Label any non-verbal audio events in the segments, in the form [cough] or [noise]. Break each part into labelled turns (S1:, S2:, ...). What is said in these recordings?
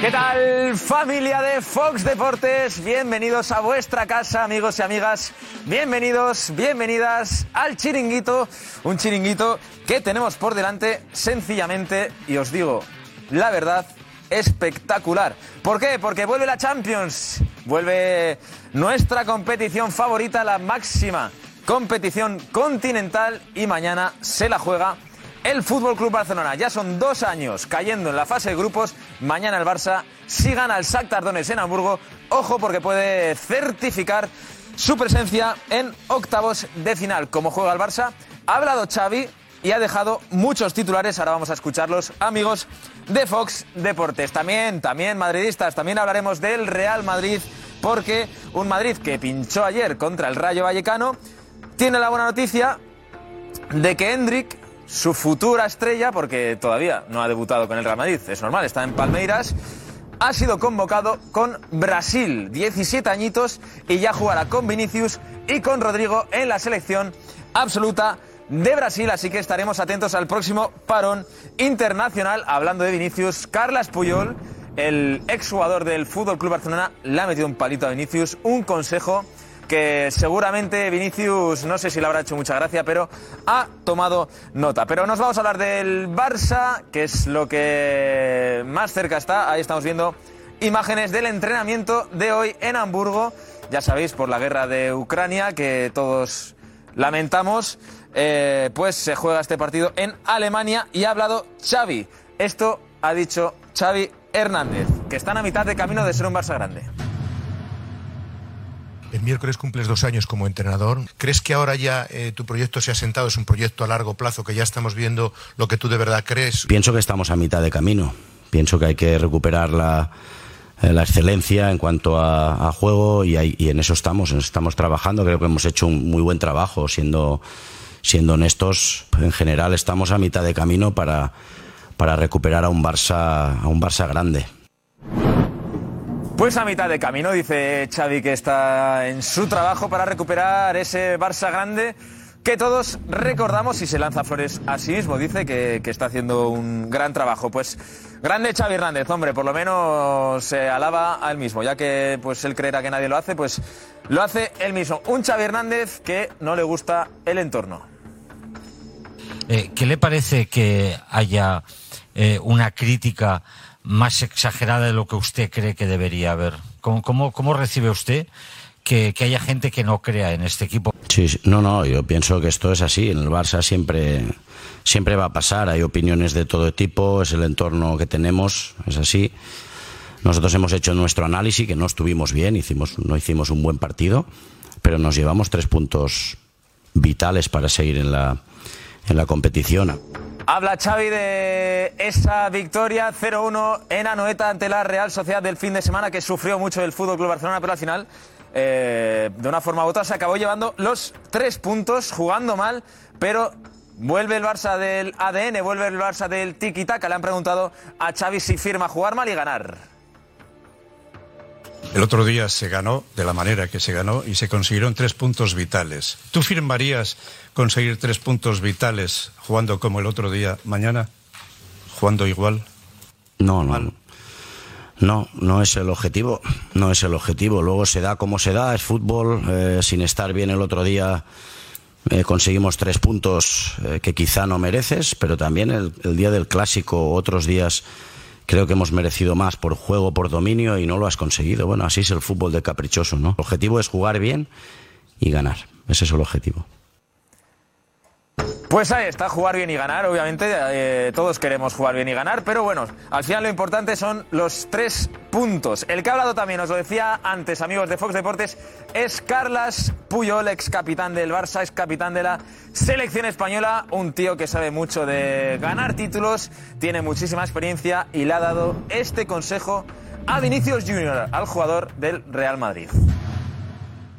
S1: ¿Qué tal familia de Fox Deportes? Bienvenidos a vuestra casa amigos y amigas. Bienvenidos, bienvenidas al chiringuito. Un chiringuito que tenemos por delante sencillamente, y os digo la verdad, espectacular. ¿Por qué? Porque vuelve la Champions. Vuelve nuestra competición favorita, la máxima competición continental y mañana se la juega el Fútbol Club Barcelona. Ya son dos años cayendo en la fase de grupos. Mañana el Barça si gana al Shakhtar Donetsk en Hamburgo. Ojo porque puede certificar su presencia en octavos de final. Como juega el Barça, ha hablado Xavi y ha dejado muchos titulares. Ahora vamos a escucharlos, amigos de Fox Deportes. También, también madridistas, también hablaremos del Real Madrid porque un Madrid que pinchó ayer contra el Rayo Vallecano tiene la buena noticia de que Hendrik, su futura estrella, porque todavía no ha debutado con el Real Madrid, es normal, está en Palmeiras, ha sido convocado con Brasil, 17 añitos, y ya jugará con Vinicius y con Rodrigo en la selección absoluta de Brasil, así que estaremos atentos al próximo parón internacional. Hablando de Vinicius, Carlas Puyol, el exjugador del Fútbol Club Barcelona, le ha metido un palito a Vinicius, un consejo que seguramente Vinicius, no sé si le habrá hecho mucha gracia, pero ha tomado nota. Pero nos vamos a hablar del Barça, que es lo que más cerca está. Ahí estamos viendo imágenes del entrenamiento de hoy en Hamburgo. Ya sabéis, por la guerra de Ucrania, que todos lamentamos, eh, pues se juega este partido en Alemania y ha hablado Xavi. Esto ha dicho Xavi Hernández, que están a mitad de camino de ser un Barça grande.
S2: El miércoles cumples dos años como entrenador. ¿Crees que ahora ya eh, tu proyecto se ha sentado? Es un proyecto a largo plazo que ya estamos viendo lo que tú de verdad crees.
S3: Pienso que estamos a mitad de camino. Pienso que hay que recuperar la, eh, la excelencia en cuanto a, juego y, hay- y en eso estamos. Estamos trabajando. Creo que hemos hecho un muy buen trabajo siendo, siendo honestos. En general estamos a mitad de camino para, para recuperar a un Barça, a un Barça grande.
S1: Pues a mitad de camino, dice Xavi que está en su trabajo para recuperar ese Barça grande que todos recordamos y se lanza flores a sí mismo. Dice que, está haciendo un gran trabajo. Pues grande Xavi Hernández, hombre, por lo menos se alaba a él mismo, ya que pues él creerá que nadie lo hace, pues lo hace él mismo. Un Xavi Hernández que no le gusta el entorno.
S4: Eh, ¿Qué le parece que haya eh, una crítica más exagerada de lo que usted cree que debería haber? ¿Cómo, recibe usted que, que haya gente que no crea en este equipo?
S3: Sí, sí. no, no, yo pienso que esto es así. En el Barça siempre, siempre va a pasar. Hay opiniones de todo tipo, es el entorno que tenemos, es así. Nosotros hemos hecho nuestro análisis, que no estuvimos bien, hicimos, no hicimos un buen partido, pero nos llevamos tres puntos vitales para seguir en la, en la competición.
S1: Habla Xavi de esa victoria 0-1 en Anoeta ante la Real Sociedad del fin de semana que sufrió mucho el Fútbol Club Barcelona, pero al final, eh, de una forma u otra, se acabó llevando los tres puntos, jugando mal, pero vuelve el Barça del ADN, vuelve el Barça del tiki-taka. Le han preguntado a Xavi si firma jugar mal y ganar.
S5: El otro día se ganó de la manera que se ganó y se consiguieron tres puntos vitales. ¿Tú firmarías conseguir tres puntos vitales jugando como el otro día mañana? ¿Jugando igual?
S3: No, no. No, no es el objetivo. No es el objetivo. Luego se da como se da, es fútbol. eh, sin estar bien el otro día eh, conseguimos tres puntos eh, que quizá no mereces, pero también el, el día del clásico, otros días creo que hemos merecido más por juego, por dominio y no lo has conseguido. Bueno, así es el fútbol de caprichoso, ¿no? El objetivo es jugar bien y ganar. Ese es el objetivo.
S1: Pues ahí está, jugar bien y ganar, obviamente, eh, todos queremos jugar bien y ganar, pero bueno, al final lo importante son los tres puntos. El que ha hablado también, os lo decía antes, amigos de Fox Deportes, es Carlas Puyol, ex capitán del Barça, ex capitán de la selección española, un tío que sabe mucho de ganar títulos, tiene muchísima experiencia y le ha dado este consejo a Vinicius Junior, al jugador del Real Madrid.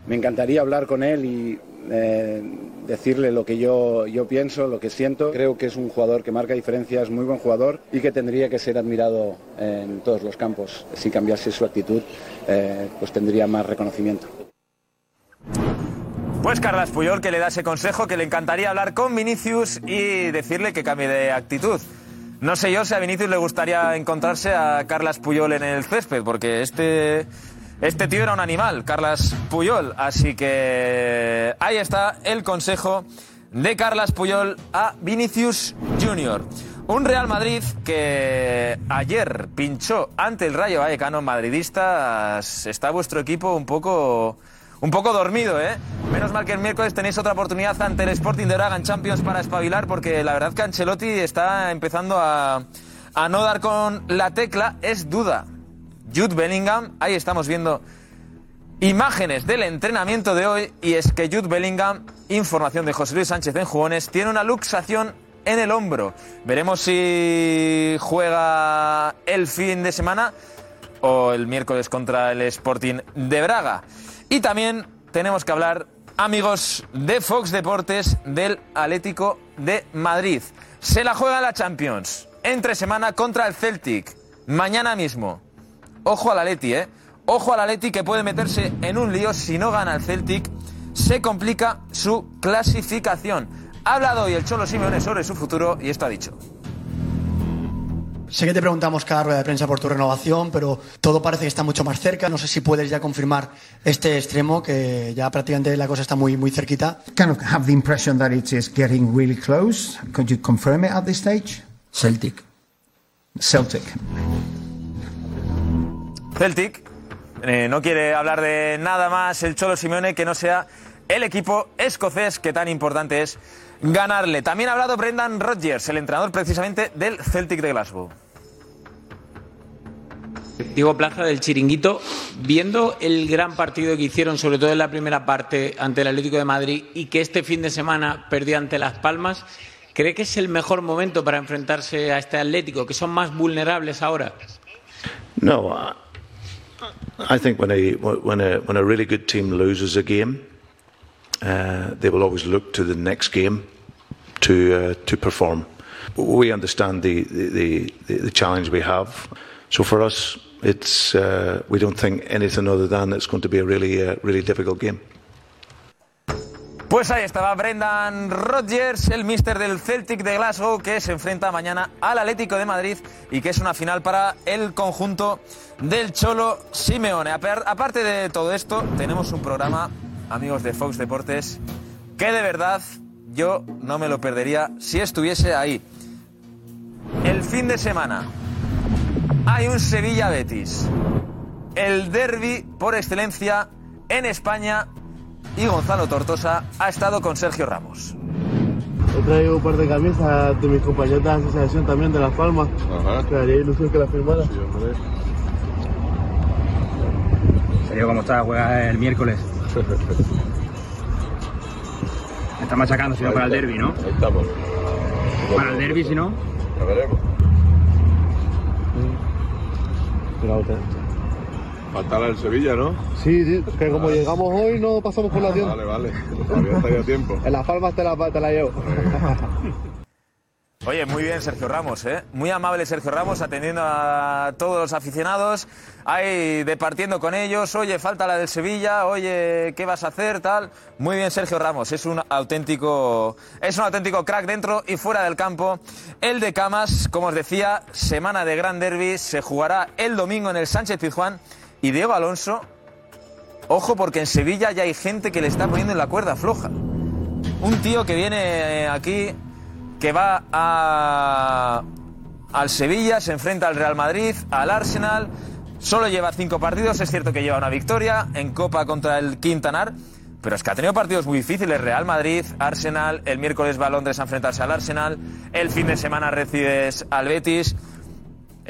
S6: Me encantaría hablar con él y eh, decirle lo que yo, yo pienso, lo que siento. Creo que es un jugador que marca diferencias, muy buen jugador y que tendría que ser admirado en todos los campos. Si cambiase su actitud, eh, pues tendría más reconocimiento.
S1: Pues Carlas Puyol que le da ese consejo que le encantaría hablar con Vinicius y decirle que cambie de actitud. No sé yo si a Vinicius le gustaría encontrarse a Carlas Puyol en el césped, porque este, este tío era un animal, Carlas Puyol. Así que ahí está el consejo de Carlas Puyol a Vinicius Junior. Un Real Madrid que ayer pinchó ante el Rayo Vallecano madridistas. Está vuestro equipo un poco, un poco dormido, ¿eh? Menos mal que el miércoles tenéis otra oportunidad ante el Sporting de Braga en Champions para espabilar, porque la verdad que Ancelotti está empezando a, a no dar con la tecla. Es duda. Jude Bellingham, ahí estamos viendo imágenes del entrenamiento de hoy y es que Jude Bellingham, información de José Luis Sánchez en Jugones, tiene una luxación en el hombro. Veremos si juega el fin de semana o el miércoles contra el Sporting de Braga. Y también tenemos que hablar, amigos de Fox Deportes, del Atlético de Madrid. Se la juega la Champions entre semana contra el Celtic. Mañana mismo. Ojo al Atleti, ¿eh? Ojo al Atleti que puede meterse en un lío si no gana el Celtic. Se complica su clasificación. Ha hablado hoy el Cholo Simeone sobre su futuro y esto ha dicho.
S7: Sé que te preguntamos cada rueda de prensa por tu renovación, pero todo parece que está mucho más cerca. No sé si puedes ya confirmar este extremo, que ya prácticamente la cosa está muy, muy cerquita.
S8: Kind of have the impression that it is getting really close. Could you confirm it at this stage?
S7: Celtic.
S8: Celtic.
S1: Celtic eh, no quiere hablar de nada más el Cholo Simeone que no sea el equipo escocés que tan importante es ganarle. También ha hablado Brendan Rodgers, el entrenador precisamente del Celtic de Glasgow.
S9: Diego Plaza del Chiringuito, viendo el gran partido que hicieron, sobre todo en la primera parte ante el Atlético de Madrid y que este fin de semana perdió ante Las Palmas, ¿cree que es el mejor momento para enfrentarse a este Atlético, que son más vulnerables ahora?
S10: No, uh, I think when a when a when a really good team loses a game, uh, they will always look to the next game to uh, to perform. We understand the, the, the, the challenge we have. So for us, it's uh, we don't think anything other than it's going to be a really uh, really difficult game.
S1: Pues ahí estaba Brendan Rodgers, el mister del Celtic de Glasgow, que se enfrenta mañana al Atlético de Madrid y que es una final para el conjunto del Cholo Simeone. Apar- Aparte de todo esto, tenemos un programa, amigos de Fox Deportes, que de verdad yo no me lo perdería si estuviese ahí. El fin de semana hay un Sevilla Betis, el derby por excelencia en España y Gonzalo Tortosa ha estado con Sergio Ramos.
S11: He traído un par de camisas de mis compañeros de la asociación también de Las Palmas. Me haría ilusión que las firmara.
S12: Sergio, ¿cómo estás? Juegas el miércoles. [laughs] Me está machacando si no para el derby, ¿no?
S13: Ahí estamos.
S12: Para el derby, si no.
S13: Ya veremos. Faltará el Sevilla, ¿no?
S11: Sí, sí, que como llegamos hoy no pasamos por la tienda.
S13: Vale, vale. Todavía está ya a tiempo.
S11: En Las Palmas te la, te la llevo.
S1: Oye, muy bien Sergio Ramos, ¿eh? Muy amable Sergio Ramos, atendiendo a todos los aficionados, ahí departiendo con ellos, oye, falta la del Sevilla, oye, ¿qué vas a hacer? Tal. Muy bien Sergio Ramos, es un auténtico, es un auténtico crack dentro y fuera del campo. El de Camas, como os decía, semana de gran derby, se jugará el domingo en el Sánchez Pizjuán y Diego Alonso, ojo porque en Sevilla ya hay gente que le está poniendo en la cuerda floja. Un tío que viene aquí que va a- al Sevilla, se enfrenta al Real Madrid, al Arsenal. Solo lleva cinco partidos, es cierto que lleva una victoria en Copa contra el Quintanar, pero es que ha tenido partidos muy difíciles. Real Madrid, Arsenal, el miércoles va a Londres a enfrentarse al Arsenal, el fin de semana recibes al Betis.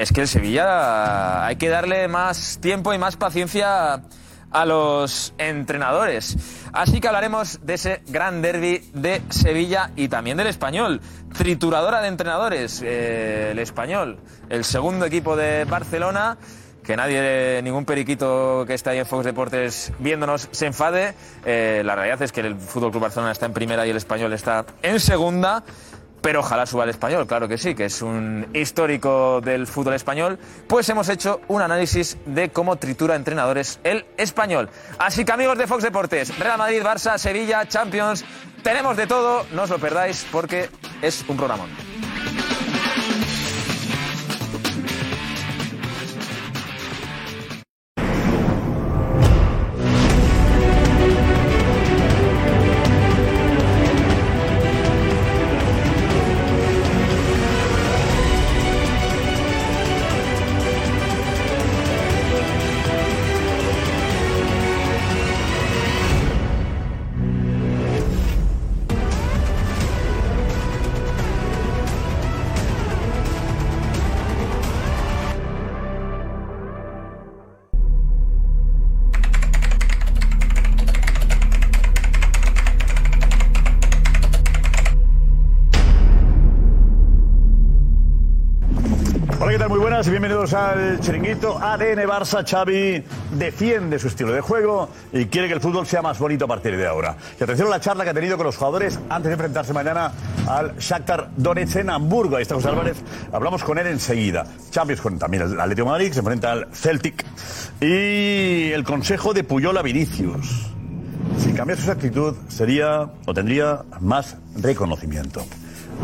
S1: Es que el Sevilla hay que darle más tiempo y más paciencia a los entrenadores. Así que hablaremos de ese gran derby de Sevilla y también del español. Trituradora de entrenadores, eh, el español, el segundo equipo de Barcelona. Que nadie, ningún periquito que está ahí en Fox Deportes viéndonos se enfade. Eh, la realidad es que el Fútbol Club Barcelona está en primera y el español está en segunda. Pero ojalá suba el español, claro que sí, que es un histórico del fútbol español. Pues hemos hecho un análisis de cómo tritura entrenadores el español. Así que amigos de Fox Deportes, Real Madrid, Barça, Sevilla, Champions, tenemos de todo, no os lo perdáis porque es un programón.
S14: Bienvenidos al Chiringuito ADN Barça. Xavi defiende su estilo de juego y quiere que el fútbol sea más bonito a partir de ahora. Y atención a la charla que ha tenido con los jugadores antes de enfrentarse mañana al Shakhtar Donetsk en Hamburgo. Ahí está José Álvarez. Hablamos con él enseguida. Champions con también el Atlético de Madrid, se enfrenta al Celtic. Y el consejo de Puyol a Vinicius. Si cambiase su actitud, sería o tendría más reconocimiento.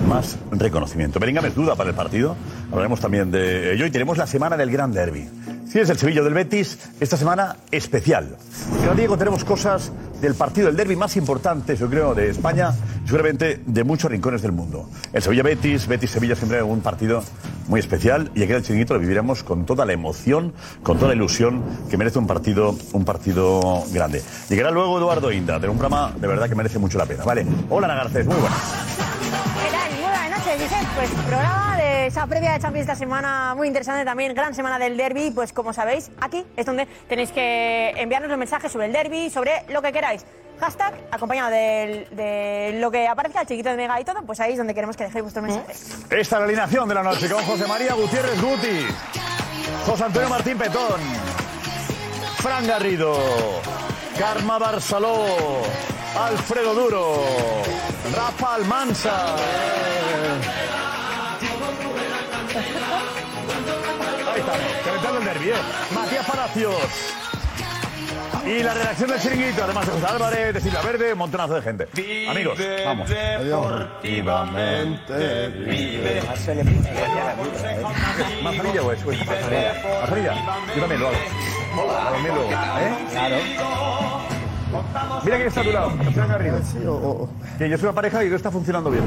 S14: Más reconocimiento. Bellingham es duda para el partido. Hablaremos también de ello y tenemos la semana del Gran Derby. Si es el Sevilla del Betis, esta semana especial. Pero Diego, tenemos cosas del partido del derby más importante, yo creo, de España y seguramente de muchos rincones del mundo. El Sevilla-Betis, Betis-Sevilla siempre un partido muy especial y aquí en el chiringuito lo viviremos con toda la emoción, con toda la ilusión que merece un partido, un partido grande. Llegará luego Eduardo Inda, de un programa de verdad que merece mucho la pena. Vale, hola Ana Garcés, muy buenas.
S15: Noches, Vicente. Pues programa de esa previa de Champions esta semana muy interesante también, gran semana del derby. Pues como sabéis, aquí es donde tenéis que enviarnos los mensajes sobre el derby, sobre lo que queráis. Hashtag acompañado de, lo que aparezca, el chiquito de Mega y todo, pues ahí es donde queremos que dejéis vuestros mensajes.
S14: Esta es la alineación de la noche con José María Gutiérrez Guti, José Antonio Martín Petón, Fran Garrido, Karma Barceló, Alfredo Duro, Rafa Almansa. Ahí estamos, calentando el derbi, ¿eh? Matías Palacios. Y la redacción del chiringuito, además de José Álvarez, de Silvia Verde, un montonazo de gente. Amigos, vamos.
S16: Deportivamente vive.
S14: ¿Manzanilla o es? ¿Manzanilla? Yo también lo hago. A dormir luego, ¿eh? Claro. Mira quién está a tu lado, Fran Garrido. Que yo soy una pareja y no está funcionando bien.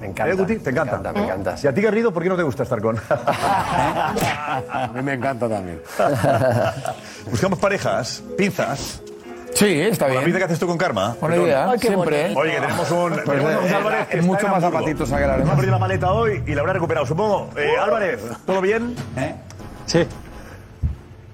S14: Me
S17: encanta.
S14: ¿Eh, Guti? ¿Te encanta?
S17: Me encanta.
S14: ¿Y a ti, Garrido, por qué no te gusta estar con? [laughs]
S17: A mí me encanta también. [laughs]
S14: Buscamos parejas, pinzas.
S17: Sí, está
S14: ¿La
S17: bien.
S14: pinza que haces tú con Karma?
S17: Buena idea, Ay, siempre. bonito.
S14: Oye, que tenemos un...
S17: Pues,
S14: tenemos
S17: eh,
S14: Álvarez que
S17: es mucho más zapatitos a que la
S14: Ha perdido la maleta hoy y la habrá recuperado, supongo. Eh, Álvarez, ¿todo bien?
S18: Sí.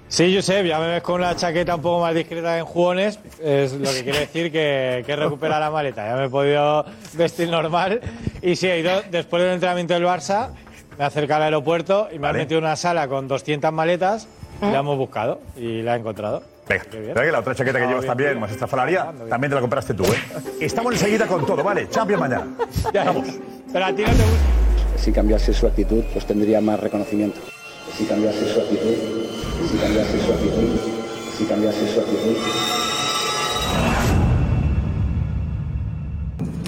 S18: Sí, Josep, ya me ves con una chaqueta un poco más discreta en jugones, es lo que quiere decir que, que recupera la maleta. Ya me he podido vestir normal. Y sí, he ido después del entrenamiento del Barça, me acercado al aeropuerto y me han metido en una sala con 200 maletas y la hemos buscado y la he encontrado.
S14: Venga, que la otra chaqueta que llevas también, más esta falaria, también te la compraste tú, ¿eh? Estamos enseguida con todo, ¿vale? Champions mañana. Vamos.
S18: Pero a ti no te gusta.
S6: Si cambiase su actitud, pues tendría más reconocimiento. Si cambiase su actitud, si cambiase su actitud, si cambiase su actitud.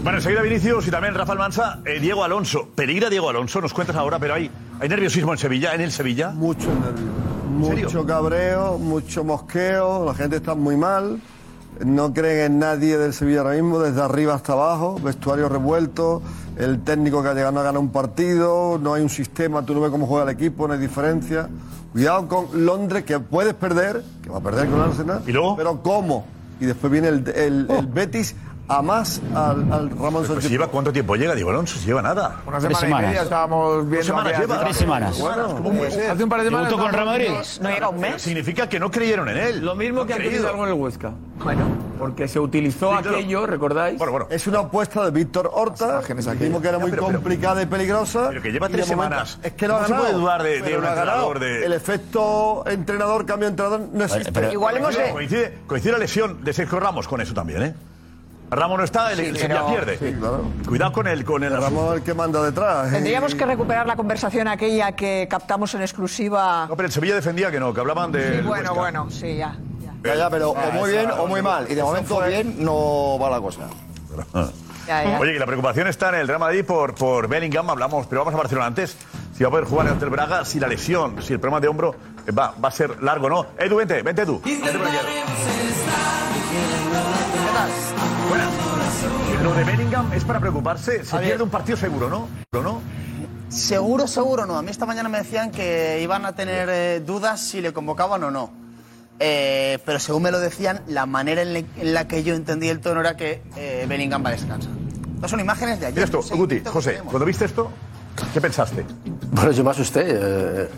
S14: Bueno, enseguida Vinicius y también Rafa Almansa, eh, Diego Alonso. Peligra Diego Alonso, nos cuentas ahora, pero hay, hay nerviosismo en Sevilla, en el Sevilla.
S19: Mucho nervio. Mucho cabreo, mucho mosqueo, la gente está muy mal. No creen en nadie del Sevilla ahora mismo, desde arriba hasta abajo, vestuario revuelto, el técnico que ha llegado a ganar un partido, no hay un sistema, tú no ves cómo juega el equipo, no hay diferencia. Cuidado con Londres, que puedes perder, que va a perder con Arsenal. ¿Y luego? Pero ¿cómo? Y después viene el, el- el Betis a más al, al Ramón
S14: Pues
S19: Sánchez.
S14: lleva cuánto tiempo llega Diego Alonso, si lleva nada.
S19: Una semana y media estábamos viendo
S14: semanas
S19: que
S14: lleva.
S19: Tres semanas.
S14: Bueno, ¿cómo puede ser?
S19: Hace un par de semanas
S14: con Real Madrid.
S15: No llega un mes.
S14: Significa que no creyeron en él.
S19: Lo mismo
S14: que han creído
S19: algo
S20: en el Huesca. Bueno, porque se utilizó
S19: Sí, claro.
S20: aquello, ¿recordáis?
S19: Es una apuesta de Víctor Horta, dijimos que era muy complicada y peligrosa.
S14: Pero que lleva
S19: de
S14: tres
S19: momento-
S14: semanas.
S19: Es que lo ha
S14: No se
S19: ganado.
S14: puede dudar de- de
S19: pero
S14: un
S19: ganado.
S14: entrenador de-
S19: El efecto entrenador, cambio de entrenador, no existe.
S14: Coincide- Coincide, coincide la lesión de Sergio Ramos con eso también, ¿eh? Ramos no está, el,
S19: Sí,
S14: el
S19: pero-
S14: Sevilla pierde.
S19: Sí, claro.
S14: Cuidado con el... Con el
S19: Ramos el que manda detrás.
S21: Tendríamos que recuperar la conversación aquella que captamos en exclusiva.
S14: No, pero el Sevilla defendía que no, que hablaban de...
S21: Sí, bueno, bueno, sí, ya.
S19: Ya, ya, pero o muy bien o muy mal. Y de momento bien no va la cosa.
S21: Ya, ya.
S14: Oye, y la preocupación está en el Real Madrid por, por Bellingham, hablamos, pero vamos a Barcelona antes. Si va a poder jugar ante el Braga, si la lesión, si el problema de hombro eh, va, va a ser largo no. Edu, vente, vente Edu. Vente. Lo de Bellingham es para preocuparse. Se pierde un partido seguro, ¿no? ¿Pero no?
S22: Seguro, seguro no. A mí esta mañana me decían que iban a tener eh, dudas si le convocaban o no. Eh, pero según me lo decían, la manera en, le- en la que yo entendí el tono era que eh, Bellingham va a descansar. Estas son imágenes de ayer.
S14: Mira esto,
S22: Sí,
S14: Guti,
S22: que
S14: José,
S22: tenemos.
S14: cuando viste esto, ¿qué pensaste?
S23: Bueno, yo me asusté. eh,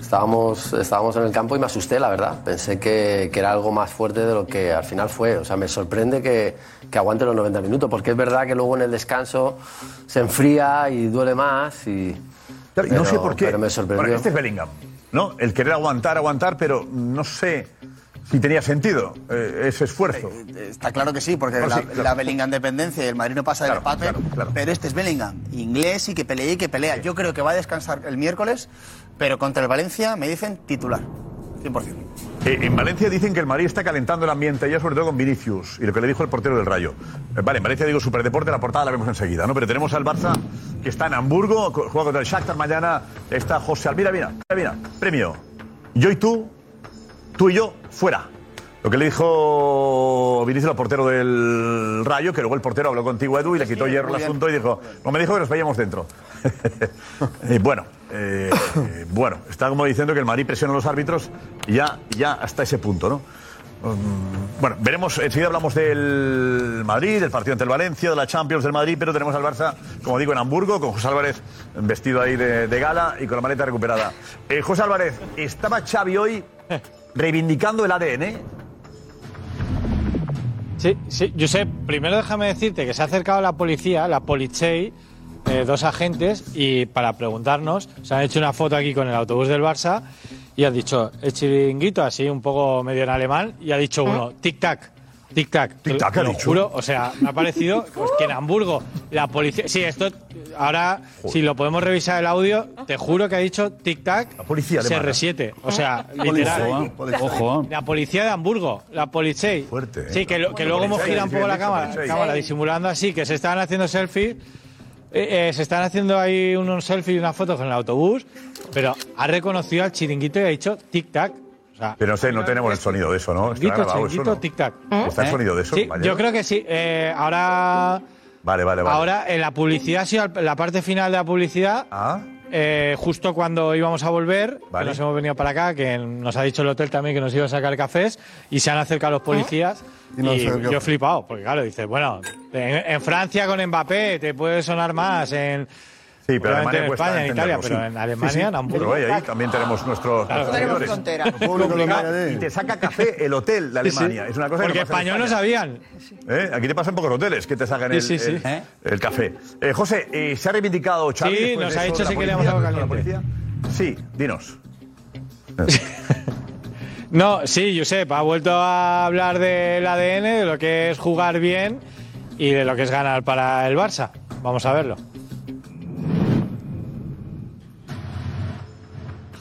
S23: estábamos, estábamos en el campo y me asusté, la verdad. Pensé que, que era algo más fuerte de lo que al final fue. O sea, me sorprende que, que aguante los 90 minutos, porque es verdad que luego en el descanso se enfría y duele más. Y,
S14: y no sé
S23: pero-
S14: por qué.
S23: Pero me sorprendió.
S14: Bueno, este es Bellingham. ¿no? El querer aguantar, aguantar, pero no sé si tenía sentido eh, ese esfuerzo.
S22: Está claro que sí, porque
S14: No,
S22: la,
S14: sí, claro.
S22: la Bellingham dependencia y el Madrid no pasa del empate. Pero este es Bellingham, inglés y que pelea y que pelea. Yo creo que va a descansar el miércoles, pero contra el Valencia me dicen titular, 100%.
S14: Eh, en Valencia dicen que el Madrid está calentando el ambiente, ya sobre todo con Vinicius, y lo que le dijo el portero del Rayo. Eh, vale, en Valencia digo Superdeporte, la portada la vemos enseguida, ¿no? Pero tenemos al Barça, que está en Hamburgo, juega contra el Shakhtar mañana, está José Almira, mira, mira, mira, premio. Yo y tú, tú y yo, fuera. Lo que le dijo Vinicius al portero del Rayo, que luego el portero habló contigo, Edu, y le quitó hierro el asunto y dijo, no me dijo que nos vayamos dentro. [laughs] Eh, bueno, eh, bueno, está como diciendo que el Madrid presiona a los árbitros y ya, y ya hasta ese punto, ¿no? Mm, bueno, veremos, enseguida hablamos del Madrid, del partido ante el Valencia, de la Champions del Madrid, pero tenemos al Barça, como digo, en Hamburgo, con José Álvarez vestido ahí de, de gala y con la maleta recuperada. Eh, José Álvarez, estaba Xavi hoy reivindicando el ADN.
S18: Sí, sí, Josep, primero déjame decirte que se ha acercado la policía, la Polizei, eh, dos agentes, y para preguntarnos, se han hecho una foto aquí con el autobús del Barça y han dicho el chiringuito, así un poco medio en alemán, y ha dicho uno, tic-tac. Tic-tac.
S14: Tic-tac,
S18: Te
S14: ha
S18: lo
S14: dicho.
S18: juro, o sea, me ha parecido pues, que en Hamburgo la policía. Sí, esto. Ahora, si lo podemos revisar el audio, te juro que ha dicho tic-tac. La
S14: policía alemana.
S18: CR7. O sea,
S14: Policía,
S18: literal.
S14: policía. Ojo.
S18: La policía de Hamburgo, la Policei.
S14: Fuerte. ¿eh?
S18: Sí, que, lo- que luego hemos girado un poco la cámara, cámara disimulando así, que se estaban haciendo selfies. Eh, eh, se están haciendo ahí unos selfies y unas fotos con el autobús, pero ha reconocido al chiringuito y ha dicho tic-tac. O sea,
S14: Pero no sé, no tenemos el sonido de eso, ¿no? Está grabado eso, ¿no?
S18: tic-tac.
S14: ¿Está el
S18: ¿Eh?
S14: sonido de eso,
S18: Sí, yo creo que sí. Eh, ahora,
S14: Vale, vale, vale.
S18: ahora en la publicidad, ha sido al- la parte final de la publicidad. eh, justo cuando íbamos a volver, que nos hemos venido para acá, que nos ha dicho el hotel también que nos iba a sacar cafés, y se han acercado los policías.
S19: Y
S18: Y,
S19: no sé qué-
S18: yo he flipado, porque claro, dices, bueno, en, en Francia con Mbappé te puede sonar más, en,
S14: Sí, pero Alemania
S18: en
S14: cuesta
S18: España, en Italia, pero
S14: sí.
S18: en Alemania,
S14: Sí, sí.
S18: en Hamburgo.
S14: Pero ahí, ahí también tenemos nuestros,
S18: Claro,
S14: nuestros
S18: tenemos frontera.
S14: Y te saca café el hotel de
S18: Sí, sí.
S14: Alemania. Es una cosa que
S18: Porque
S14: no pasa en
S18: español no sabían.
S14: ¿Eh? Aquí te pasan pocos hoteles que te sacan
S18: Sí,
S14: el,
S18: sí, sí.
S14: el- el café. Eh, José, eh, ¿se ha reivindicado Xavi?
S18: Sí, nos
S14: de
S18: ha dicho queríamos
S14: policía,
S18: algo
S14: con la policía? Sí, dinos. [laughs]
S18: No, sí, Josep, ha vuelto a hablar del ADN, de lo que es jugar bien y de lo que es ganar para el Barça. Vamos a verlo.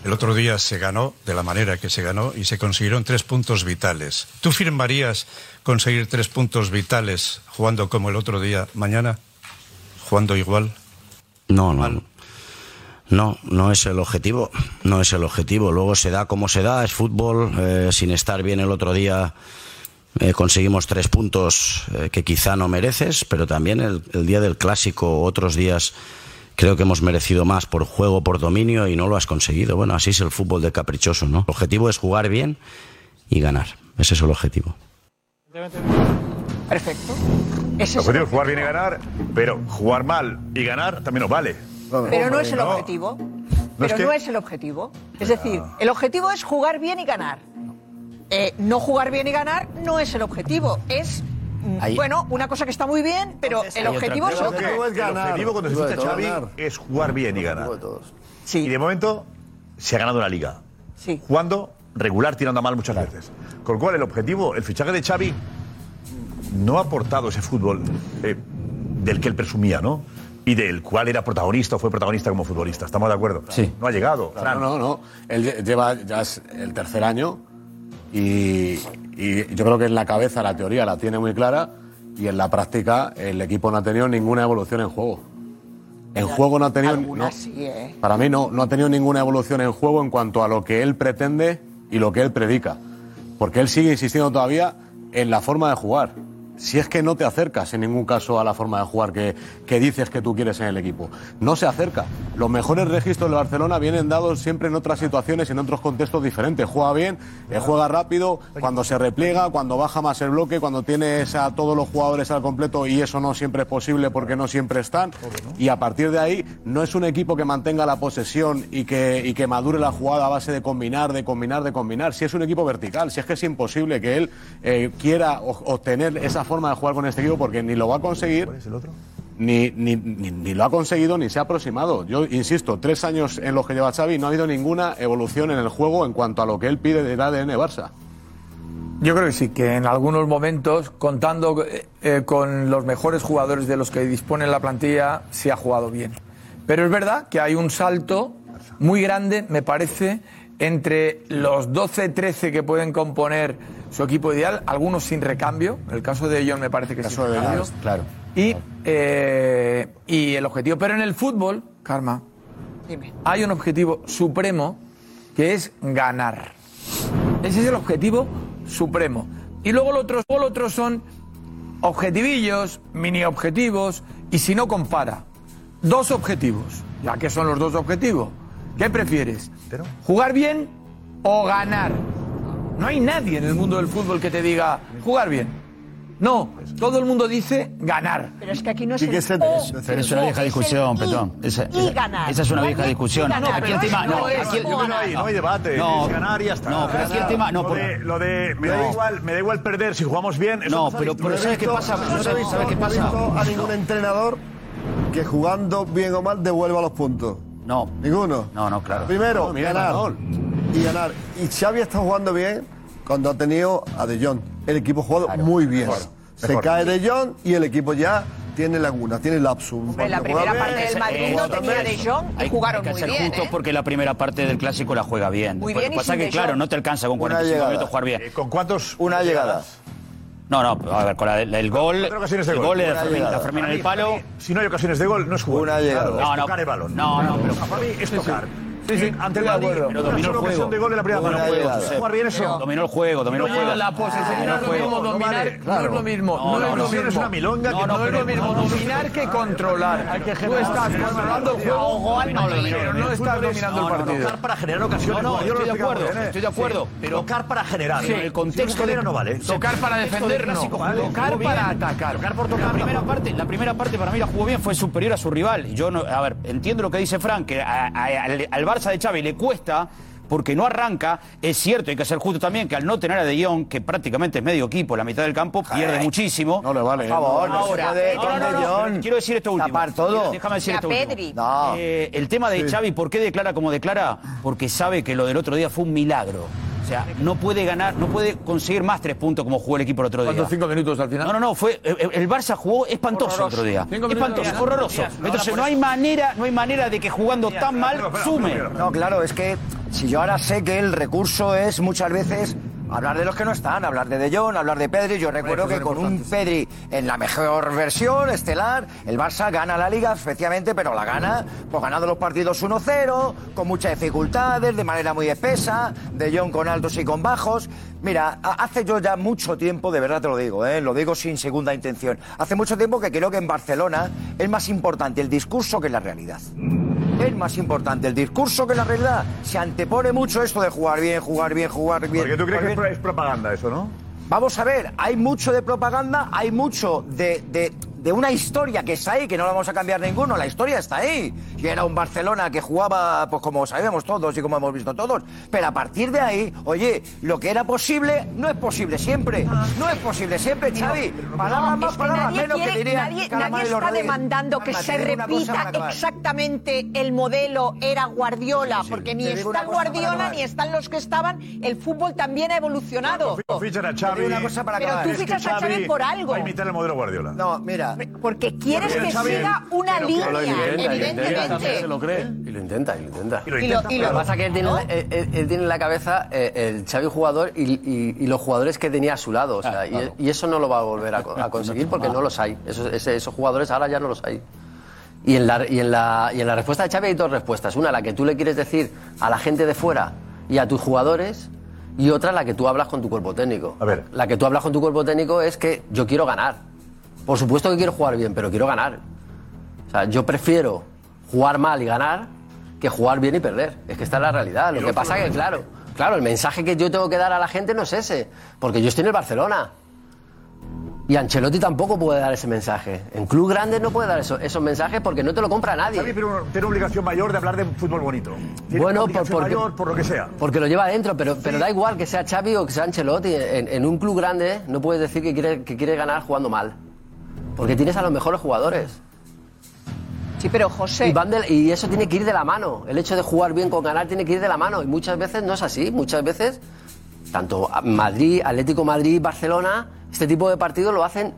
S24: El otro día se ganó de la manera que se ganó y se consiguieron tres puntos vitales. ¿Tú firmarías conseguir tres puntos vitales jugando como el otro día mañana? ¿Jugando igual?
S3: No, no. No, no es el objetivo. No es el objetivo. Luego se da como se da, es fútbol. eh, sin estar bien el otro día eh, conseguimos tres puntos eh, que quizá no mereces, pero también el, el día del clásico, otros días creo que hemos merecido más por juego, por dominio y no lo has conseguido. Bueno, así es el fútbol de caprichoso, ¿no? El objetivo es jugar bien y ganar. Ese es el objetivo.
S21: Perfecto.
S14: El objetivo es jugar bien y ganar, pero jugar mal y ganar también nos vale.
S21: Pero no es el objetivo. Pero
S14: es que-
S21: no es el objetivo. Es decir, el objetivo es jugar bien y ganar. Eh, no jugar bien y ganar no es el objetivo. Es,
S14: Ahí-
S21: bueno, una cosa que está muy bien, pero el objetivo es
S14: El
S21: otro.
S14: objetivo cuando se escucha Xavi es jugar bien y ganar. Y de momento se ha ganado una liga.
S21: Sí.
S14: Jugando regular, tirando a mal muchas veces. Con lo cual el objetivo, el fichaje de Xavi no ha aportado ese fútbol eh, del que él presumía, ¿no? Y del cual era protagonista o fue protagonista como futbolista. ¿Estamos de acuerdo? Sí. No ha llegado.
S17: Claro, no, no. Él lle- lleva ya es el tercer año y, y yo creo que en la cabeza la teoría la tiene muy clara y en la práctica el equipo no ha tenido ninguna evolución en juego. En juego no ha tenido. No,
S21: sí, ¿eh?
S17: para mí no, no ha tenido ninguna evolución en juego en cuanto a lo que él pretende y lo que él predica. Porque él sigue insistiendo todavía en la forma de jugar. Si es que no te acercas en ningún caso a la forma de jugar que, que dices que tú quieres en el equipo. No se acerca. Los mejores registros de Barcelona vienen dados siempre en otras situaciones, en otros contextos diferentes. Juega bien, eh, juega rápido, cuando se repliega, cuando baja más el bloque, cuando tienes a todos los jugadores al completo y eso no siempre es posible porque no siempre están. Y a partir de ahí no es un equipo que mantenga la posesión y que, y que madure la jugada a base de combinar, de combinar, de combinar. Si es un equipo vertical, si es que es imposible que él eh, quiera obtener esa forma de jugar con este equipo porque ni lo va a conseguir. ni, ni, ni, ni lo ha conseguido ni se ha aproximado. Yo insisto, tres años en los que lleva Xavi no ha habido ninguna evolución en el juego en cuanto a lo que él pide del ADN Barça.
S20: Yo creo que sí, que en algunos momentos, contando eh, eh, con los mejores jugadores de los que dispone la plantilla, se ha jugado bien. Pero es verdad que hay un salto muy grande, me parece, entre los 12-13 que pueden componer su equipo ideal, algunos sin recambio, el caso de John me parece que es sin recambio,
S3: Claro.
S20: y, eh, y el objetivo. Pero en el fútbol, Karma, hay un objetivo supremo que es ganar. Ese es el objetivo supremo. Y luego lo otro, lo otro son objetivillos, mini objetivos, y si no compara, dos objetivos. ¿Ya qué son los dos objetivos? ¿Qué prefieres? ¿Jugar bien o ganar? No hay nadie en el mundo del fútbol que te diga jugar bien. No, todo el mundo dice ganar.
S21: Pero es que aquí no es
S20: Sí,
S21: el
S20: que es
S25: Pero una vieja
S21: es
S25: discusión, Petón. Esa,
S21: y ganar.
S25: esa es una
S21: No
S25: vieja discusión.
S21: y ganar.
S25: aquí el tema.
S21: No es
S25: aquí el,
S14: No hay, no hay debate,
S25: No,
S14: es ganar y ya está.
S25: No, pero aquí el tema. No,
S14: lo,
S25: por-
S14: de, lo de me, da igual, me da igual perder si jugamos bien. eso
S25: No,
S14: se
S25: pero- pero ¿sabes qué pasa?
S19: No se ha
S25: ¿Sabes- qué
S19: no he
S25: pasa?
S19: visto a ningún entrenador que jugando bien o mal devuelva los puntos.
S25: No.
S19: Ninguno.
S25: No, no, claro.
S19: Primero,
S25: No, mira,
S19: ganar. Y ganar. Y Xavi está jugando bien cuando ha tenido a De Jong. El equipo ha jugado muy bien.
S22: mejor,
S19: Se
S22: mejor.
S19: cae De Jong y el equipo ya tiene lagunas, tiene lapsus.
S21: Hombre, la primera
S19: bien,
S21: parte del Madrid no tenía. De Jong y
S25: Hay,
S21: jugaron
S25: hay que
S21: muy
S25: ser
S21: bien.
S25: justos
S21: ¿eh?
S25: porque la primera parte del clásico la juega bien.
S21: Muy
S25: Lo
S21: bien
S25: que
S21: y
S25: pasa
S21: sin
S25: que, claro, no te alcanza con
S14: Una
S25: 45
S14: llegada.
S25: minutos jugar bien.
S14: Eh, ¿Con cuántos?
S13: Una llegada.
S25: No, no, a ver, con la, el gol.
S14: Cuatro ocasiones de
S25: el
S14: gol.
S25: gol de Fermín, la Fermín en el palo.
S14: Si no hay ocasiones de gol, no es jugar.
S13: Una llegada.
S25: No,
S14: es
S25: no.
S14: tocar el balón.
S25: No, no, pero-
S14: Para mí es tocar.
S20: Sí, sí,
S14: Ante el
S20: acuerdo.
S25: Pero dominó el juego.
S14: de gol en la primera
S25: Dominó el juego.
S14: Jugar bien eso.
S25: Dominó el juego, dominó el
S20: No,
S25: juego.
S20: la posesión no es lo mismo dominar, no es lo mismo,
S25: No,
S20: es lo mismo.
S14: es una milonga que
S20: no, es lo mismo dominar que controlar. Tú estás controlando el juego, pero no estás dominando el partido.
S14: Tocar para generar ocasiones.
S25: No, no,
S14: Guardiola
S25: estoy de acuerdo,
S14: ¿eh?
S25: estoy de acuerdo, pero-
S14: tocar para generar.
S25: El contexto de-
S14: no vale.
S20: Tocar para defender, no. Tocar para atacar.
S25: Tocar por tocar. La primera parte, la primera parte para mí la jugó bien, fue superior a su rival. Yo no, a ver, entiendo lo que dice Frank, que al Barça de Xavi le cuesta porque no arranca. Es cierto, hay que ser justo también que al no tener a De Jong, que prácticamente es medio equipo, la mitad del campo, pierde muchísimo.
S17: No le vale.
S13: Por favor, no se
S25: Ahora,
S13: puede
S25: no, no, no,
S13: De
S25: no,
S13: Jong
S25: pero quiero decir esto último.
S13: tapar todo.
S25: Déjame decir esto último.
S21: Pedri.
S13: No.
S25: Eh, el tema de Xavi, ¿por qué declara como declara? Porque sabe que lo del otro día fue un milagro. Sea, no puede ganar, no puede conseguir más tres puntos como jugó el equipo el otro día.
S20: ¿Cuántos cinco minutos al final?
S25: No, no, no, fue el, el Barça jugó espantoso el otro día.
S20: Cinco minutos.
S25: Espantoso, horroroso. Entonces no hay manera, no hay manera de que jugando tan mal sume.
S13: No, claro, es que si yo ahora sé que el recurso es muchas veces hablar de los que no están, hablar de De Jong, hablar de Pedri. Yo recuerdo que con un Pedri en la mejor versión, estelar, el Barça gana la Liga, especialmente, pero la gana pues ganando los partidos 1-0, con muchas dificultades, de manera muy espesa, De Jong con altos y con bajos. Mira, ha- hace yo ya mucho tiempo, de verdad te lo digo, ¿eh? lo digo sin segunda intención, hace mucho tiempo que creo que en Barcelona es más importante el discurso que la realidad. Es más importante el discurso que la realidad. Se antepone mucho esto de jugar bien, jugar bien, jugar bien.
S14: Porque tú crees que
S13: bien.
S14: es propaganda eso, ¿no?
S13: Vamos a ver, hay mucho de propaganda, hay mucho de, de- de una historia que está ahí, que no la vamos a cambiar ninguno, la historia está ahí. Y era un Barcelona que jugaba, pues como sabemos todos y como hemos visto todos. Pero a partir de ahí, oye, lo que era posible no es posible siempre. No es posible siempre, Xavi. Palabras más, palabras
S21: nadie,
S13: menos que diría
S21: nadie- nadie está
S13: Reyes.
S21: demandando que
S13: Calma,
S21: se repita exactamente el modelo era Guardiola, porque ni está Guardiola ni están los que estaban. El fútbol también ha evolucionado.
S14: Fichan a
S13: Te
S14: Xavi.
S13: digo una cosa para
S21: Pero tú
S14: Es que
S21: fichas a Xavi por algo.
S14: A imitar el modelo Guardiola.
S13: No, mira.
S21: Porque quieres que siga una
S14: pero
S21: línea,
S23: intenta,
S21: evidentemente.
S17: Se lo cree.
S23: Y lo intenta, y lo intenta.
S14: Y lo
S21: Y lo-
S14: intenta.
S21: y
S23: Lo
S21: lo-
S23: que pasa es que él tiene, él- él- él tiene en la cabeza eh, el Xavi jugador y, y- y los jugadores que tenía a su lado. o sea, y- y, eso no lo va a volver a, a conseguir porque no los hay. Esos, ese- esos jugadores ahora ya no los hay. Y en, la, y, en la, y en la respuesta de Xavi hay dos respuestas. Una, la que tú le quieres decir a la gente de fuera y a tus jugadores. Y otra, la que tú hablas con tu cuerpo técnico.
S14: A ver.
S23: La que tú hablas con tu cuerpo técnico es que yo quiero ganar. Por supuesto que quiero jugar bien, pero quiero ganar. O sea, yo prefiero jugar mal y ganar que jugar bien y perder. Es que esta es la realidad. Lo que pasa que, claro, claro, el mensaje que yo tengo que dar a la gente no es ese. Porque yo estoy en el Barcelona. Y Ancelotti tampoco puede dar ese mensaje. En club grande no puede dar eso- esos mensajes porque no te lo compra nadie.
S14: Xavi tiene una, obligación mayor de hablar de fútbol bonito. Tiene
S23: Bueno,
S14: una
S23: por-
S14: obligación
S23: porque-
S14: mayor por lo que sea.
S23: Porque lo lleva adentro, pero, pero da igual que sea Xavi o que sea Ancelotti. En, en un club grande no puedes decir que quiere, que quiere ganar jugando mal. Porque tienes a los mejores jugadores. Sí,
S21: pero José.
S23: Y, van de- y eso tiene que ir de la mano. El hecho de jugar bien con ganar tiene que ir de la mano. Y muchas veces no es así. Muchas veces, tanto Madrid, Atlético Madrid, Barcelona, este tipo de partidos lo hacen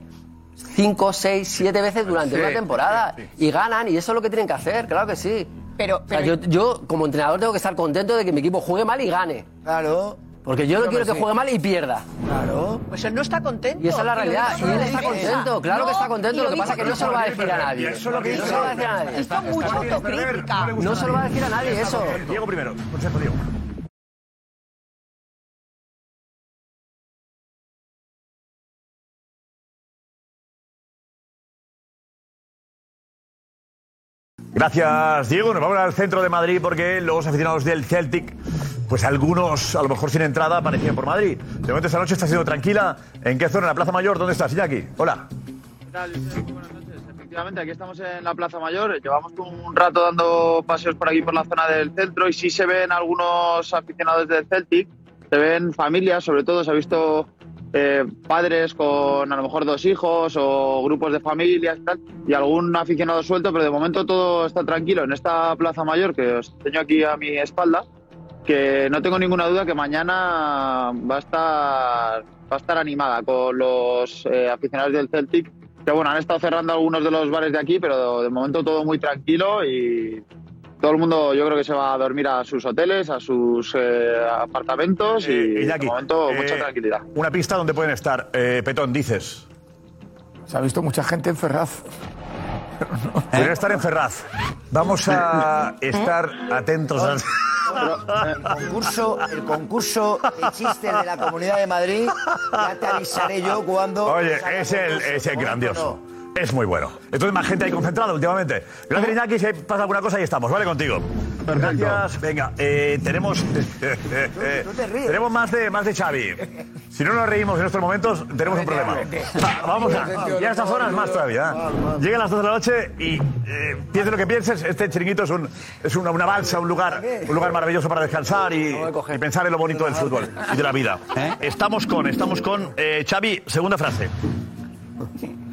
S23: 5, 6, 7 veces durante
S21: Sí,
S23: una temporada.
S21: sí,
S23: Y ganan, y eso es lo que tienen que hacer, claro que sí.
S21: Pero,
S23: O sea, yo, yo, como entrenador, tengo que estar contento de que mi equipo juegue mal y gane.
S13: Claro.
S23: Porque yo no quiero que
S21: sí.
S23: juegue mal y pierda.
S13: Claro.
S21: Pues él no está contento.
S23: Y esa es la realidad. Y él está contento. Claro que está contento. Lo que pasa es que no se lo va a decir a nadie.
S14: Eso es lo que
S23: No se lo va a decir a nadie.
S21: Hizo mucha autocrítica.
S23: No se lo va a decir a nadie eso.
S14: Diego primero, consejo Diego. Gracias, Diego. Nos vamos al centro de Madrid porque los aficionados del Celtic, pues algunos, a lo mejor sin entrada, aparecían por Madrid. De momento esta noche está siendo tranquila. ¿En qué zona? ¿En la Plaza Mayor? ¿Dónde estás, Iñaki? Hola.
S26: ¿Qué tal. Efectivamente, aquí estamos en la Plaza Mayor. Llevamos un rato dando paseos por aquí por la zona del centro y sí se ven algunos aficionados del Celtic. Se ven familias, sobre todo se ha visto eh, padres con a lo mejor dos hijos o grupos de familias y tal, y algún aficionado suelto, pero de momento todo está tranquilo en esta Plaza Mayor que os enseño aquí a mi espalda, que no tengo ninguna duda que mañana va a estar, va a estar animada con los eh, aficionados del Celtic que bueno, han estado cerrando algunos de los bares de aquí, pero de momento todo muy tranquilo y todo el mundo yo creo que se va a dormir a sus hoteles, a sus eh, apartamentos y
S14: Eh, Iñaki,
S26: de momento
S14: eh,
S26: mucha tranquilidad.
S14: Una pista donde pueden estar. Eh, Petón, dices.
S20: Se ha visto mucha gente en Ferraz.
S14: Podrían estar en Ferraz. Vamos a estar atentos a...
S13: El concurso, el concurso de chistes de la Comunidad de Madrid, ya te avisaré yo cuando...
S14: Oye, es el, es el grandioso. Es muy bueno. Entonces, más gente ahí concentrada últimamente. Gracias, Iñaki. Si pasa alguna cosa, ahí estamos. Vale, contigo. Gracias. Venga, eh, tenemos... [laughs] tenemos más de, más de Xavi. Si no nos reímos en estos momentos, tenemos un problema. Va, Vamos a... Ya a estas horas más todavía. ¿eh? Llegan las 2 de la noche y eh, piense lo que pienses, este chiringuito es, un, es una, una balsa, un lugar, un lugar maravilloso para descansar y, y pensar en lo bonito del fútbol y de la vida. Estamos con, estamos con eh, Xavi, segunda frase. [laughs]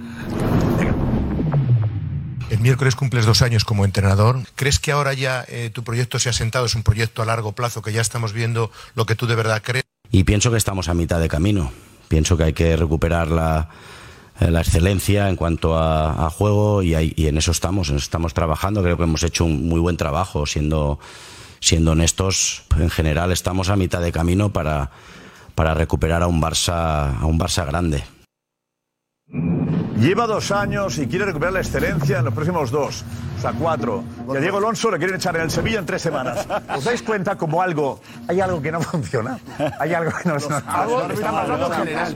S27: El miércoles cumples dos años como entrenador. ¿Crees que ahora ya eh, tu proyecto se ha sentado? Es un proyecto a largo plazo, que ya estamos viendo lo que tú de verdad crees.
S3: Y pienso que estamos a mitad de camino. Pienso que hay que recuperar la, eh, la excelencia en cuanto a, juego y, en eso estamos, estamos trabajando. Creo que hemos hecho un muy buen trabajo, siendo, siendo honestos. En general estamos a mitad de camino para, para recuperar a un Barça, a un Barça grande.
S14: Lleva dos años y quiere recuperar la excelencia en los próximos dos, o sea, cuatro. Y a Diego Alonso le quieren echar en el Sevilla en tres semanas. ¿Os dais cuenta como algo, hay algo que no funciona? Hay algo que no
S20: que está pasando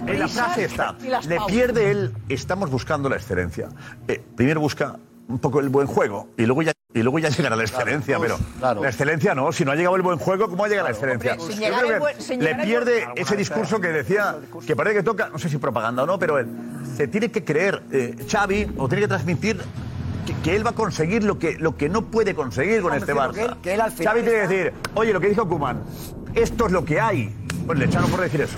S20: en
S14: la frase está, le pierde él, estamos buscando la excelencia. Eh, primero busca un poco el buen juego y luego ya, y luego ya llegará la excelencia, pero la excelencia no, si no ha llegado el buen juego, ¿cómo llega la excelencia?
S21: Hombre, sin
S14: Yo
S21: llegar
S14: creo
S21: el
S14: que
S21: buen- sin
S14: le pierde
S21: buen-
S14: ese discurso que decía, que parece que toca, no sé si propaganda o no, pero él se tiene que creer, eh, Xavi, o tiene que transmitir que, que él va a conseguir lo que, lo que no puede conseguir con este Barça.
S13: que él- que él al final
S14: Xavi tiene que decir, oye, lo que dijo Kuman, esto es lo que hay. Pues le echaron por decir eso.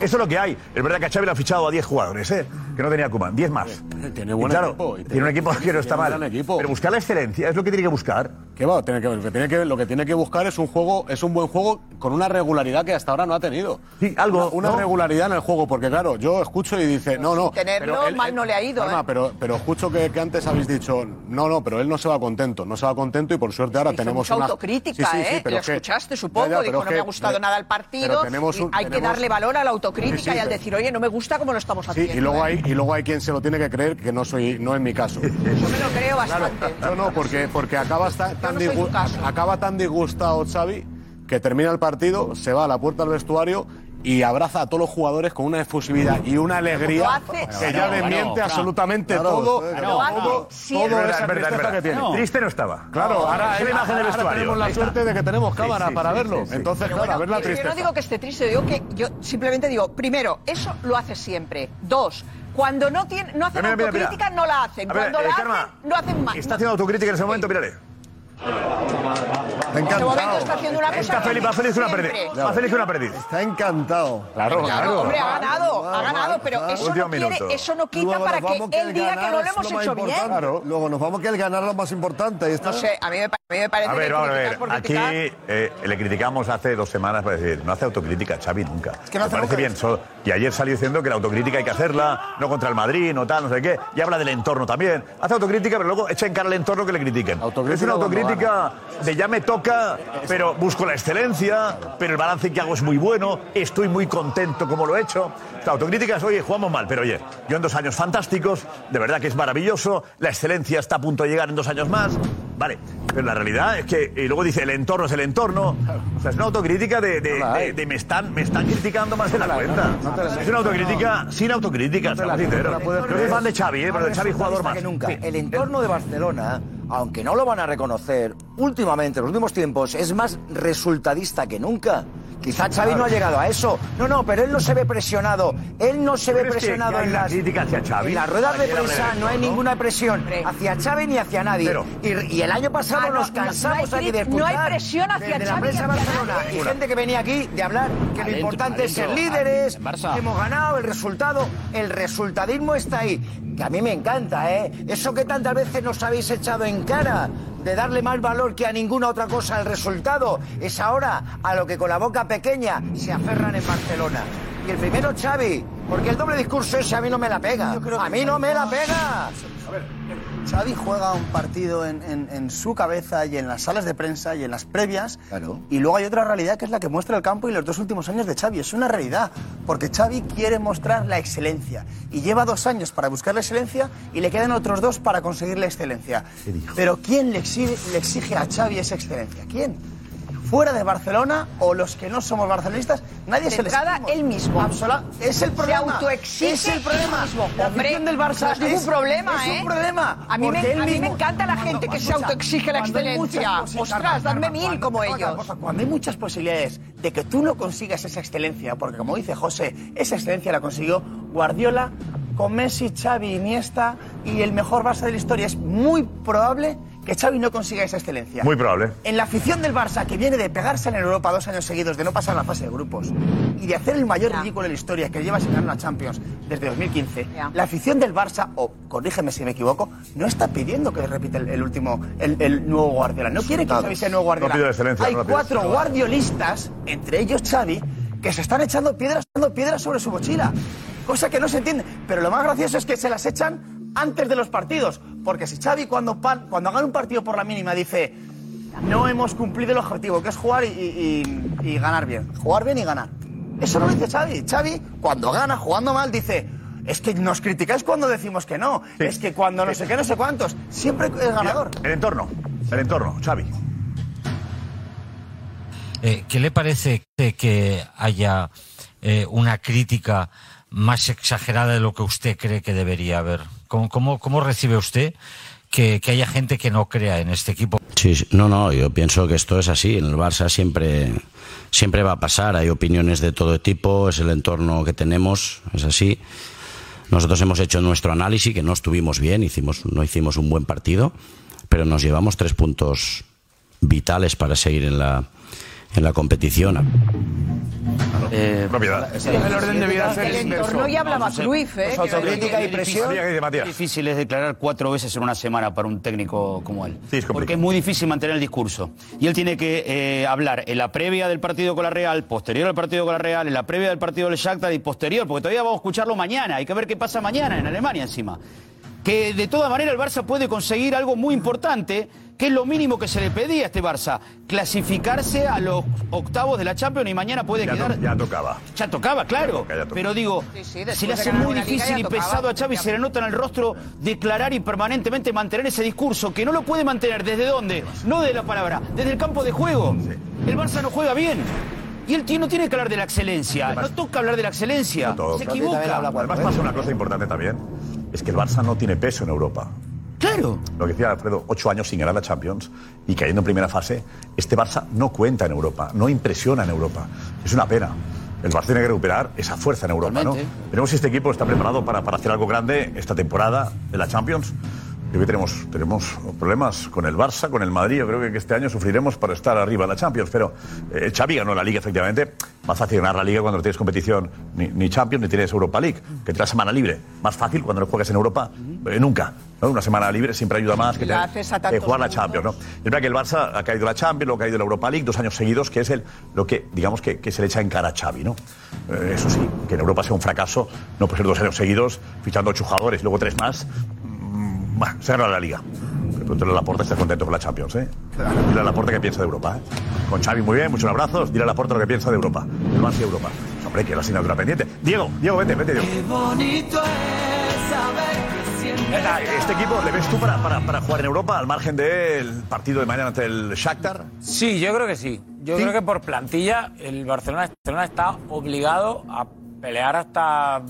S14: Eso es lo que hay. Es verdad que a Xavi le ha fichado a 10 jugadores, ¿eh? Que no tenía Kuman. 10 más.
S17: Tiene
S14: Y
S17: buen
S14: claro,
S17: equipo, y
S14: tiene un equipo que no está
S17: tiene
S14: mal.
S17: equipo.
S14: Pero buscar la excelencia es lo que tiene que buscar.
S17: ¿Qué va? Tiene que, lo, que tiene que, lo que tiene que buscar es un juego, es un buen juego con una regularidad que hasta ahora no ha tenido.
S14: Sí, algo.
S17: Una, una
S14: ¿no?
S17: regularidad en el juego, porque claro, yo escucho y dice, no, no.
S21: tenerlo,
S17: pero él-
S21: mal no le ha ido,
S17: Norma,
S21: ¿eh?
S17: pero, pero escucho que, que antes habéis dicho, no, no, pero él no se va contento, no se va contento y por suerte ahora
S21: Hizo
S17: tenemos
S21: mucha
S17: una.
S21: autocrítica,
S17: Sí, sí, sí,
S21: ¿eh?
S17: pero
S21: Lo
S17: es que-
S21: escuchaste, supongo.
S17: Ya, ya, pero
S21: Dijo, no me ha gustado nada el partido.
S17: pero tenemos un-
S21: hay que darle valor a la autocrítica
S17: Sí, sí,
S21: y al decir, oye, no me gusta cómo lo estamos
S17: Sí,
S21: haciendo.
S17: y luego,
S21: ¿eh?
S17: hay, y luego hay quien se lo tiene que creer que no soy no es mi caso.
S21: Yo me lo creo bastante.
S17: No, no, porque, porque acaba, tan
S21: no
S17: acaba tan disgustado Xavi que termina el partido, se va a la puerta del vestuario y abraza a todos los jugadores con una efusividad y una alegría que ya
S21: bueno,
S17: absolutamente todo, todo,
S14: Es
S17: esa
S14: verdad,
S17: tristeza que tiene.
S14: No. Triste no estaba.
S17: Claro, ahora,
S14: Es la imagen del
S17: ahora
S14: vestuario.
S17: tenemos la suerte de que tenemos cámara para verlo. Entonces, claro, a ver la
S21: es que
S17: tristeza.
S21: no digo que esté triste, digo que yo simplemente digo, primero, eso lo hace siempre. Dos, cuando no, tiene, no hacen
S14: Mira, mira, mira,
S21: autocrítica, no la hacen.
S14: Ver,
S21: Cuando
S14: eh,
S21: la
S14: Karma,
S21: hacen, lo hacen mal.
S14: Está haciendo autocrítica en ese momento, mírale.
S19: Está
S21: En este momento
S19: encantado.
S21: está haciendo una cosa
S14: Está feliz, más feliz que una perdiz. Más feliz que una perdiz.
S19: Está encantado.
S14: Claro,
S21: Claro, hombre, ha ganado, ha ganado, pero eso no, quiere,
S14: minuto.
S21: eso no quita
S19: Luego
S21: para que él diga que no lo
S19: es
S21: hemos hecho bien.
S19: Luego nos vamos que el ganar es lo más importante. Está.
S21: No sé, a mí me, pa- a mí me parece
S14: A ver,
S21: que
S14: vamos a ver. Aquí eh, le criticamos hace dos semanas para decir, no hace autocrítica Xavi nunca.
S21: que no
S14: Me
S21: hace
S14: parece
S21: nunca
S14: bien. y ayer salió diciendo que la autocrítica hay que hacerla, no contra el Madrid, no tal, no sé qué. Y habla del entorno también. Hace autocrítica, pero luego echa en cara al entorno que le critiquen. es una autocrítica de ya me toca, pero busco la excelencia, pero el balance que hago es muy bueno, estoy muy contento como lo he hecho. La autocrítica es, oye, jugamos mal, pero oye, yo en dos años fantásticos, de verdad que es maravilloso, la excelencia está a punto de llegar en dos años más. Vale, pero la realidad es que, y luego dice, el entorno es el entorno. O sea, es una autocrítica de, de- de- de me, están, me están criticando más de la cuenta. Es una autocrítica sin autocrítica, seamos sinceros. Yo soy fan de Xavi, ¿eh? pero de Xavi jugador más.
S13: que nunca.
S14: Sí.
S13: El entorno de Barcelona, aunque no lo van a reconocer, últimamente, en los últimos tiempos, es más resultadista que nunca. Quizá Xavi no ha llegado a eso. No, no, pero él no se ve presionado. Él no se
S14: ¿Tú
S13: ve presionado en las,
S14: crítica hacia Xavi?
S13: en las ruedas de prensa.
S14: de
S13: No hay ninguna presión hacia Xavi ni hacia nadie.
S14: Pero-
S13: y, y el año pasado
S21: Ah, no,
S13: nos
S21: no, no hay
S13: cansamos aquí de
S21: cri- no hay
S13: escuchar
S21: presión hacia
S13: desde la
S21: Xavi
S13: prensa Barcelona
S21: nadie.
S13: y gente que venía aquí de hablar que lo
S25: Adentro,
S13: importante es ser líderes, que hemos ganado, el resultado, el resultadismo está ahí, que a mí me encanta, ¿eh? Eso que tantas veces nos habéis echado en cara, de darle más valor que a ninguna otra cosa al resultado, es ahora a lo que con la boca pequeña se aferran en Barcelona. Y el primero Xavi, porque el doble discurso ese a mí no me la pega. A mí no me la pega.
S22: Xavi juega un partido en, en- en su cabeza y en las salas de prensa y en las previas. Y luego hay otra realidad que es la que muestra el campo y los dos últimos años de Xavi. Es una realidad. Porque Xavi quiere mostrar la excelencia. Y lleva dos años para buscar la excelencia y le quedan otros dos para conseguir la excelencia. Pero ¿quién le exige, le exige a Xavi esa excelencia? ¿Quién? Fuera de Barcelona o los que no somos barcelonistas, nadie se les
S21: él mismo.
S22: Absola- Es el
S21: Se
S22: problema.
S21: autoexige
S22: Es el problema.
S21: mismo.
S22: La
S21: Hombre,
S22: del Barça
S21: no es ningún problema,
S22: es
S21: ¿eh?
S22: un problema.
S21: A mí, me, a mí me encanta la
S22: cuando-
S21: gente que se
S22: escucha,
S21: autoexige la
S22: cuando muchas
S21: excelencia. Ostras,
S22: Carmen,
S21: dadme
S22: Carmen,
S21: mil como
S22: otra
S21: ellos.
S22: cosa, Cuando hay muchas posibilidades de que tú no consigas esa excelencia, porque como dice José, esa excelencia la consiguió Guardiola con Messi, Xavi, Iniesta y el mejor Barça de la historia. Es muy probable que Xavi no consiga esa excelencia.
S14: Muy probable.
S22: En la afición del Barça, que viene de pegarse en Europa dos años seguidos, de no pasar la fase de grupos y de hacer el mayor ridículo de la historia, que lleva sin ganar la Champions desde 2015, la afición del Barça, o corrígeme si me equivoco, no está pidiendo que repita el, el último, el, el nuevo Guardiola. No quiere que Xavi sea el nuevo Guardiola.
S14: No pide la excelencia,
S22: Hay
S14: no la pide.
S22: cuatro guardiolistas, entre ellos Xavi, que se están echando piedras, echando piedras sobre su mochila. Cosa que no se entiende. Pero lo más gracioso es que se las echan antes de los partidos. Porque si Xavi cuando, pan- cuando hagan un partido por la mínima dice no hemos cumplido el objetivo, que es jugar y, y- y- y ganar bien. Jugar bien y ganar. Eso no lo dice Xavi. Xavi, cuando gana, jugando mal, dice... Es que nos criticáis cuando decimos que no. Es que cuando no sé qué, no sé cuántos. Siempre es ganador.
S14: El entorno, el entorno, Xavi.
S28: Eh, ¿Qué le parece que- que haya eh, una crítica más exagerada de lo que usted cree que debería haber? ¿Cómo, cómo, cómo recibe usted que, que haya gente que no crea en este equipo?
S3: Sí, no, no, yo pienso que esto es así. En el Barça siempre, siempre va a pasar. Hay opiniones de todo tipo, es el entorno que tenemos, es así. Nosotros hemos hecho nuestro análisis, que no estuvimos bien, hicimos, no hicimos un buen partido, pero nos llevamos tres puntos vitales para seguir en la, en la competición.
S14: Propiedad.
S25: El orden debiera ser
S21: El
S25: inverso.
S21: entorno ya hablaba
S25: No sé.
S21: Cruyff, ¿eh?
S25: Autocrítica y presión.
S14: Matías, ¿qué dice Matías?
S25: Difícil es declarar cuatro veces en una semana para un técnico como él. Porque es muy difícil mantener el discurso. Y él tiene que eh, hablar en la previa del partido con la Real, posterior al partido con la Real, en la previa del partido del Shakhtar y posterior, porque todavía vamos a escucharlo mañana. Hay que ver qué pasa mañana en Alemania encima. Que de toda manera el Barça puede conseguir algo muy importante, que es lo mínimo que se le pedía a este Barça, clasificarse a los octavos de la Champions y mañana puede
S14: Ya, to-
S25: quedar...
S14: ya tocaba.
S25: Ya tocaba, claro. Pero digo, se le hace muy difícil y
S21: tocaba.
S25: pesado a Xavi, se le nota en el rostro declarar y permanentemente mantener ese discurso, que no lo puede mantener. ¿Desde dónde? No de la palabra, desde el campo de juego. El Barça no juega bien. Y él no tiene que hablar de la excelencia. No toca hablar de la excelencia. Se equivoca.
S14: Además pasa una cosa importante también, es que el Barça no tiene peso en Europa.
S25: Claro.
S14: Lo que decía Alfredo, ocho años sin ganar la Champions y cayendo en primera fase, este Barça no cuenta en Europa, no impresiona en Europa. Es una pena. El Barça tiene que recuperar esa fuerza en Europa, ¿no? Veremos si este equipo está preparado para, para hacer algo grande esta temporada de la Champions. Creo que tenemos, tenemos problemas con el Barça, con el Madrid. Yo creo que este año sufriremos para estar arriba en la Champions. Pero eh, Xavi ganó la Liga, efectivamente. Más fácil ganar la Liga cuando no tienes competición ni, ni Champions ni tienes Europa League. Que te la semana libre. Más fácil cuando no juegas en Europa. eh, nunca. ¿no? Una semana libre siempre ayuda más que,
S21: La
S14: tener- que jugar la. Champions. ¿no? Es verdad que el Barça ha caído la Champions, luego ha caído la Europa League dos años seguidos, que es el, lo que, digamos, que, que se le echa en cara a Xavi. ¿no? Eh, eso sí, que en Europa sea un fracaso, no puede ser dos años seguidos, fichando ocho jugadores, luego tres más. Bah, se ganó la Liga. De pronto la Laporta está contento con la Champions, ¿eh? Dile a Laporta que piensa de Europa, ¿eh? Con Xavi muy bien, muchos abrazos. Dile a Laporta lo que piensa de Europa. El Barça y Europa. Hombre, que la asignatura pendiente. Diego, Diego, vete, vete, Diego.
S29: bonito es saber que siempre.
S14: Este equipo, ¿le ves tú para, para, para jugar en Europa al margen del partido de mañana ante el Shakhtar?
S30: Sí, yo creo que sí. Yo creo que por plantilla el Barcelona, Barcelona está obligado a pelear hasta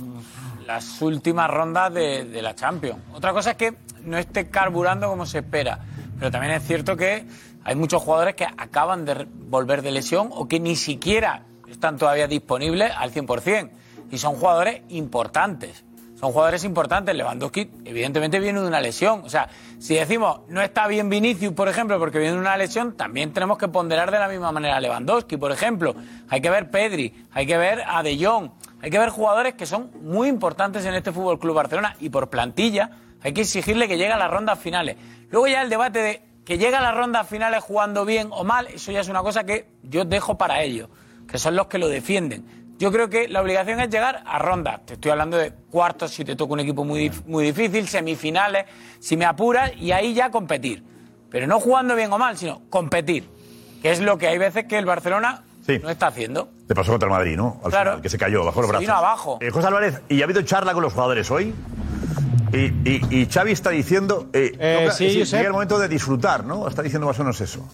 S30: las últimas rondas de, la Champions. Otra cosa es que no esté carburando como se espera. Pero también es cierto que hay muchos jugadores que acaban de volver de lesión o que ni siquiera están todavía disponibles al 100%. Y son jugadores importantes. Son jugadores importantes. Lewandowski, evidentemente, viene de una lesión. O sea, si decimos no está bien Vinicius, por ejemplo, porque viene de una lesión, también tenemos que ponderar de la misma manera a Lewandowski, por ejemplo. Hay que ver Pedri, hay que ver a De Jong, hay que ver jugadores que son muy importantes en este Fútbol Club Barcelona y por plantilla hay que exigirle que llegue a las rondas finales. Luego ya el debate de que llega a las rondas finales jugando bien o mal, eso ya es una cosa que yo dejo para ellos, que son los que lo defienden. Yo creo que la obligación es llegar a rondas. Te estoy hablando de cuartos si te toca un equipo muy, muy difícil, semifinales, si me apuras, y ahí ya competir. Pero no jugando bien o mal, sino competir. Que es lo que hay veces que el Barcelona no está haciendo.
S14: Te pasó contra el Madrid, ¿no? Al
S30: Claro.
S14: final, que se cayó bajo los
S30: Se
S14: brazos.
S30: vino abajo.
S14: Eh, José Álvarez, ¿y ha habido charla con los jugadores hoy? Y, y, y Xavi está diciendo... Eh,
S18: Eh,
S14: toca-
S18: sí,
S14: es llega el momento de disfrutar, ¿no? Está diciendo más o menos eso.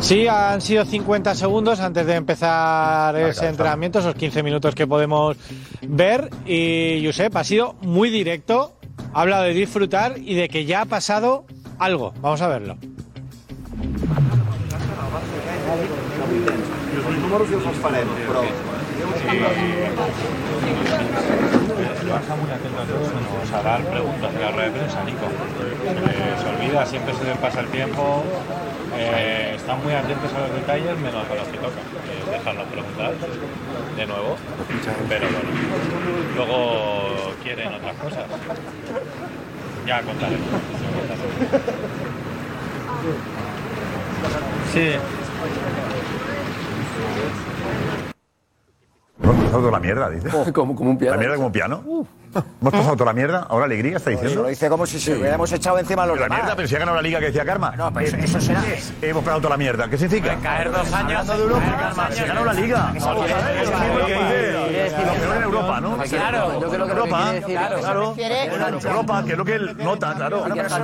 S18: Sí, han sido 50 segundos antes de empezar ese entrenamiento, esos 15 minutos que podemos ver. Y Josep ha sido muy directo, ha hablado de disfrutar y de que ya ha pasado algo. Vamos a verlo.
S16: Números ja els esperem, però...
S31: Pasa muy atento a menos a dar preguntas en la rueda de prensa, Nico. Eh, se olvida, siempre se le pasa el tiempo. eh, están muy atentos a los detalles menos a los que toca. Eh, dejarnos preguntar de nuevo. Pero bueno, luego quieren otras cosas. Ya contaremos. ya contaremos. Sí.
S14: Hemos pasado toda la mierda, dice. [laughs]
S23: como, como un piano.
S14: La mierda como un piano. Hemos pasado toda la mierda. Ahora alegría, está diciendo.
S13: Lo dice como si se hubiéramos echado encima a los
S14: La
S13: demás.
S14: mierda, pero si ha ganado la liga que decía Karma.
S13: No, pero eso, eso será.
S14: Hemos pegado toda la mierda. ¿Qué significa?
S30: Caer dos años.
S14: De Europa, Karma. Se ganó la liga. Lo peor en Europa, ¿no?
S23: Claro, yo creo que lo que
S14: Europa, claro, Europa, que es lo que él nota, claro.
S23: que a esta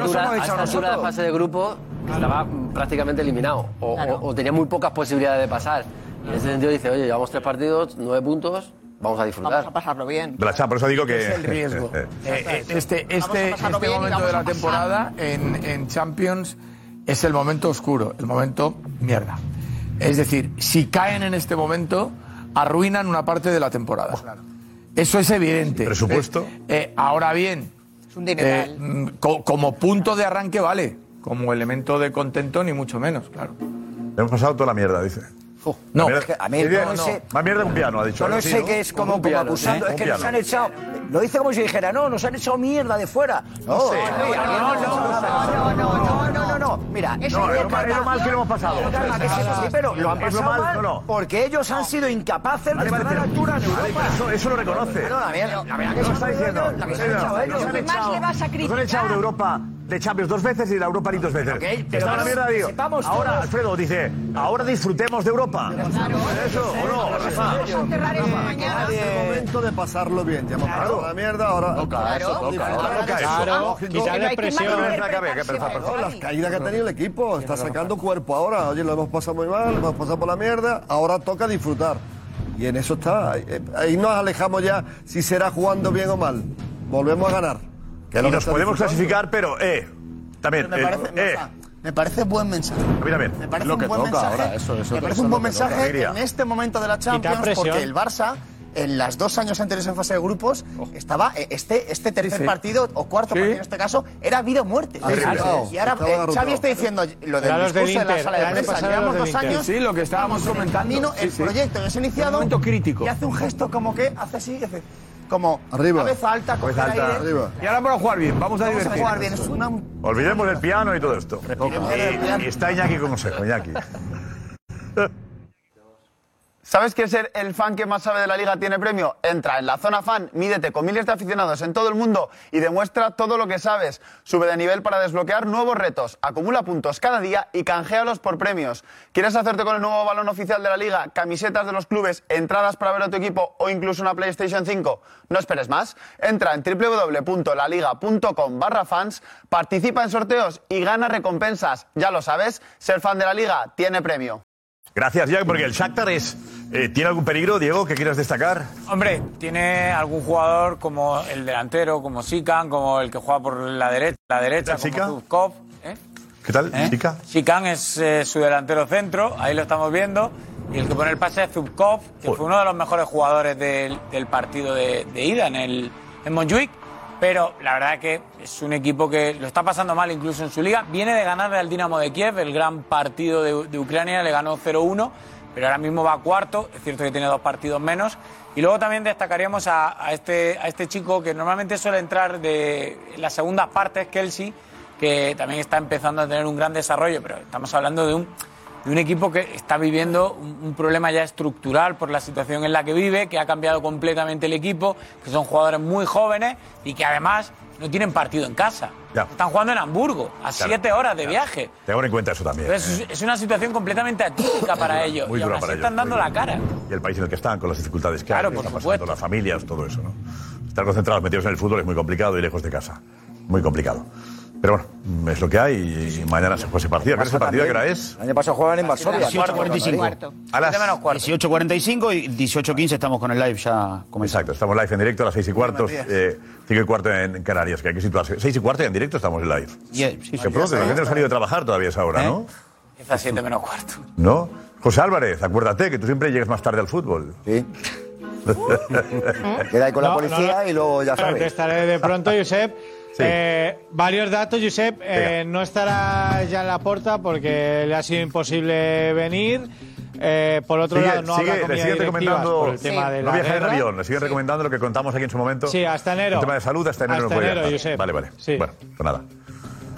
S23: altura, de fase de grupo estaba prácticamente eliminado o tenía muy pocas posibilidades de pasar. Y en ese sentido dice, oye, llevamos tres partidos, nueve puntos, vamos a disfrutar.
S21: Vamos a pasarlo bien.
S14: Champions, por eso digo que...
S20: Es el riesgo. [laughs]
S14: Eh,
S20: Eh, eh, este este, este momento de la temporada en, en Champions es el momento oscuro, el momento mierda. Es decir, si caen en este momento, arruinan una parte de la temporada. Eso es evidente.
S14: ¿Presupuesto?
S20: Eh, ahora bien,
S21: Es un
S20: eh, mm, co- como punto de arranque vale, como elemento de contento ni mucho menos, claro.
S14: Hemos pasado toda la mierda, dice.
S20: No,
S14: mierda-
S20: es que a mí no, no.
S14: Más mierda que un piano, ha dicho.
S13: Yo no sé qué es como,
S14: un
S13: como
S14: piano,
S13: acusando,
S14: ¿eh?
S13: es que nos han echado. Lo dice como si dijera, no, nos han echado mierda de fuera. No,
S14: sé.
S13: no, no, no, no, no, no, no, no. Mira,
S14: No, es lo lo mal que lo hemos pasado.
S13: Pero, calma, que sí, sí, pero lo han pasado
S14: mal,
S13: mal
S14: no, no.
S13: porque ellos han sido incapaces de altura en Europa.
S14: eso- lo reconoce.
S13: No, la verdad, que
S14: está diciendo.
S13: Que han echado
S14: de Europa de Champions dos veces y de la Europa League dos veces.
S13: Ok, pero
S14: Está la mierda, digo. Ahora,
S13: todos-
S14: Alfredo dice, ahora disfrutemos de Europa. ¿Eso o no, Rafa?
S19: Es el momento de pasarlo bien. Ya hemos pasado la mierda, ahora
S21: eso.
S20: Claro, quitarle
S21: hay que
S20: presión.
S19: No, las caídas que ha tenido el equipo, está sacando cuerpo ahora. Oye, lo hemos pasado muy mal, lo hemos pasado por la mierda, ahora toca disfrutar. Y en eso está. Ahí- Ahí nos alejamos ya si será jugando bien o mal. Volvemos a ganar. Que
S14: Y
S19: que
S14: nos podemos clasificar, pero, eh, también,
S22: Me
S14: el-
S22: parece,
S14: eh,
S22: me parece buen mensaje.
S14: mira, a ver.
S22: Me parece
S19: Lo
S22: un
S19: que
S22: buen
S19: toca
S22: mensaje.
S19: ahora, eso- eso-
S22: me parece
S19: eso
S22: un buen
S19: que toca.
S22: mensaje en este momento de la Champions porque el Barça en las dos años anteriores en fase de grupos estaba eh, este, este tercer
S20: sí.
S22: partido o cuarto
S20: Sí.
S22: partido en este caso era vida o muerte.
S20: Arreglado.
S22: Y ahora eh. Xavi está diciendo lo del discurso de la
S20: Inter,
S22: sala de prensa. Llevamos dos años.
S20: Sí, lo que estábamos
S22: en el
S20: comentando.
S22: camino,
S20: Sí,
S22: el
S20: sí.
S22: proyecto ya se ha iniciado.
S20: Un momento crítico.
S22: Y hace un gesto como que hace así, y hace como
S20: Arriba.
S22: cabeza alta, coger
S14: Cabeza alta.
S22: aire.
S14: Arriba.
S20: Y ahora vamos a jugar bien, vamos a
S22: Vamos a
S20: divertir.
S22: jugar bien. Es una
S14: Olvidemos del piano y todo esto. Y, y está Iñaki con consejo, Iñaki. [laughs]
S26: ¿Sabes que ser el fan que más sabe de la liga tiene premio? Entra en la zona fan, mídete con miles de aficionados en todo el mundo y demuestra todo lo que sabes. Sube de nivel para desbloquear nuevos retos, acumula puntos cada día y canjealos por premios. ¿Quieres hacerte con el nuevo balón oficial de la liga, camisetas de los clubes, entradas para ver a tu equipo o incluso una PlayStation 5? No esperes más. Entra en www.laliga.com barra fans, participa en sorteos y gana recompensas. Ya lo sabes, ser fan de la liga tiene premio.
S14: Gracias, Jack, porque el Shakhtar es, eh, ¿tiene algún peligro, Diego, que quieras destacar?
S30: Hombre, tiene algún jugador como el delantero, como Sikan, como el que juega por la derecha, la derecha como? Zubkov. ¿eh?
S14: ¿Qué tal, chica?
S30: Sikan es eh, su delantero centro, ahí lo estamos viendo. Y el que pone el pase es Zubkov, que fue uno de los mejores jugadores del, del partido de, de ida en, el, en Montjuic. Pero la verdad que es un equipo que lo está pasando mal incluso en su liga. Viene de ganarle al Dinamo de Kiev, el gran partido de, Ucrania, le ganó 0-1, pero ahora mismo va cuarto. Es cierto que tiene dos partidos menos. Y luego también destacaríamos a, a este, a este chico que normalmente suele entrar de en las segundas partes, Kelsey, que también está empezando a tener un gran desarrollo, pero estamos hablando de un, de un equipo que está viviendo un, un problema ya estructural por la situación en la que vive, que ha cambiado completamente el equipo, que son jugadores muy jóvenes y que además no tienen partido en casa.
S14: Ya.
S30: Están jugando en Hamburgo, a
S14: Claro,
S30: siete horas de viaje.
S14: Tengo en cuenta eso también. ¿eh?
S30: es, una situación completamente atípica para ellos.
S14: muy
S30: y
S14: dura
S30: aún
S14: para
S30: así
S14: ellos,
S30: están dando la cara.
S14: Y el país en el que están, con las dificultades que
S30: Claro,
S14: hay,
S30: por
S14: están pasando las familias, todo eso, ¿no? Estar concentrados, metidos en el fútbol es muy complicado y lejos de casa. Muy complicado. Pero bueno, es lo que hay y mañana se juega ese partido. ¿Qué es ese partido? ¿Qué hora es?
S13: El año pasado jugaban en Varsovia.
S25: 18.45.
S14: A las
S25: 18.45 y 18.15 estamos con el live ya comenzando.
S14: Exacto, estamos live en directo a las 6 y cuarto, eh, 5 y cuarto en Canarias, que hay que situarse. 6 y cuarto y en directo estamos en live. Se produce, la gente no ha salido a trabajar todavía esa hora, ¿no?
S30: Es a siete menos cuarto.
S14: ¿No? José Álvarez, acuérdate que tú siempre llegas más tarde al fútbol.
S13: Sí. [laughs] Queda ahí con la
S18: No,
S13: policía
S18: no, no.
S13: y luego ya
S18: Claro, te
S13: sabes.
S18: estaré de pronto, Josep. Eh, varios datos, Josep. Eh, no estará ya en la puerta porque le ha sido imposible venir. Eh, por otro
S14: Sigue-
S18: lado, no
S14: sigue-
S18: habrá
S14: le
S18: comida directivas
S14: recomendando
S18: por el tema de
S14: no
S18: la
S14: viajar en avión, le siguen recomendando lo que contamos aquí en su momento.
S18: Sí, hasta enero.
S14: El tema de salud hasta enero
S18: Hasta
S14: no
S18: enero. Josep.
S14: Vale, vale. Bueno, pues nada.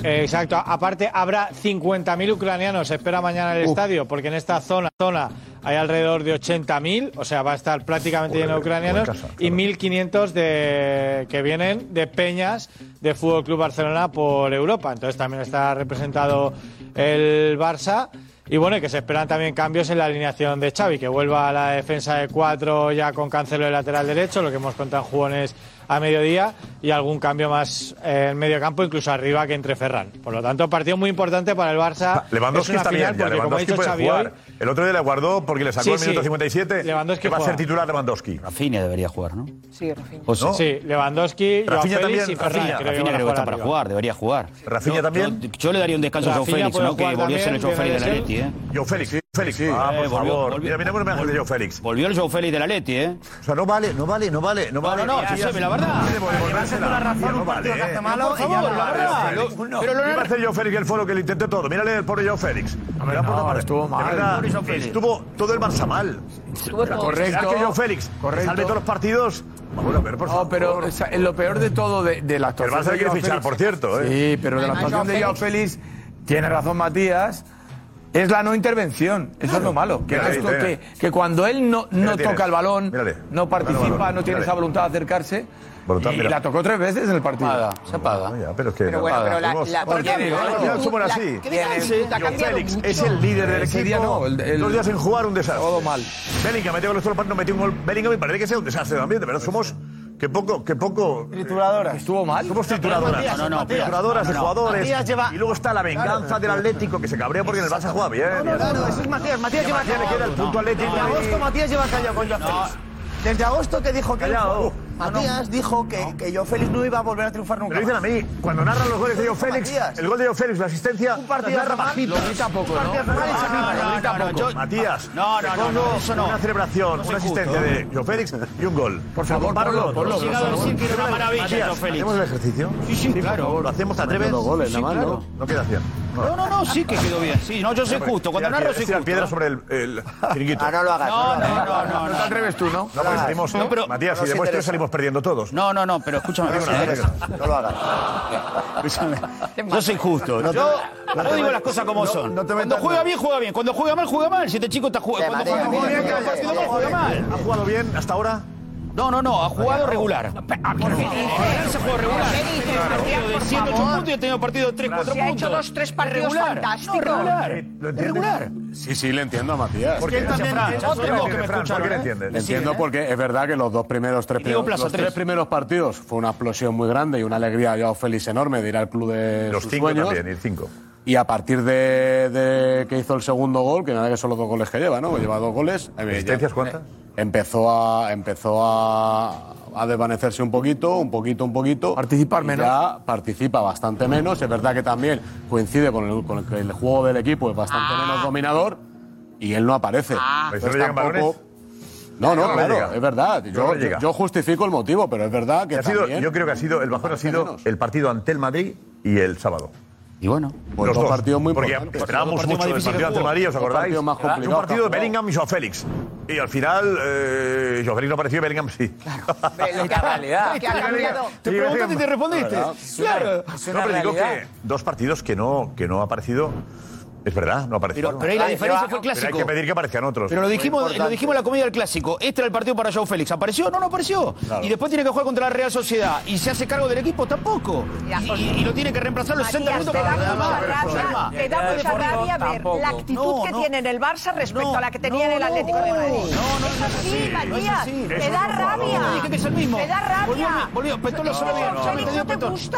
S18: Exacto. Aparte, habrá 50.000 ucranianos. Se espera mañana en el estadio, porque en esta zona, zona hay alrededor de 80.000. O sea, va a estar prácticamente lleno de ucranianos.
S14: casa,
S18: Y 1.500 de, que vienen de peñas de Fútbol Club Barcelona por Europa. Entonces también está representado el Barça. Y bueno, y que se esperan también cambios en la alineación de Xavi, que vuelva a la defensa de cuatro ya con Cancelo de lateral derecho, lo que hemos contado en jugones a mediodía, y algún cambio más eh, en medio campo, incluso arriba que entre Ferran. Por lo tanto, partido muy importante para el Barça.
S14: Lewandowski
S18: es una
S14: está bien,
S18: final
S14: ya,
S18: porque, como ha
S14: Lewandowski
S18: dicho
S14: puede
S18: Xavi
S14: jugar.
S18: hoy,
S14: El otro día le guardó porque le sacó
S18: Sí,
S14: el minuto
S18: sí.
S14: 57.
S18: Lewandowski
S14: que va a ser titular Lewandowski.
S25: Rafinha debería jugar, ¿no?
S21: Sí, Rafinha.
S25: O sea,
S14: ¿No?
S18: Sí, Lewandowski, Joao
S25: Rafinha
S18: Félix
S25: también,
S18: y Ferran.
S25: Rafinha,
S18: creo que
S25: Rafinha
S18: a
S25: creo que está para
S18: arriba.
S25: jugar, debería jugar.
S14: ¿Rafinha
S25: Yo-
S14: también?
S25: Yo, yo le daría un descanso a Joe
S18: Rafinha
S25: Félix, ¿no? Que el Félix del
S18: debe
S25: Atleti, ¿eh?
S14: Joe Félix, Félix.
S25: Sí,
S14: ah, por
S25: eh, volvió-
S14: favor.
S25: volvió-
S14: mira, mira cómo me hace de Joe Félix.
S25: Volvió el Joe Félix del Atleti, ¿eh?
S14: O sea, no vale, no vale, no vale, no vale.
S25: no, Josep, la verdad.
S14: Llevarse
S22: toda la razón, un partido que hace malo y ya no vale.
S14: Pero lo va a hacer Joe Félix el foro que le intentó todo. Mírale el pobre Joe Félix. Mira, por favor.
S20: estuvo mal.
S14: De verdad,
S25: Joe.
S14: Estuvo todo el Barça mal.
S21: Estuvo todo.
S20: Correcto.
S14: ¿Será que Joe Félix
S20: Correcto.
S14: salve todos los partidos? Vamos a ver, por
S20: No,
S14: favor.
S20: pero o sea, lo peor de todo de, de la
S14: El
S20: actuación.
S14: Barça le
S20: de
S14: quiere fichar,
S20: Félix-
S14: por cierto. ¿eh?
S20: Sí, pero de la actuación de
S21: Joao
S20: Félix, tiene razón Matías. Es la no intervención, eso es lo malo. Que,
S14: Mírale,
S20: esto que, que cuando él no, no toca
S14: tienes.
S20: el balón,
S14: Mírale.
S20: no participa,
S14: Mírale, balón.
S20: no tiene
S14: Mírale.
S20: esa voluntad de acercarse,
S14: Voluntad,
S20: y
S14: mira.
S20: la tocó tres veces en el partido.
S25: Apaga, se apaga.
S14: No, ya, pero es que.
S21: Pero bueno, pero la,
S14: Somos-
S21: la,
S14: ¿Por qué?
S21: la-
S14: Al
S21: la-
S14: final somos
S21: la-
S14: así. Félix es el líder del equipo.
S20: día no, el- el-
S14: Dos días sin jugar, un desastre.
S20: Todo mal.
S14: Bellingham metió los partidos, no metió un gol. Bellingham me parece que sea un desastre también. De verdad, somos. Que poco, que poco.
S22: Trituradoras.
S20: Estuvo mal.
S14: Somos trituradoras. No, no,
S22: Matías.
S14: trituradoras de
S22: No, no.
S14: jugadores.
S22: Matías lleva-
S14: Y luego está la venganza del Atlético que se cabrea porque en el Barça juega bien.
S22: No, no, no, eso es Matías. Matías lleva
S14: Matías le queda el punto Atlético.
S22: En agosto Matías lleva callado con Félix. Desde agosto que dijo que
S14: Callao.
S22: Matías dijo que, que yo Félix no iba a volver a triunfar nunca.
S14: lo dicen a mí, cuando narran los goles de Joe Félix,
S22: Matías.
S14: el gol de Joe Félix, la asistencia,
S22: Un partido
S14: narra bajito.
S22: lo grita poco,
S14: Un
S22: ¿no?
S14: partido
S22: No, no, no,
S14: grita,
S22: no,
S14: grita
S22: no, no,
S14: poco.
S22: yo-
S14: Matías,
S22: No, no, no, no, eso no.
S14: una celebración,
S22: No
S14: una asistencia de Joe Félix y un gol.
S22: Por favor,
S14: dos.
S22: por favor.
S25: una maravilla, Félix.
S14: ¿Hacemos el ejercicio?
S25: Sí, sí, claro.
S14: ¿Lo hacemos? ¿Te atreves?
S17: Dos goles, nada más,
S25: claro.
S17: ¿no?
S14: No queda 100.
S25: No, no, no, sí que quedó bien. Sí, no, yo soy justo. Cuando narro soy
S14: Tira
S25: justo.
S14: piedra sobre el, el chiringuito.
S13: Ah, no lo hagas.
S25: No, no, no, no,
S20: No
S25: no.
S20: te atreves tú, ¿no?
S14: No, porque salimos,
S25: No, pero-
S14: Matías, si demuestras
S13: interesa.
S14: salimos perdiendo todos.
S25: No, no, no, pero escúchame.
S14: No,
S25: escúchame.
S14: no,
S13: No lo hagas.
S25: Escúchame. Yo soy justo. Yo, digo las cosas como son.
S19: no te
S25: Cuando juega bien, juega bien. Cuando juega mal, juega mal. Si este chico está jugando. Cuando juega bien, juega mal.
S14: ¿Ha jugado bien hasta ahora?
S25: No, no, no, ha jugado regular. Se jugó regular.
S21: ¿Qué Matías,
S25: De
S21: por
S25: 108
S21: favor?
S25: puntos y ha tenido partido de 3, 4
S21: Se ha
S25: puntos.
S21: hecho dos, tres partidos
S25: regular.
S21: fantásticos.
S25: Regular. Regular.
S17: Sí, sí, le entiendo a Matías.
S14: ¿Por qué?
S25: Gracias, Fran. Ya
S14: ¿Por qué
S25: soy
S14: le
S25: vos que me
S14: Fran? ¿Por qué le
S25: ¿eh?
S14: entiendes?
S17: Le entiendo porque es verdad que los dos primeros, tres primeros,
S25: Plaza
S17: los
S25: tres.
S17: tres primeros partidos fue una explosión muy grande y una alegría Joao Félix enorme de ir al club de
S14: Los
S17: sus
S14: cinco
S17: sueños.
S14: también, el cinco.
S17: Y a partir de, de que hizo el segundo gol, que nada que son los dos goles que lleva, ¿no? Lleva dos goles.
S14: ¿Asistencias cuántas?
S17: Empezó a empezó a, a desvanecerse un poquito, un poquito, un poquito.
S20: Participar menos.
S17: Ya participa bastante menos. Es verdad que también coincide con el, con el juego del equipo es bastante menos dominador y él no aparece.
S14: ¿Pero
S17: Entonces
S14: no llegan balones?
S17: No, no,
S14: No
S17: claro, es verdad. Yo, justifico el motivo, pero es verdad que
S14: Ha sido, yo creo que ha sido, el bajón ha sido
S17: menos.
S14: el partido ante el Madrid y el sábado.
S25: Y bueno.
S17: Pues
S14: Los
S17: dos
S14: dos.
S17: partidos muy
S14: Porque
S17: importantes.
S14: esperábamos mucho
S25: más
S14: del partido ante Madrid, ¿os acordáis?
S17: partidos más
S14: Era un
S17: complicados
S14: partido de. Bellingham y Joao Félix. Y al final, eh, Joao Félix no apareció y Bellingham sí. [laughs]
S21: Ha-
S30: realidad.
S25: Te preguntaste y te respondiste. Claro.
S14: No, pero digo que dos partidos que no, que no ha aparecido. Es verdad, no ha aparecido.
S25: Pero, pero ahí la diferencia fue el
S14: Pero hay
S25: clásico.
S14: que pedir que aparezcan otros.
S25: Pero lo dijimos, lo dijimos en la comedia del clásico. Este era el partido para Joe Félix. ¿Apareció? No, no apareció. Y después tiene que jugar contra la Real Sociedad. ¿Y se hace cargo del equipo? Tampoco. Y, y- y lo tiene que reemplazar los 60
S21: Matías,
S25: minutos
S21: te da
S25: para
S21: mucha
S25: para-
S21: rabia, te da mucha rabia ver la actitud
S25: No,
S21: que
S25: no.
S21: tiene en el Barça respecto
S25: No,
S21: a la que tenía en el Atlético de
S25: no,
S21: Madrid.
S25: no, no,
S21: es así, Matías, te da rabia.
S25: Dije que es el mismo.
S21: Te da rabia.
S25: Volvió, volvió, Petón lo sabe bien.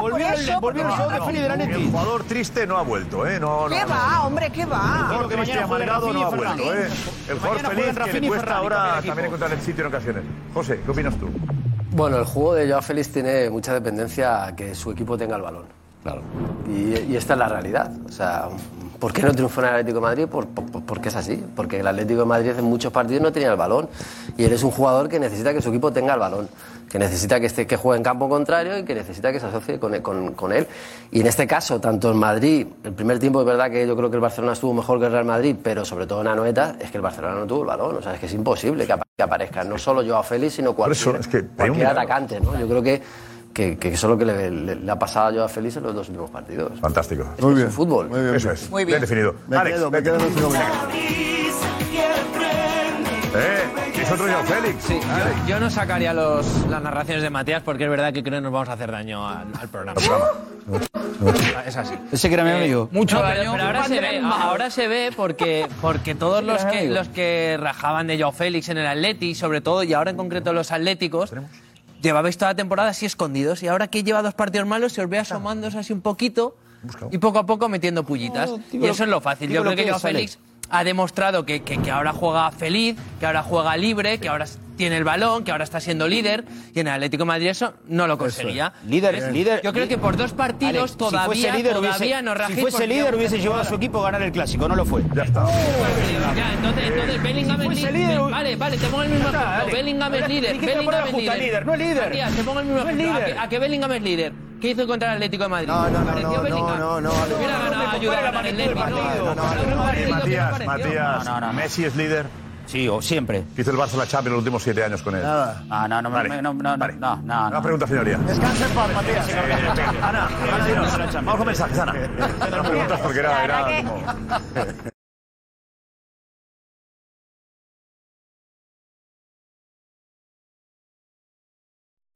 S25: Volvió el- show de. Félix del
S14: El jugador triste no ha vuelto, ¿eh? No, no,
S21: ¿Qué va, hombre, qué va?
S25: Jueguen
S14: amargado
S25: Rafinha
S14: no ha vuelto, ¿eh? El jugador
S25: Mañana
S14: feliz que le cuesta ahora también encontrar el sitio en ocasiones. José, ¿qué opinas tú?
S23: Bueno, el juego de Joao Félix tiene mucha dependencia a que su equipo tenga el balón.
S17: Claro.
S23: Y, y esta es la realidad. O sea, ¿por qué no triunfó en el Atlético de Madrid? Por- por- porque es así. Porque el Atlético de Madrid en muchos partidos no tenía el balón. Y él es un jugador que necesita que su equipo tenga el balón. Que necesita que, esté, que juegue en campo contrario y que necesita que se asocie con, con- con él. Y en este caso, tanto en Madrid, el primer tiempo es verdad que yo creo que el Barcelona estuvo mejor que el Real Madrid, pero sobre todo en Anoeta, es que el Barcelona no tuvo el balón. O sea, es que es imposible que, que aparezca no solo Joao Félix, sino cualquier,
S14: eso, es que hay un
S23: cualquier
S14: milagro.
S23: atacante. ¿no? Yo creo que, que, que eso es lo que le, le- le ha pasado a Joao Félix en los dos últimos partidos.
S14: Fantástico.
S23: Es que es un fútbol.
S19: Muy bien.
S14: Eso es.
S21: Muy bien.
S14: Bien definido.
S19: Me
S14: Alex,
S19: quedo, me quedo en este
S14: Félix.
S32: Sí, yo, yo no sacaría los, las narraciones de Matías porque es verdad que creo que nos vamos a hacer daño al, al programa. Es así.
S25: Ese que era mi amigo.
S32: Mucho
S25: No,
S32: daño. Pero ahora se ve, ahora se ve porque, porque todos los que, los que rajaban de Joao Félix en el Atleti, sobre todo, y ahora en concreto los atléticos, llevabais toda la temporada así escondidos y ahora que lleva dos partidos malos se os ve asomándose así un poquito y poco a poco metiendo pullitas. Y eso es lo fácil. Yo creo que Joao
S25: Alex.
S32: Ha demostrado que, que- que ahora juega feliz, que ahora juega libre, que ahora tiene el balón, que ahora está siendo líder y en el Atlético de Madrid eso no lo conseguía.
S25: Líder, líder.
S32: Yo creo que por dos partidos
S25: Alex,
S32: todavía,
S25: si fuese líder,
S32: todavía
S25: hubiese,
S32: no
S25: si fuese líder hubiese llevado a su equipo a ganar el clásico, no lo fue.
S14: Ya está.
S32: Ya, entonces, entonces Bellingham
S25: Si
S32: es
S25: fuese
S32: líder. Vale, vale, te pongo el mismo
S25: está,
S32: ejemplo. Bellingham es líder. Bellingham es líder.
S25: líder, no es líder.
S32: Matías, te pongo el mismo
S25: No es
S32: ejemplo. ¿A que, Bellingham es líder? ¿Qué hizo contra el Atlético de Madrid?
S19: No, no, no,
S32: ¿Pareció
S19: no, no, no, no,
S32: Hubiera
S19: no,
S32: ganado
S25: no,
S32: ayudar a
S25: no, no, no,
S32: ¿no?
S25: no, no, no,
S32: Pero
S25: no,
S32: Madrid, ¿qué os
S14: Matías? Matías,
S25: No, no, no.
S14: Messi es líder.
S25: Sí, o siempre.
S14: Hizo el Barça la Champions los últimos siete años con él.
S19: Nada.
S25: Ah, no, no,
S14: Vale.
S25: no, no, no,
S14: Vale.
S25: no, no,
S14: Una
S25: no.
S14: pregunta, señoría.
S19: Descansa en paz, Matías.
S14: Eh, Ana, Ana, dinos. Vamos con mensajes, Ana. No preguntas porque era,
S15: La
S14: era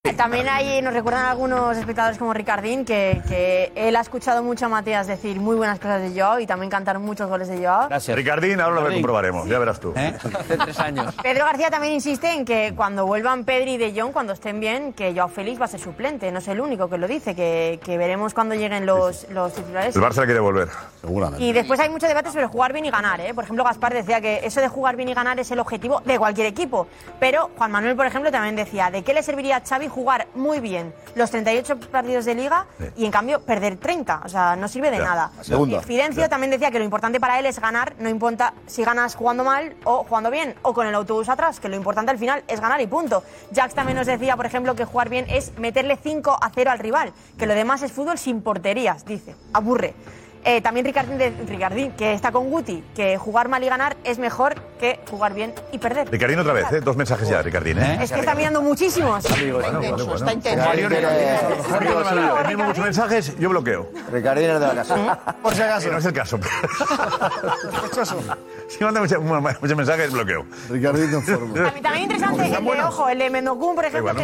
S14: Eh,
S15: también ahí nos recuerdan algunos espectadores como Ricardín que, él ha escuchado mucho a Matías decir muy buenas cosas de Joao y también cantar muchos goles de Joao. Gracias.
S14: Ricardín, ahora lo comprobaremos, ya verás tú.
S32: ¿Eh? Tres años.
S15: Pedro García también insiste en que cuando vuelvan Pedri y De Jong, cuando estén bien, que Joao Félix va a ser suplente. No es el único que lo dice, que, veremos cuando lleguen los, titulares.
S14: El Barça quiere volver,
S17: seguramente.
S15: Y después hay muchos debates sobre jugar bien y ganar. ¿eh? Por ejemplo, Gaspar decía que eso de jugar bien y ganar es el objetivo de cualquier equipo. Pero Juan Manuel, por ejemplo, también decía, ¿de qué le serviría a Xavi jugar muy bien los 38 partidos de liga y en cambio perder 30. O sea, no sirve de nada.
S14: Segunda.
S15: Fidencio también decía que lo importante para él es ganar, no importa si ganas jugando mal o jugando bien o con el autobús atrás, que lo importante al final es ganar y punto. Jax también nos decía, por ejemplo, que jugar bien es meterle 5 a 0 al rival, que lo demás es fútbol sin porterías, dice. Aburre. Eh, también Ricardín, de, Ricardín, que está con Guti, que jugar mal y ganar es mejor que jugar bien y perder.
S14: Ricardín otra vez, ¿eh? dos mensajes ya, Ricardín. ¿eh? ¿eh?
S15: Es que está mirando muchísimos.
S14: Amigo.
S15: Está intenso.
S13: Ricardín,
S14: muchos mensajes, yo bloqueo.
S13: Ricardín es de la casa. ¿Mm?
S14: Por si acaso. no es el caso. [laughs] si manda muchos, muchos mensajes, bloqueo.
S19: Ricardín no forma. [laughs]
S15: También interesante pues eh, el de, ojo, el de Mendocum, por ejemplo.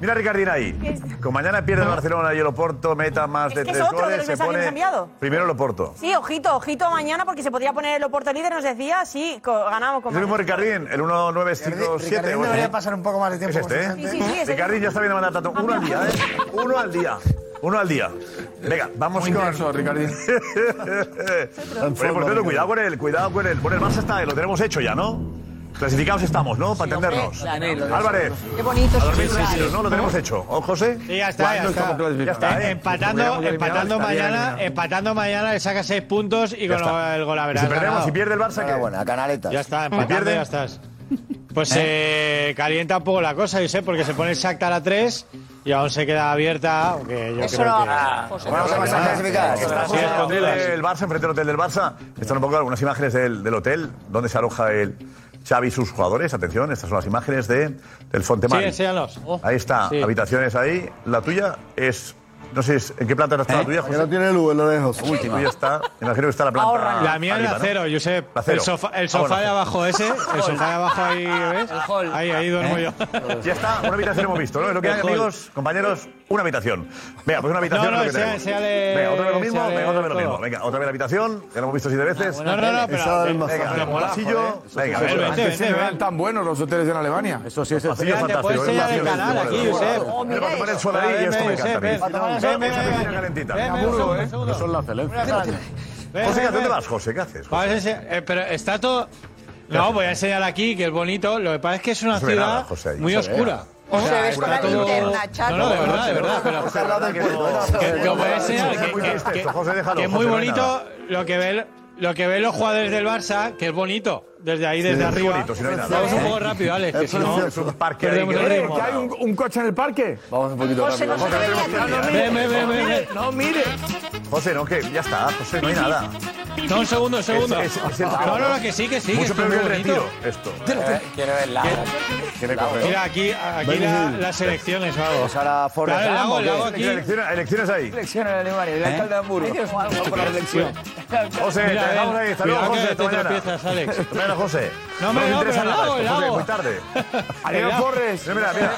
S14: Mira Ricardín ahí. Con mañana pierde ¿Eh? Barcelona y el Oporto, meta más de tres goles, se pone... Primero el
S15: Sí, ojito, ojito mañana porque se podría poner el Oporto líder, nos decía, sí, ganamos con...
S14: Es el mismo Ricardín, el 1957.
S33: Ricardín debería pasar un poco más de tiempo.
S14: Este, ¿eh? Ricardín ya está bien mandar tanto. Uno al día, ¿eh? Uno al día. Uno al día. Venga, vamos
S20: Muy
S14: con.
S20: Intenso, Ricardín. [laughs]
S14: Oye, por cierto, cuidado con el, cuidado con el. Por el más está, eh, lo tenemos hecho ya, ¿no? Clasificados estamos, ¿no? Para entendernos. Álvarez.
S21: Qué bonito.
S14: A dormir tranquilos, ¿no? Lo tenemos hecho. ¿O José?
S18: Sí, ya está. Ya está. Empatando, empatando mañana, empatando mañana le saca seis puntos y con el gol a
S14: Si perdemos, si pierde el Barça, ah,
S13: que bueno, canaleta.
S18: Ya está, empatando ya estás. Pues se calienta un poco la cosa, yo sé, porque se pone exacta la 3 y aún se queda abierta. Aunque
S21: Eso
S18: creo
S21: no,
S18: que...
S21: Ah,
S13: vamos a pasar
S14: clasificadas. El Barça, enfrente del hotel del Barça, están un poco algunas imágenes del, del hotel, donde se aloja el Xavi y sus jugadores. Atención, estas son las imágenes de, del Fontemar.
S18: Sí, enséñalos. Oh.
S14: Ahí está, habitaciones ahí. La tuya es no sé en qué planta está la ¿Eh?
S19: tuya,
S14: José.
S19: Que no tiene luz, lo dejo.
S14: Última. Tuya está, imagino que está la planta. Ahorra.
S18: La mía es la
S14: arriba, cero,
S18: ¿no? Josep.
S14: La cero.
S18: El sofá, el sofá de abajo ese, el [laughs] sofá de abajo ahí, ¿ves? El hall. Ahí, ahí duermo ¿Eh? yo. [laughs]
S14: Ya está, una habitación hemos visto, ¿no? Es lo que hay, amigos, compañeros, una habitación. Venga, pues una habitación
S18: no, no,
S14: es lo que
S18: sea.
S14: Sea
S18: de,
S14: venga, otra vez lo mismo, venga, otra vez lo mismo. Venga, otra vez la habitación, ya lo hemos visto siete ah, veces.
S18: no, no, no, pero...
S14: Venga, el pasillo, venga.
S20: Antes
S18: sí
S20: no eran tan buenos los hoteles en Alemania.
S17: Eso sí,
S18: es
S14: fantástico.
S18: Puedes ¿eh? sellar
S14: oh, el
S18: canal aquí, Josep.
S14: Me
S18: voy
S14: a poner el suadrillo, esto me encanta. Calentita.
S17: No son la excelencia.
S14: José, ¿qué
S18: te
S14: vas, José? ¿Qué haces?
S18: José, eh, Pero está todo... No, voy a enseñar aquí que es bonito. Lo que pasa es que es una ciudad muy oscura. O sea, ves
S21: con la linterna, chato.
S18: No, no, de verdad, de verdad. Pero,
S14: como que,
S18: que, que,
S14: es muy
S18: bonito lo que ve, los jugadores del Barça, que es bonito. Desde ahí, desde
S14: sí,
S18: arriba.
S14: Bonito, si no
S18: Vamos un poco rápido, Alex. Que si no,
S14: es un parque. Ahí, que,
S20: hay un, un, coche en el parque?
S13: Vamos un poquito
S21: José,
S13: rápido.
S21: No, se
S18: ve no, mire.
S20: No, mire.
S14: José, no, que ya está. José, no hay nada.
S18: No, un segundo, un segundo.
S14: Es, es, es
S18: no, no, no, que sí, que sí.
S14: Mucho que premio
S18: el
S14: retiro, esto.
S30: Eh, quiero ver la... Quiere correr.
S18: Mira, aquí, aquí la, las elecciones o algo.
S13: Pues ahora Forrest
S18: claro, el lago, el lago aquí.
S14: Elecciones, elecciones ahí.
S20: Elecciones en Alemania, el alcalde de Hamburgo.
S18: Hay la eh. elección.
S14: José, te dejamos
S18: eh.
S14: ahí. Hasta luego, José.
S18: Te tropiezas, Alex.
S14: José.
S18: No
S14: me
S18: no,
S14: no,
S18: pero
S14: José, muy tarde. [laughs]
S20: Adiós, Forres.
S14: Mira, mira.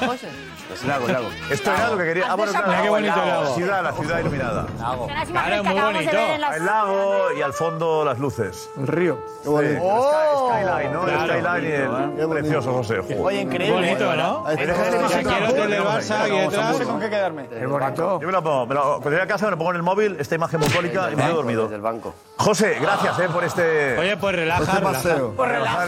S13: Los lagos, lagos.
S14: Esto era lo que quería. Ah, bueno, claro.
S18: Mira qué bonito el lago.
S14: La ciudad, la ciudad iluminada.
S15: Lago.
S18: Claro, muy bonito.
S14: El lago y al fondo las luces.
S20: El río.
S19: Qué bonito.
S14: Oh, skyline, ¿no?
S18: Claro, el
S14: skyline y el ¿eh? precioso José.
S22: Oye, increíble.
S18: Bonito, ¿no? Quiero hotel del Barça aquí detrás.
S22: No sé con qué quedarme.
S20: Es bonito.
S14: Yo me lo pongo. Me lo, cuando llegue a casa me lo pongo en el móvil, esta imagen bucólica, y me he dormido.
S23: Del banco.
S14: José, gracias eh, por este.
S18: Oye, pues relaja.
S19: Este paseo.
S14: Pues relaja.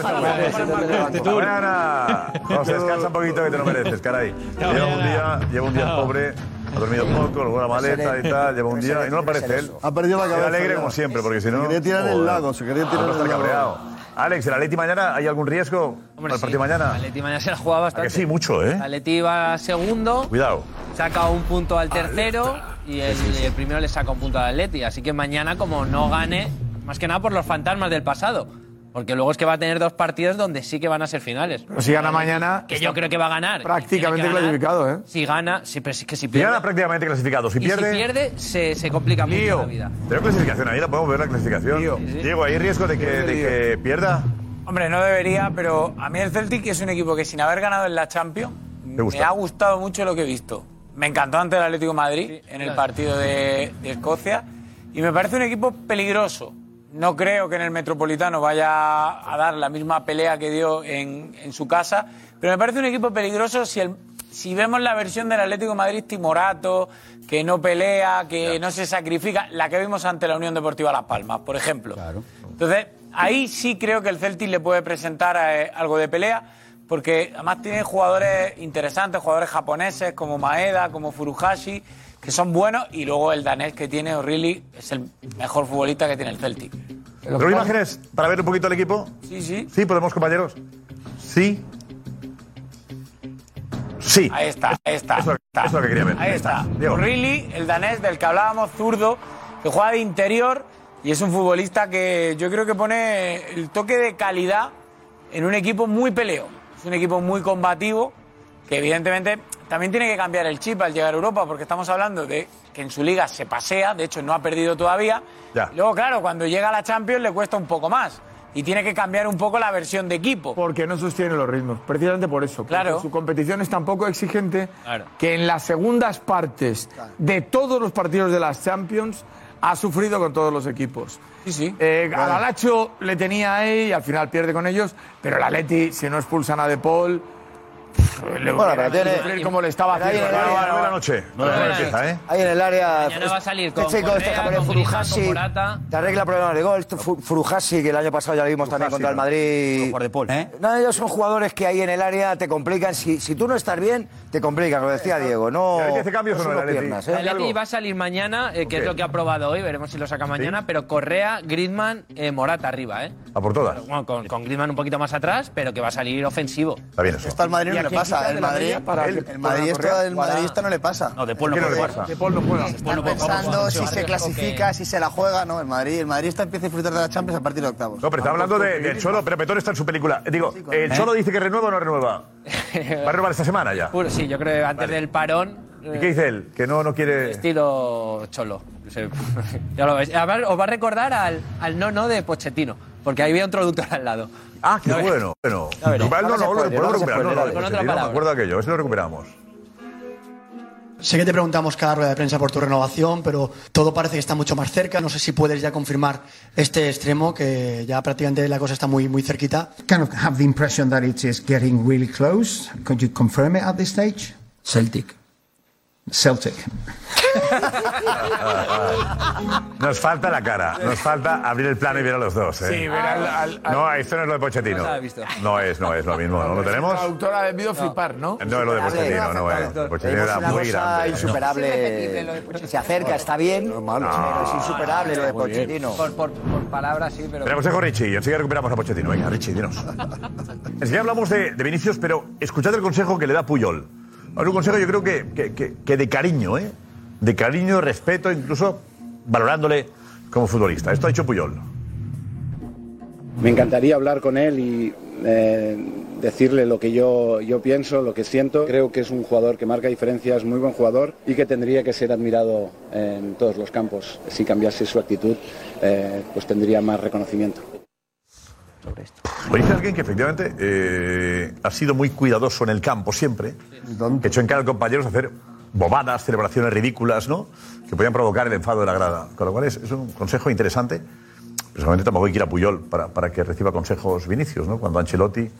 S14: Mañana. José, descansa un poquito que te lo mereces, caray lleva un día, lleva un día pobre ha dormido poco, luego la maleta y tal, lleva un día y no aparece él.
S19: Ha perdido la cabeza.
S14: Alegre como siempre, porque si no.
S19: Se quería tirar el lago, se quería tirar el lago.
S14: Alex, ¿el Atleti mañana hay algún riesgo
S32: Hombre,
S14: para el partido sí. mañana?
S32: El Atleti mañana se la juega bastante.
S14: ¿A que sí, mucho, ¿eh?
S32: El Atleti va segundo.
S14: Cuidado.
S32: Saca un punto al tercero Alerta. y el, sí, sí, el primero le saca un punto al Atleti. Así que mañana, como no gane, más que nada por los fantasmas del pasado. Porque luego es que va a tener dos partidos donde sí que van a ser finales.
S20: Pero si gana mañana.
S32: Que yo creo que va a ganar.
S20: Prácticamente
S32: ganar.
S20: clasificado, ¿eh?
S32: Si gana, si, pero que si pierde.
S14: Si gana prácticamente clasificado. Si pierde.
S32: Y si pierde, se, se complica mucho la vida.
S14: Tenemos clasificación ahí, la podemos ver la clasificación. Lío. Diego, ¿hay riesgo de que, de que pierda?
S30: Hombre, no debería, pero a mí el Celtic es un equipo que sin haber ganado en la Champions, me ha gustado mucho lo que he visto. Me encantó ante el Atlético de Madrid sí, en el claro. partido de, de Escocia y me parece un equipo peligroso no creo que en el Metropolitano vaya a dar la misma pelea que dio en, en su casa, pero me parece un equipo peligroso si, el- si vemos la versión del Atlético de Madrid timorato, que no pelea, que no se sacrifica, la que vimos ante la Unión Deportiva Las Palmas, por ejemplo. Entonces, ahí sí creo que el Celtic le puede presentar eh, algo de pelea, porque además tiene jugadores interesantes, jugadores japoneses como Maeda, como Furuhashi, que son buenos, y luego el danés que tiene O'Reilly es el mejor futbolista que tiene el Celtic.
S14: ¿Tenemos imágenes para ver un poquito el equipo?
S30: Sí, sí.
S14: ¿Sí podemos, compañeros? Sí. Sí.
S30: Ahí está, ahí está.
S14: Eso, eso es lo que quería ver.
S30: Ahí está. O'Reilly, el danés del que hablábamos, zurdo, que juega de interior y es un futbolista que yo creo que pone el toque de calidad en un equipo muy peleo. Es un equipo muy combativo que evidentemente también tiene que cambiar el chip al llegar a Europa porque estamos hablando de que en su liga se pasea, de hecho no ha perdido todavía.
S14: Ya.
S30: Luego, claro, cuando llega a la Champions le cuesta un poco más y tiene que cambiar un poco la versión de equipo.
S20: Porque no sostiene los ritmos, precisamente por eso.
S30: Claro.
S20: Su competición es tan poco exigente
S30: Claro.
S20: que en las segundas partes de todos los partidos de las Champions ha sufrido con todos los equipos.
S30: Sí, sí.
S20: Eh, al Alacho le tenía ahí y al final pierde con ellos, pero el Atleti, si no expulsan a De Paul,
S13: Bueno, pero tiene-
S20: como le estaba haciendo.
S13: en el área-
S14: Nueve de la noche. Nueve de la noche empieza, ¿eh?
S13: Ahí en el área.
S32: Mañana va a salir
S13: este
S32: con
S13: chico, este japonés Furuhashi, te arregla problemas de gol. Este Fu- Furuhashi, que el año pasado ya lo vimos también contra el Madrid.
S25: Por De Paul.
S13: ¿Eh? No, ellos son jugadores que ahí en el área te complican. Si, si tú no estás bien, te complican, lo decía Diego. No,
S14: ¿Y Atleti hace cambios no, el Atleti?
S13: piernas,
S32: El
S13: ¿eh?
S32: Atleti va a salir mañana, eh, que es lo que ha probado hoy, veremos si lo saca mañana, pero Correa, Griezmann, eh, Morata arriba, ¿eh?
S14: A por todas.
S32: Bueno, con, con Griezmann un poquito más atrás, pero que va a salir ofensivo.
S14: Está bien eso.
S22: Esto al Madrid
S20: ¿Y
S22: no le pasa. El Madrid,
S20: para
S22: el, el
S20: pueda
S22: Madrid esto,
S20: correr?
S22: el Madridista no le pasa.
S14: No, De Paul no
S22: ¿Qué
S14: puede
S22: le
S14: jugar.
S20: De Paul no juega.
S22: Están pensando si se clasifica, si se la juega, no. El Madrid, el Madridista empieza a disfrutar de la Champions a partir de octavos.
S14: No, pero está hablando de, del Cholo, pero Petón está en su película. Digo, ¿el Cholo dice que renueva o no renueva? [laughs] ¿Va a renovar esta semana ya?
S32: Puro, sí, yo creo que antes del parón.
S14: ¿Y qué dice él? Que no, no quiere...
S32: Estilo cholo. [laughs] Ya lo veis. Además, os va a recordar al, al no no de Pochettino, porque ahí había un traductor al lado.
S14: Ah, qué bueno. bueno. No, no, no, lo podemos recuperar. No, no.
S32: Con otra
S14: me acuerdo aquello, ese lo recuperamos.
S34: Sé que te preguntamos cada rueda de prensa por tu renovación, pero todo parece que está mucho más cerca. No sé si puedes ya confirmar este extremo, que ya prácticamente la cosa está muy, muy cerquita.
S35: kind of have the impression that it is getting really close. Could you confirm it at this stage?
S34: Celtic.
S35: Celtic.
S14: Nos falta la cara, nos falta abrir el plano y ver a los dos. ¿eh?
S20: Sí, ver al- al- al-
S14: No, esto no es lo de Pochettino.
S20: No visto.
S14: No es, no es lo mismo, ¿no? ¿Lo
S20: La
S14: tenemos?
S20: traductora ha debido flipar, ¿no?
S14: No es lo de Pochettino, no es. Pochettino era muy grande.
S13: insuperable. Se acerca, está bien, pero es insuperable lo de Pochettino.
S32: Por, por, por palabras, sí, pero.
S14: Tenemos a Richie y enseguida recuperamos a Pochettino. Venga, Richie, dinos. Enseguida hablamos de, de Vinicius, pero escuchad el consejo que le da Puyol. Ahora, un consejo yo creo que- que de cariño, ¿eh? De cariño, respeto, incluso valorándole como futbolista. Esto ha hecho Puyol.
S36: Me encantaría hablar con él y eh, decirle lo que yo, yo pienso, lo que siento. Creo que es un jugador que marca diferencias, muy buen jugador y que tendría que ser admirado en todos los campos. Si cambiase su actitud, eh, pues tendría más reconocimiento.
S14: Lo dice alguien que efectivamente eh, ha sido muy cuidadoso en el campo siempre. Que echó en cara al compañeros a hacer bobadas, celebraciones ridículas, ¿no? Que podían provocar el enfado de la grada. Con lo cual es, es un consejo interesante. Personalmente tampoco hay que ir a Puyol para, para que reciba consejos Vinicius, ¿no? Cuando Ancelotti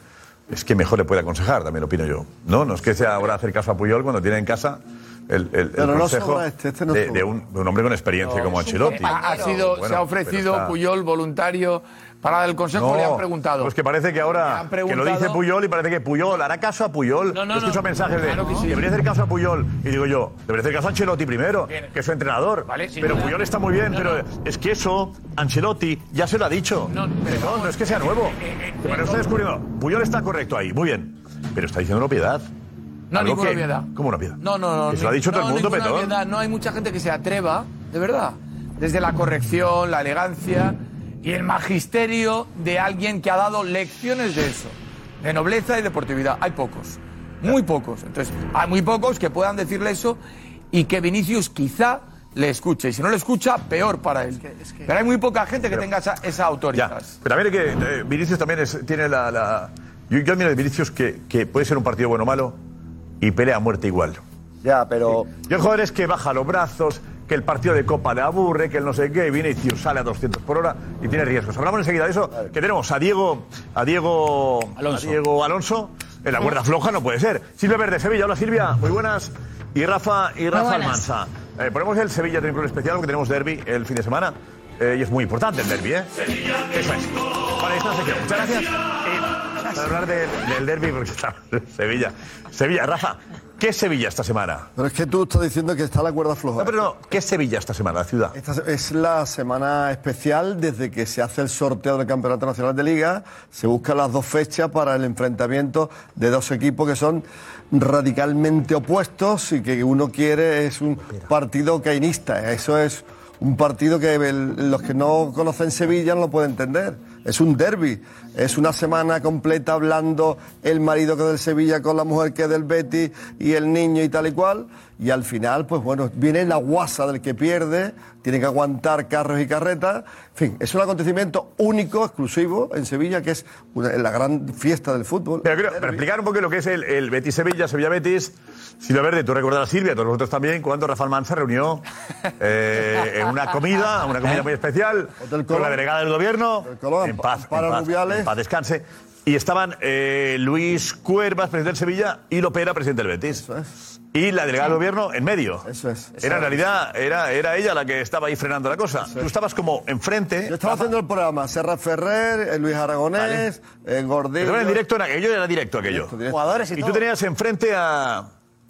S14: es que mejor le puede aconsejar, también lo opino yo. No, no es que sea ahora hacer caso a Puyol cuando tiene en casa el, el- el
S19: no
S14: consejo
S19: este, este no
S14: de, de un, de un hombre con experiencia como Ancelotti.
S20: Ha, ha sido,
S14: Bueno,
S20: se ha ofrecido
S14: está-
S20: Puyol voluntario para el consejo, le han preguntado.
S14: Pues que parece que ahora que lo dice Puyol y parece que Puyol hará caso a Puyol.
S20: No, no,
S14: Yo escucho
S20: no.
S14: mensajes de
S20: Claro que sí.
S14: debería hacer caso a Puyol y digo yo, debería hacer caso a Ancelotti primero, que es su entrenador.
S20: sin
S14: pero. Puyol está muy bien, pero es que eso Ancelotti ya se lo ha dicho. No, no, no es que sea nuevo. Que para eso está descubriendo. Puyol está correcto ahí, muy bien, pero está diciendo una obviedad.
S20: No,
S14: Algo
S20: ninguna
S14: que-
S20: obviedad.
S14: ¿Cómo una obviedad?
S20: No, no, no.
S14: Que se lo ha dicho todo
S20: no,
S14: el mundo, Petón.
S20: No hay mucha gente que se atreva, de verdad. Desde la corrección, la elegancia y el magisterio de alguien que ha dado lecciones de eso, de nobleza y deportividad. Hay pocos, muy pocos. Entonces, hay muy pocos que puedan decirle eso y que Vinicius quizá le escuche. Y si no le escucha, peor para él. Pero hay muy poca gente que tenga esa, esa autoridad.
S14: Pero también hay que. eh, Vinicius también es- tiene la. la- yo, yo admiro de Vinicius que, que puede ser un partido bueno o malo y pelea a muerte igual.
S13: Ya, pero.
S14: Y el joder es que baja los brazos, que el partido de Copa le aburre, que el no sé qué, y Vinicius sale a 200 por hora y tiene riesgos. Hablamos enseguida de eso, que tenemos a Diego, a Diego Alonso, a Diego Alonso en la cuerda floja, no puede ser. Silvia Verde, Sevilla, hola Silvia, muy buenas. Y Rafa, y Rafa. Almanza. Eh, ponemos el Sevilla Club Especial, porque tenemos derby el fin de semana. eh, y es muy importante el derby, ¿eh? Eso es. Vale, esta sección. Muchas gracias. Eh, para hablar del, del derby, porque está Sevilla. Sevilla, Rafa, ¿qué es Sevilla esta semana?
S19: Pero es que tú estás diciendo que está la cuerda floja.
S14: No, pero no, ¿qué es Sevilla esta semana, la ciudad?
S19: Esta es la semana especial desde que se hace el sorteo del Campeonato Nacional de Liga. Se buscan las dos fechas para el enfrentamiento de dos equipos que son radicalmente opuestos y que uno quiere es un partido cainista. Eso es un partido que los que no conocen Sevilla no lo pueden entender. Es un derby. Es una semana completa hablando el marido que es del Sevilla con la mujer que es del Betis y el niño y tal y cual. Y al final, pues bueno, viene la guasa del que pierde, tiene que aguantar carros y carretas. En fin, es un acontecimiento único, exclusivo en Sevilla, que es una- la gran fiesta del fútbol.
S14: Pero, para explicar un poco lo que es el, el Betis Sevilla, Sevilla Betis. Silvia Verde, tú recordarás, Silvia, todos vosotros también, cuando Rafael Mann se reunió eh, en una comida, una comida [laughs] muy especial, con la delegada del gobierno, en paz, en
S19: para
S14: paz,
S19: Rubiales.
S14: en paz descanse. Y estaban eh, Luis Cuervas, presidente del Sevilla, y Lopera, presidente del Betis. Y la delegada del gobierno en medio.
S19: Eso es.
S14: Era en realidad, era, era ella la que estaba ahí frenando la cosa. Tú estabas como enfrente.
S19: Yo estaba haciendo el programa, Serra Ferrer, eh, Luis Aragonés, eh, Gordillo.
S14: Pero era en directo, era aquello era directo aquello.
S19: Jugadores y
S14: y tú
S19: todo.
S14: tenías enfrente a,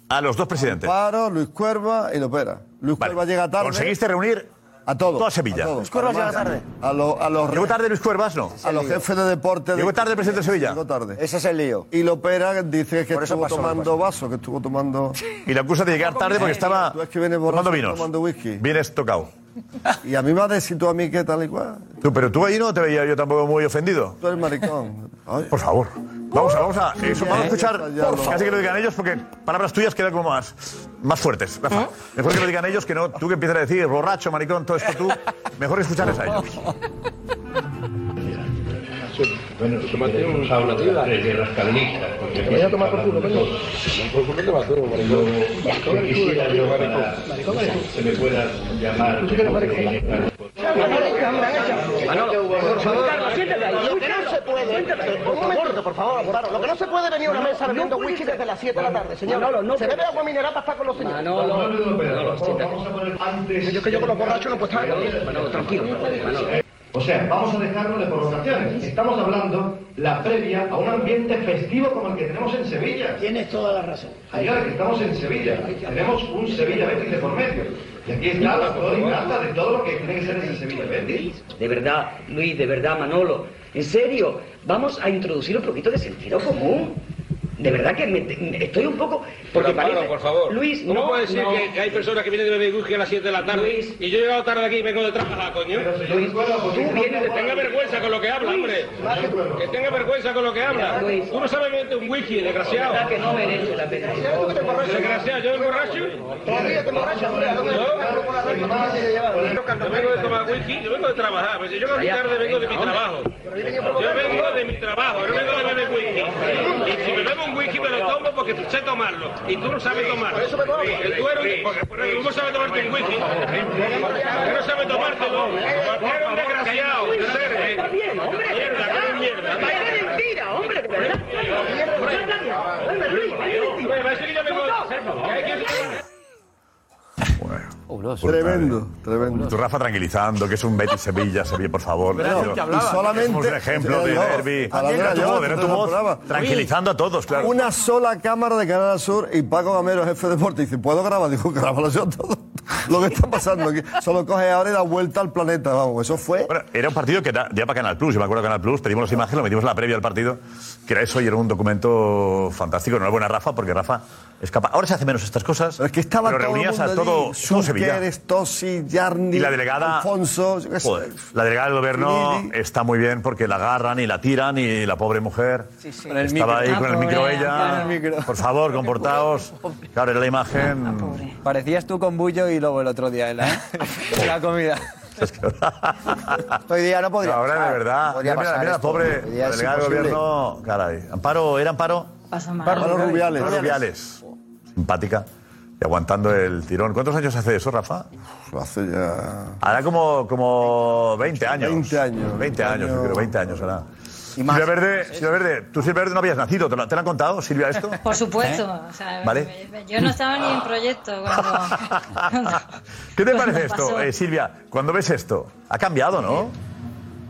S14: a los dos presidentes.
S19: Amparo, Luis Cuerva y Lopera. Luis Cuerva llega tarde.
S14: ¿Conseguiste reunir
S19: a todos?
S14: toda Sevilla?
S19: A todos.
S14: Luis Cuervas llega tarde.
S19: A, los a los
S14: ¿Llegó tarde Luis Cuervas? No.
S19: A los jefes de deporte.
S14: ¿Llegó tarde el presidente de Sevilla?
S19: Llegó tarde.
S13: Ese es el lío.
S19: Y Lopera dice que estuvo
S13: pasó
S19: tomando vaso, que estuvo tomando.
S14: Y la acusa de llegar tarde porque estaba
S19: Tú es que vienes borracho
S14: tomando vinos.
S19: tomando whisky.
S14: Vienes tocado.
S19: Y a mí me de decir tú a mí que tal y cual.
S14: Tú, pero tú ahí no te veía yo tampoco muy ofendido.
S19: Tú eres maricón. Ay.
S14: Por favor. Vamos a, vamos a, eso, vamos a
S19: Eh,
S14: escuchar, casi que lo digan ellos, porque palabras tuyas quedan como más, más fuertes. Rafa. Mejor que lo digan ellos que no tú que empiezas a decir borracho, maricón, todo esto tú. Mejor escucharles a ellos. [laughs]
S37: Bueno, de guerras carlistas. Voy a tomar por culo, venga. Por culo te va todo, maricón. Yo quisiera yo me pueda llamar. ¿Tú quieres maricón?
S38: Manolo, por favor. Lo que no se puede. Un momentito, por favor, Amparo. Lo que no se puede venir a una mesa bebiendo whisky desde las 7 de la tarde, señor.
S37: Manolo, no
S38: Se bebe agua mineral para estar con los señores. Manolo,
S37: poner antes.
S38: Yo que yo con los borrachos no puedo estar. Manolo, tranquilo. Manolo.
S37: O sea, vamos a dejarlo de provocaciones. Estamos hablando la previa a un ambiente festivo como el que tenemos en Sevilla.
S38: Tienes toda la razón.
S37: Señores, que estamos en Sevilla. Tenemos un Sevilla Betis de por medio. Y aquí está la flor y de todo lo que tiene que ser ese Sevilla Betis.
S39: De verdad, Luis, de verdad, Manolo. En serio, vamos a introducir un poquito de sentido común. De verdad que me- me- estoy un poco... Porque
S37: Pero,
S39: parece...
S37: por favor.
S39: Luis,
S37: ¿Cómo
S39: no,
S37: puede decir
S39: no.
S37: que, que hay personas que vienen de whisky a las 7 de la tarde y yo he llegado tarde aquí y vengo de trabajar, coño?
S39: Luis, tú vienes de...
S37: Que tenga vergüenza con lo que habla, hombre. Que tenga vergüenza con lo que habla. Tú no sabes beber un whisky, desgraciado.
S39: verdad que no merece la pena.
S37: Desgraciado, ¿yo vengo borracho?
S38: Todavía te emborrachas, hombre. ¿A dónde
S37: Yo vengo de tomar whisky, yo vengo de trabajar. Pero si yo vengo tarde, vengo de mi trabajo. Yo vengo de mi trabajo, no vengo de beber whisky. Y si me bebo un whisky, me lo tomo porque sé tomarlo. Y tú no sabes tomarlo. Que tú eres un... Porque, porque tú no sabes tomarte un whisky. No sabes tomártelo. Eres un desgraciado. En serio. Mierda, que eres mierda.
S38: ¡Es mentira, hombre! de verdad.
S37: Que hay que-
S19: Tremendo, tremendo.
S14: Tu Rafa tranquilizando, que es un Betis Sevilla, Sevilla, por favor.
S19: Pero, y solamente-
S14: un ejemplo de
S19: Era yo.
S14: derby.
S19: Para
S14: Era tu
S19: yo,
S14: voz, era tu
S19: desde el
S14: voz,
S19: programa.
S14: tranquilizando a todos, claro.
S19: Una sola cámara de Canal Sur y Paco Gamero, jefe de deporte, dice, ¿puedo grabar? Digo, grábalo yo todo. [laughs] Lo que está pasando aquí. Solo coge ahora y da vuelta al planeta, vamos. Eso fue...
S14: Bueno, era un partido que da- ya para Canal Plus, yo me acuerdo de Canal Plus, pedimos las imágenes, lo metimos en la previa del partido, que era eso y era un documento fantástico. Enhorabuena, Rafa, porque Rafa es capaz. Ahora se hace menos estas cosas.
S19: Es que estaba
S14: pero
S19: todo el
S14: reunías a todo,
S19: allí.
S14: todo Sevilla.
S19: Tosi, Yarni,
S14: Y la delegada.
S19: Alfonso... yo qué sé.
S14: Joder, la delegada del gobierno
S19: Finidi.
S14: está muy bien porque la agarran y la tiran y la pobre mujer
S21: Con el
S14: estaba
S21: micro.
S14: ahí con el
S21: Ah,
S14: micro ella.
S21: con el micro.
S14: Por favor, comportaos. Claro, era la imagen.
S18: Parecías tú con Bullo y luego el otro día en la, [laughs] [laughs] en la comida. [laughs]
S13: Hoy día no podría
S14: Ahora
S13: pasar.
S14: de verdad.
S13: Podría
S14: Mira,
S13: pasar
S14: mira,
S13: esto.
S14: pobre
S13: Hoy día
S14: la
S13: es
S14: delegada del
S13: imposible.
S14: gobierno. Caray. Amparo, ¿era Amparo?
S21: Pasa mal.
S19: Amparo Rubiales.
S14: Amparo Rubiales. simpática y aguantando el tirón. ¿Cuántos años hace eso, Rafa?
S19: Hace ya.
S14: Hará como, como 20 años.
S19: 20 años.
S14: 20 años, yo creo, 20 años hará.
S19: Y más.
S14: Silvia Verde, Silvia Verde, tú Silvia Verde no habías nacido, ¿te lo, te lo han contado, Silvia, esto? [laughs]
S40: Por supuesto.
S14: ¿Eh?
S40: o sea,
S14: Vale.
S40: yo no estaba ni en proyecto cuando. [laughs]
S14: ¿Qué te
S40: Cuando
S14: parece esto,
S40: pasó.
S14: eh, Silvia? Cuando ves esto, ha cambiado, ¿no?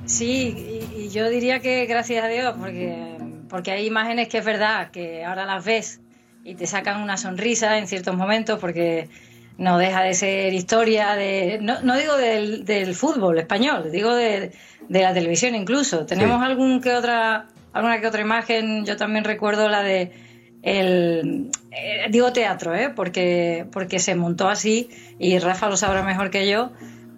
S40: Sí, y, y yo diría que gracias a Dios, porque, porque hay imágenes que es verdad, que ahora las ves y te sacan una sonrisa en ciertos momentos, porque no deja de ser historia de. No, no digo del, del fútbol español, digo de, de la televisión incluso. Tenemos algún que otra, alguna que otra imagen, yo también recuerdo la de. El, eh, digo teatro, ¿eh? porque, porque se montó así y Rafa lo sabrá mejor que yo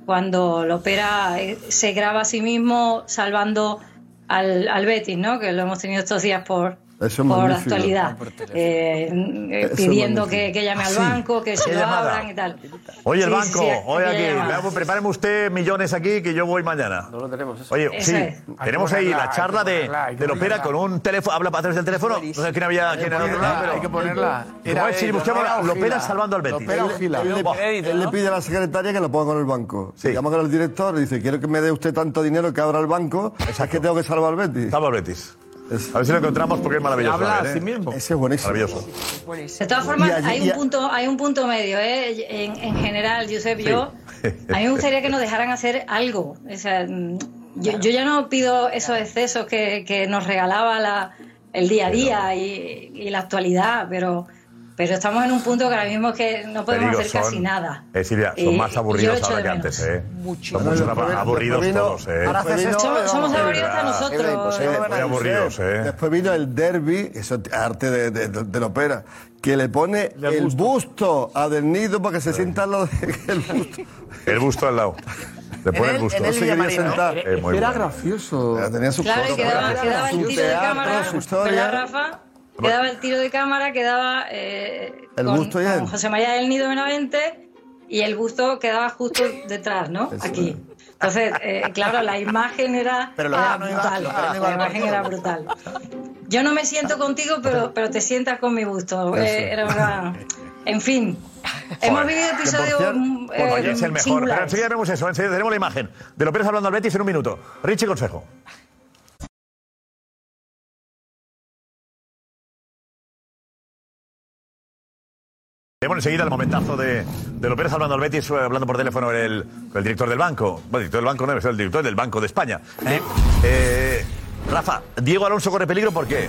S40: cuando Lopera eh, se graba a sí mismo salvando al, al Betis, ¿no? Que lo hemos tenido estos días por,
S19: Eso es
S40: por
S19: magnífico.
S40: actualidad, eh, eh, pidiendo que, que llame al
S14: Sí.
S40: banco, que se
S14: ¿Qué
S40: lo
S14: llamada?
S40: abran y tal.
S14: Oye, el
S40: Sí,
S14: banco,
S40: sí,
S14: oye
S40: aquella
S14: aquí, veamos, prepáreme usted millones aquí que yo voy mañana.
S23: No lo tenemos eso.
S14: Oye,
S40: Eso
S14: sí,
S40: es.
S14: tenemos ahí la charla de,
S20: ponerla, hay que
S14: de Lopera
S20: ponerla.
S14: con un teléfono, habla a través del teléfono, no sé quién había, quién era el otro lado, pero...
S20: Hay que ponerla.
S14: ¿Cómo
S20: Era
S14: es? Sí,
S20: él,
S14: busquemos
S20: Lopera
S14: salvando al Betis.
S20: Lopera.
S19: Él, le,
S14: Buah.
S19: él le pide a la secretaria que lo ponga con el banco. Llama con el director y dice, quiero que me dé usted tanto dinero que abra el banco. Es que tengo que salvar al Betis.
S14: Salva al Betis. A ver si lo encontramos porque es maravilloso.
S20: Habla
S14: a
S20: a sí
S14: ¿eh?
S20: mismo.
S19: Ese es buenísimo.
S14: Maravilloso.
S40: De todas formas,
S19: allí-
S40: hay un punto, hay un punto medio, ¿eh? En, en general, Josep, yo, [laughs] a mí me gustaría que nos dejaran hacer algo. O sea, mm, yo, yo ya no pido esos excesos que, que nos regalaba la, el día a día y, y la actualidad, pero, pero estamos en un punto que ahora mismo es que no podemos
S14: digo,
S40: hacer
S14: son-
S40: casi nada.
S14: Eh, Silvia, son
S40: Y-
S14: más aburridos ahora que antes, ¿eh?
S40: Muchísimo.
S14: Son mucho más aburridos
S19: vino-
S14: todos, ¿eh?
S19: Esto,
S40: Somos, somos aburridos hasta nosotros.
S19: imposible.
S14: Muy aburridos, ¿eh?
S19: Después vino el derby, eso es arte de, de, de- de la ópera, que le pone el busto a Del Nido para que se sienta al lado del busto.
S14: El busto al lado. Le pone el busto.
S19: No se quería sentar.
S20: Era gracioso.
S19: Tenía su
S40: Claro, quedaba, el
S19: Su
S40: tiro de cámara, ¿verdad. Rafa? Quedaba el tiro de cámara, quedaba eh,
S19: El
S40: con,
S19: busto y él.
S40: con José María del Nido Benavente y el busto quedaba justo detrás, ¿no? Aquí. Entonces, eh, claro, la imagen era [laughs]
S22: Pero lo
S40: ah,
S22: no iba-
S40: brutal.
S22: lo
S40: La imagen era brutal. Yo no me siento contigo, pero, pero te sientas con mi busto. Eh, era una... [laughs] En fin, hemos vivido episodios mm,
S14: Bueno,
S40: eh,
S14: es el mejor. Pero
S40: singulares.
S14: enseguida vemos eso, enseguida tenemos la imagen de López hablando al Betis en un minuto. Richie Consejo. Tenemos enseguida el momentazo de, de López hablando al Betis, eh, hablando por teléfono con el, con el director del banco. Bueno, el director del banco no, es el director del Banco de España. Eh, eh, Rafa, Diego Alonso corre peligro, ¿por qué?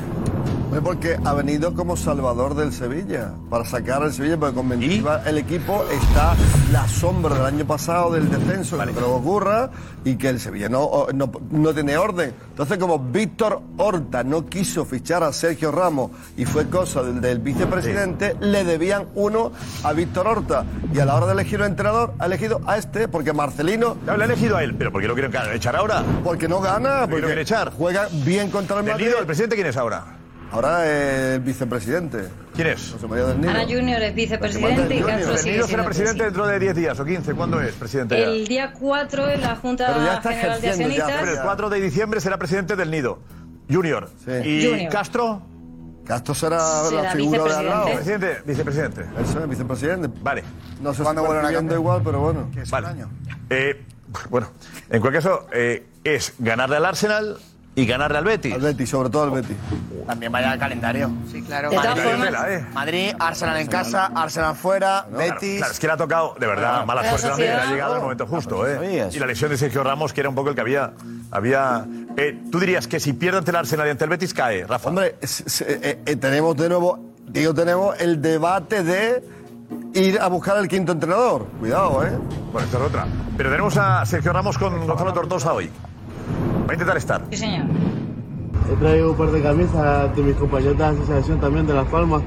S19: Hombre, Porque ha venido como salvador del Sevilla, para sacar al Sevilla, porque con Mendilibar el equipo está la sombra del año pasado del descenso, que creo que ocurra, y que el Sevilla no, no, no tiene orden. Entonces, como Víctor Horta no quiso fichar a Sergio Ramos y fue cosa del, del vicepresidente, le debían uno a Víctor Horta. Y a la hora de elegir un entrenador, ha elegido a este, porque Marcelino...
S14: Le ha elegido a él, pero ¿por qué lo quieren echar ahora?
S19: Porque no gana,
S14: ¿Por qué lo
S19: porque
S14: quieren echar?
S19: juega bien contra el
S14: ¿Del
S19: Madrid.
S14: El presidente quién es ahora?
S19: Ahora es vicepresidente.
S14: ¿Quién es?
S19: José María del Nido.
S40: Ana Junior es vicepresidente y Castro
S14: El
S40: sigue
S14: Nido será
S40: siendo
S14: presidente dentro de 10 días o 15. ¿Cuándo es presidente? ya?
S40: El día 4 en la Junta
S19: Pero ya está
S40: General de Accionistas.
S14: El 4 de diciembre será presidente del Nido. Junior. ¿Y
S40: Junior.
S14: Castro?
S19: Castro será,
S40: Será
S19: la figura de al lado.
S40: vicepresidente.
S14: Presidente, vicepresidente.
S19: Eso es, vicepresidente.
S14: Vale.
S19: No sé
S22: ¿Cuándo
S19: si
S22: vuelven a cambiar?
S19: igual, pero bueno.
S14: Vale. Eh, bueno, en cualquier caso, eh, es ganarle al Arsenal y ganarle al Betis.
S19: Al Betis, sobre todo al Betis.
S22: También vaya al calendario.
S21: Sí, claro.
S40: De todas
S14: Madrid,
S40: formas,
S14: tela, eh.
S22: Madrid, Arsenal en casa, Arsenal fuera,
S14: Claro,
S22: Betis.
S14: claro, es que le ha tocado, de verdad, mala
S40: La
S14: suerte también. Le ha llegado el momento justo, ¿eh?
S13: sabías.
S14: Y la lesión de Sergio Ramos, que era un poco el que había. había eh, Tú dirías que si pierde ante el Arsenal y ante el Betis, cae, Rafa.
S19: Hombre, es- es- eh, eh, tenemos de nuevo, digo, tenemos el debate de ir a buscar al quinto entrenador. Cuidado, ¿eh?
S14: Bueno, esta es otra. Pero tenemos a Sergio Ramos con Gonzalo Tortosa hoy. Va a intentar estar.
S40: sí, señor.
S41: He traído un par de camisas de mis compañeros de la asociación también de Las Palmas.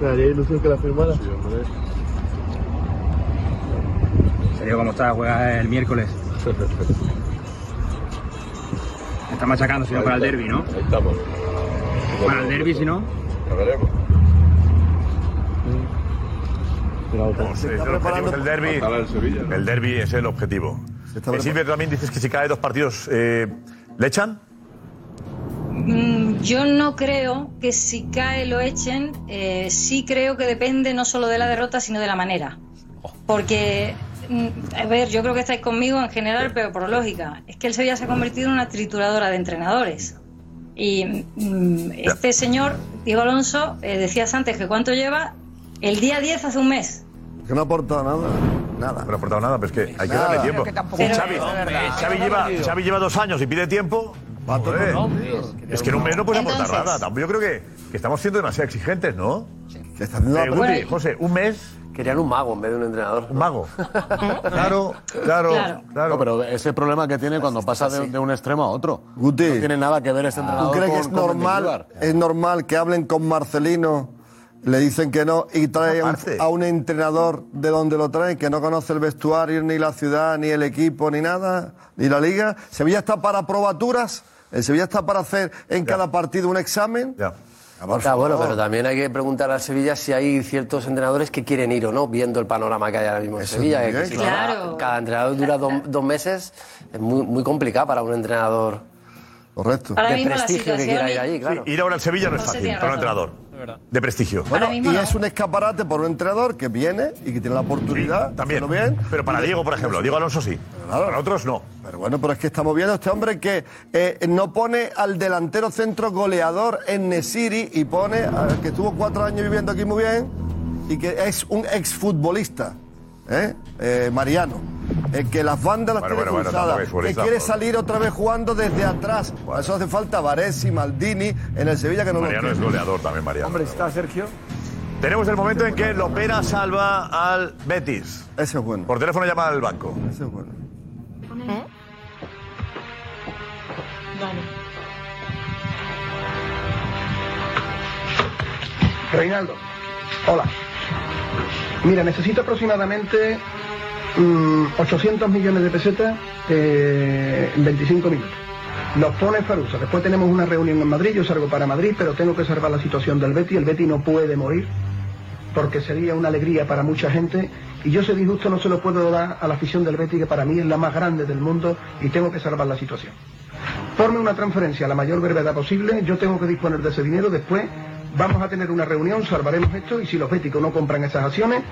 S41: Me haría ilusión que las firmara.
S42: Sergio, ¿cómo estás? Juegas el miércoles. Me [laughs] está machacando, si no para el derby, ¿no?
S41: Ahí estamos.
S42: Para el derby, si no.
S41: Lo veremos.
S14: El derby.
S41: El
S14: derby es el objetivo. Eh, Silvia, tú también dices que si cae dos partidos, eh, ¿le echan?
S40: Mm, Yo no creo que si cae lo echen, eh, sí creo que depende no solo de la derrota, sino de la manera. Porque, mm, a ver, yo creo que estáis conmigo en general, pero por lógica. Es que el Sevilla se ha convertido en una trituradora de entrenadores. Y mm, este señor, Diego Alonso, eh, decías antes que cuánto lleva, el día 10 hace un mes.
S19: Que no ha aportado nada. Nada.
S14: No ha aportado nada, pero es que hay que
S19: Nada.
S14: darle tiempo.
S19: Que
S14: Xavi,
S19: Hombre,
S14: Xavi lleva, Xavi lleva dos años y pide tiempo. Joder. es que en un mes no puedes aportar
S40: Entonces-
S14: nada. Yo creo que, que estamos siendo demasiado exigentes, ¿no?
S19: Que están
S14: Eh, Guti,
S40: Bueno,
S14: José, un mes.
S23: Querían un mago en vez de un entrenador.
S14: Un mago. [laughs] Claro, claro,
S40: Claro.
S43: No, pero ese problema que tiene cuando pasa de, de un extremo a otro.
S19: Guti.
S43: No tiene nada que ver este
S19: ¿Tú
S43: entrenador
S19: crees que
S43: con-
S19: es
S43: con
S19: normal, es normal que hablen con Marcelino, le dicen que no y traen
S14: Aparte.
S19: a un entrenador de donde lo traen que no conoce el vestuario, ni la ciudad, ni el equipo, ni nada, ni la liga? Sevilla está para probaturas, el Sevilla está para hacer en cada partido un examen.
S14: Ya.
S23: Ya, bueno, pero también hay que preguntar al Sevilla si hay ciertos entrenadores que quieren ir o no, viendo el panorama que hay ahora mismo en
S19: Eso
S23: Sevilla. que si
S40: claro.
S23: cada, entrenador dura do- dos meses, es muy, muy complicado para un entrenador
S19: Correcto.
S40: Ahora
S23: de
S40: mismo la
S23: prestigio que quiera ir allí, claro.
S14: Sí, ir ahora al Sevilla no es fácil para un
S40: razón.
S14: De prestigio.
S19: Bueno, y
S40: no.
S19: es un escaparate por un entrenador que viene y que tiene la oportunidad de
S14: También.
S19: hacerlo bien.
S14: Pero para Diego, por ejemplo, Diego Alonso sí.
S19: Claro.
S14: Para otros no.
S19: Pero bueno, pero es que estamos viendo a este hombre que eh, no pone al delantero centro goleador en Nesiri y pone al que estuvo cuatro años viviendo aquí muy bien y que es un exfutbolista, ¿eh? Eh, Mariano. Eh, que las bandas las
S14: Bueno,
S19: tiene
S14: bueno,
S19: cruzadas,
S14: es
S19: que quiere
S14: por-
S19: salir otra vez jugando desde atrás. Para eso hace falta Varesi, Maldini en el Sevilla que no
S14: Mariano
S19: lo
S14: es
S19: tiene.
S14: goleador también, Mariano.
S20: Hombre, está Sergio.
S14: Tenemos el momento en que Lopera salva al Betis.
S19: Ese es bueno.
S14: Por teléfono llama al banco.
S19: Ese es bueno.
S38: Reinaldo, hola. Mira, necesito aproximadamente 800 millones de pesetas eh, en 25 minutos. Los pone Farusa. Después tenemos una reunión en Madrid. Yo salgo para Madrid, pero tengo que salvar la situación del Betty. El Betty no puede morir porque sería una alegría para mucha gente. Y yo ese disgusto no se lo puedo dar a la afición del Betty, que para mí es la más grande del mundo y tengo que salvar la situación. Forme una transferencia a la mayor brevedad posible. Yo tengo que disponer de ese dinero. Después vamos a tener una reunión, salvaremos esto y si los béticos no compran esas acciones,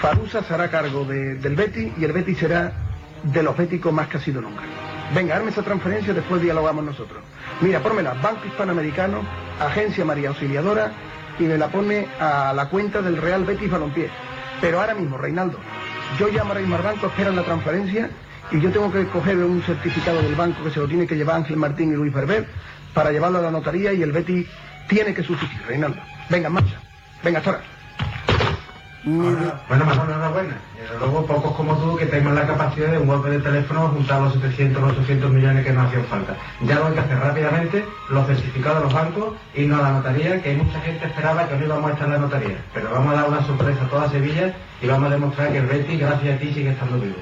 S38: Farusa se hará cargo de- del Betty y el Betty será de los béticos más que ha sido nunca. Venga, arme esa transferencia, después dialogamos nosotros. Mira, pónmela, Banco Hispanoamericano, Agencia María Auxiliadora y me la pone a la cuenta del Real Betis Balompié. Pero ahora mismo, Reinaldo, yo llamo ahora mismo al banco, esperan la transferencia y yo tengo que coger un certificado del banco que se lo tiene que llevar Ángel Martín y Luis Berber para llevarlo a la notaría y el Betis tiene que sustituir, Reinaldo. Venga, en marcha. Venga, hasta ahora.
S42: Bueno, mejor enhorabuena. Y desde luego, pocos como tú que tenemos la capacidad de un golpe de teléfono juntar los 700 o 800 millones que nos hacían falta. Ya lo hay que hacer rápidamente, los certificados de los bancos, irnos a la notaría, que hay mucha gente esperaba que no íbamos a estar en la notaría. Pero vamos a dar una sorpresa a toda Sevilla y vamos a demostrar que el Betis, gracias a ti, sigue estando vivo.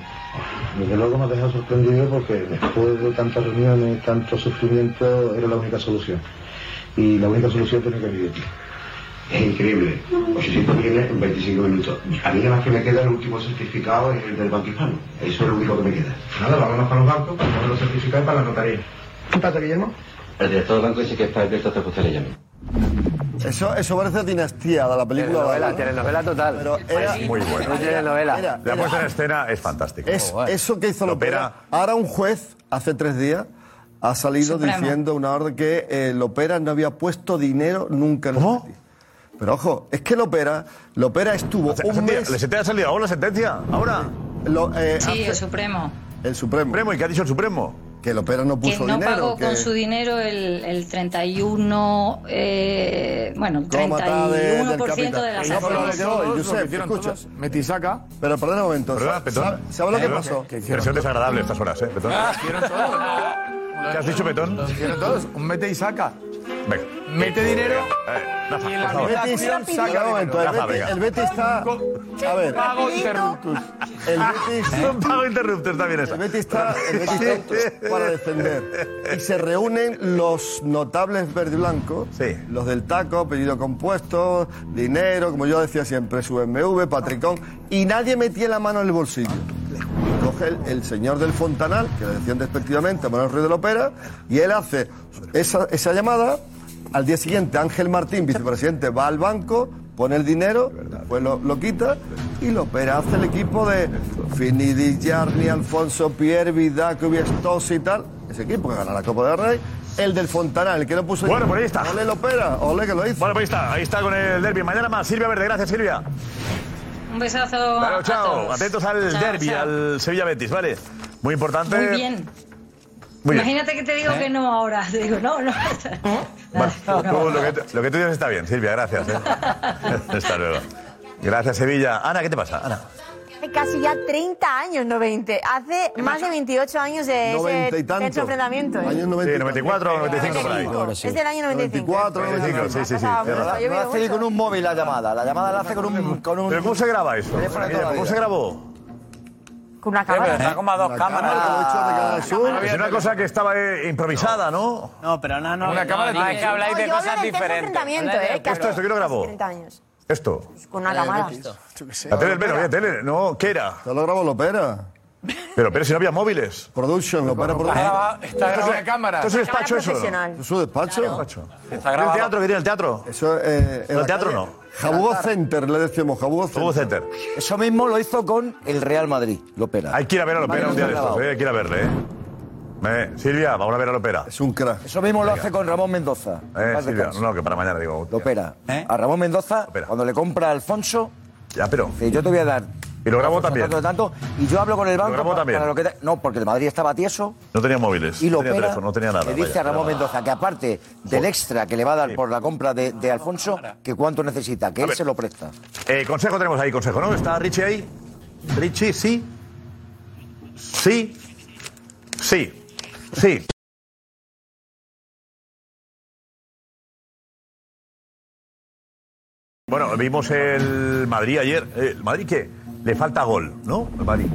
S41: Desde luego me ha dejado sorprendido porque después de tantas reuniones, tanto sufrimiento, era la única solución. Y la única solución tiene que ti.
S42: Es increíble. 800 millones en 25 minutos. A mí nada más que me queda el último certificado es el del Banco Hispano. Eso es lo único que me queda. Nada, vámonos para los bancos, para los certificados y para la notaría.
S38: ¿Qué pasa, Guillermo?
S42: El director del banco dice que está abierto hasta que usted le llame.
S19: Eso, eso parece dinastía de la película.
S23: Telenovela, telenovela total.
S19: Pero era,
S14: Muy bueno.
S23: Telenovela.
S19: era-
S14: La puesta en escena es fantástica.
S19: Es eso que hizo
S14: Lopera.
S19: Lopera. Ahora un juez, hace tres días, ha salido
S40: Supremo.
S19: diciendo una orden que eh, Lopera no había puesto dinero nunca en el Betis. Pero ojo, es que Lopera, Lopera estuvo
S14: Se-
S19: un
S14: se-
S19: mes...
S14: ¿Le se te ha salido ahora la sentencia? ¿Ahora?
S19: lo- eh,
S40: Sí,
S19: hace-
S40: el Supremo.
S19: el Supremo.
S14: Supremo, ¿y qué ha dicho el Supremo?
S19: Que Lopera no
S40: Que
S19: puso
S40: no
S19: dinero.
S40: pagó
S19: que
S40: con su dinero el, el 31, eh, bueno, el
S19: cómata de- del
S40: 31%
S19: capital.
S40: de las
S19: pero
S40: acciones.
S19: que Josep,
S20: que
S19: escucha.
S20: Metisaca.
S19: Pero perdona un momento.
S14: ¿Verdad, Petón?
S19: ¿Sabe, lo que pasó?
S20: ¿Qué hicieron
S14: Versión desagradable a estas horas, ¿eh, Petón?
S20: Ah.
S14: ¿Qué has dicho, Petón?
S20: Todos. Un mete y saca.
S14: Venga.
S20: Mete dinero
S14: Eh, Rafa,
S20: y en la
S19: Betis, saca un momento, el Betis, el Betis está... A ver,
S20: Pago interruptus.
S19: el Betis... [laughs]
S14: Un pago interrupto está bien esa.
S19: El Betis está, el Betis está [laughs] para defender. Y se reúnen los notables verde y blanco,
S14: Sí.
S19: los del taco, apellido compuesto, dinero, como yo decía siempre, su BMW, Patricón, y nadie metía la mano en el bolsillo. Coge el, el señor del Fontanal, que le decían despectivamente a Manuel Ruiz de Lopera, y él hace esa, esa llamada. Al día siguiente, Ángel Martín, vicepresidente, va al banco, pone el dinero, pues lo, lo quita y Lopera hace el equipo de Finidi, Jarni, Alfonso, Pierre, Vidaco, Viestosi y tal. Ese equipo que gana la Copa del Rey. El del Fontanal, el que lo puso.
S14: Bueno, pues ahí está.
S19: Ole Lopera, ole que lo hizo.
S14: Bueno, pues ahí está, ahí está con el derby. Mañana más. Silvia Verde, gracias Silvia.
S40: Un besazo.
S14: Claro,
S40: a
S14: chao.
S40: todos.
S14: Atentos al
S40: Chao,
S14: derby,
S40: chao.
S14: al Sevilla Betis, ¿vale? Muy importante.
S40: Muy bien.
S14: Muy bien.
S40: Imagínate que te digo
S14: ¿Eh?
S40: que no ahora. Te [laughs] digo, no, no.
S14: Bueno, [laughs] tú, lo, que, tú- lo que tú dices está bien, Silvia, gracias. ¿eh? [laughs] Hasta luego. Gracias, Sevilla. Ana, ¿qué te pasa? Ana.
S44: Hace casi ya 30 años, no 20. Hace más de 28 años de
S19: y tanto.
S44: ese enfrentamiento. ¿eh?
S19: Años
S14: Sí, 94, 95 por ahí.
S44: Es del año 95.
S19: 94,
S14: 95, sí, sí, sí.
S13: Hace
S44: mucho.
S13: con un móvil la llamada. La llamada la hace con un. Con un
S14: ¿Pero cómo se graba eso? ¿Cómo se grabó?
S44: Con una
S20: Sí,
S44: cámara.
S20: está como a dos cámaras.
S14: Es una cosa que estaba eh, improvisada, ¿no?
S22: No, pero no, no.
S20: Una cámara
S22: no,
S20: es que habláis
S44: No,
S20: de cosas diferentes.
S44: ¿eh?
S14: Esto, esto, ¿quién lo grabó?
S44: 30 años.
S14: Esto.
S44: Con una cámara.
S14: La tele del Vero, oye, tele, no, ¿qué era?
S19: Esto lo grabó Lopera.
S14: Pero, pero si no había móviles.
S19: Production, Lopera Production.
S20: grabado, está grabado de cámara.
S14: ¿Esto es un despacho eso?
S19: ¿Es su despacho?
S20: Está
S14: ¿El teatro? ¿Qué tiene el teatro?
S19: Eso eh, en
S14: ¿El
S19: la
S14: teatro no?
S19: Jabugo Center, le decíamos, Jabugo Center.
S14: Hugo Center.
S13: Eso mismo lo hizo con el Real Madrid, Lopera.
S14: Hay que ir a ver a Lopera un día de estos, ¿eh? Hay que ir a verle, ¿eh? Eh, Silvia, vamos a ver a Lopera.
S19: Es un crack.
S13: Eso mismo lo hace con Ramón Mendoza.
S14: Eh,
S13: Paz
S14: Silvia,
S13: descanse.
S14: no, que para mañana digo.
S13: Lopera. A Ramón Mendoza, cuando le compra a Alfonso,
S14: Ya, pero.
S13: dice, yo te voy a dar.
S14: Y lo grabó
S13: Alfonso,
S14: también.
S13: tanto, tanto, y yo hablo con el banco
S14: grabó
S13: para-
S14: también.
S13: para lo que te- No, porque el Madrid estaba tieso
S14: No tenía móviles.
S13: y
S14: no tenía
S13: Lopera
S14: teléfono, no tenía nada.
S13: le dice
S14: vaya,
S13: a Ramón. Mendoza que aparte del extra que le va a dar por la compra de, de Alfonso, que cuánto necesita, que él se lo presta.
S14: Eh, consejo tenemos ahí, consejo, ¿no? ¿Está Richie ahí? Richie, sí. Sí. Sí. Sí. Bueno, vimos el Madrid ayer. Eh, ¿El Madrid qué? Le falta gol, ¿no? El Madrid.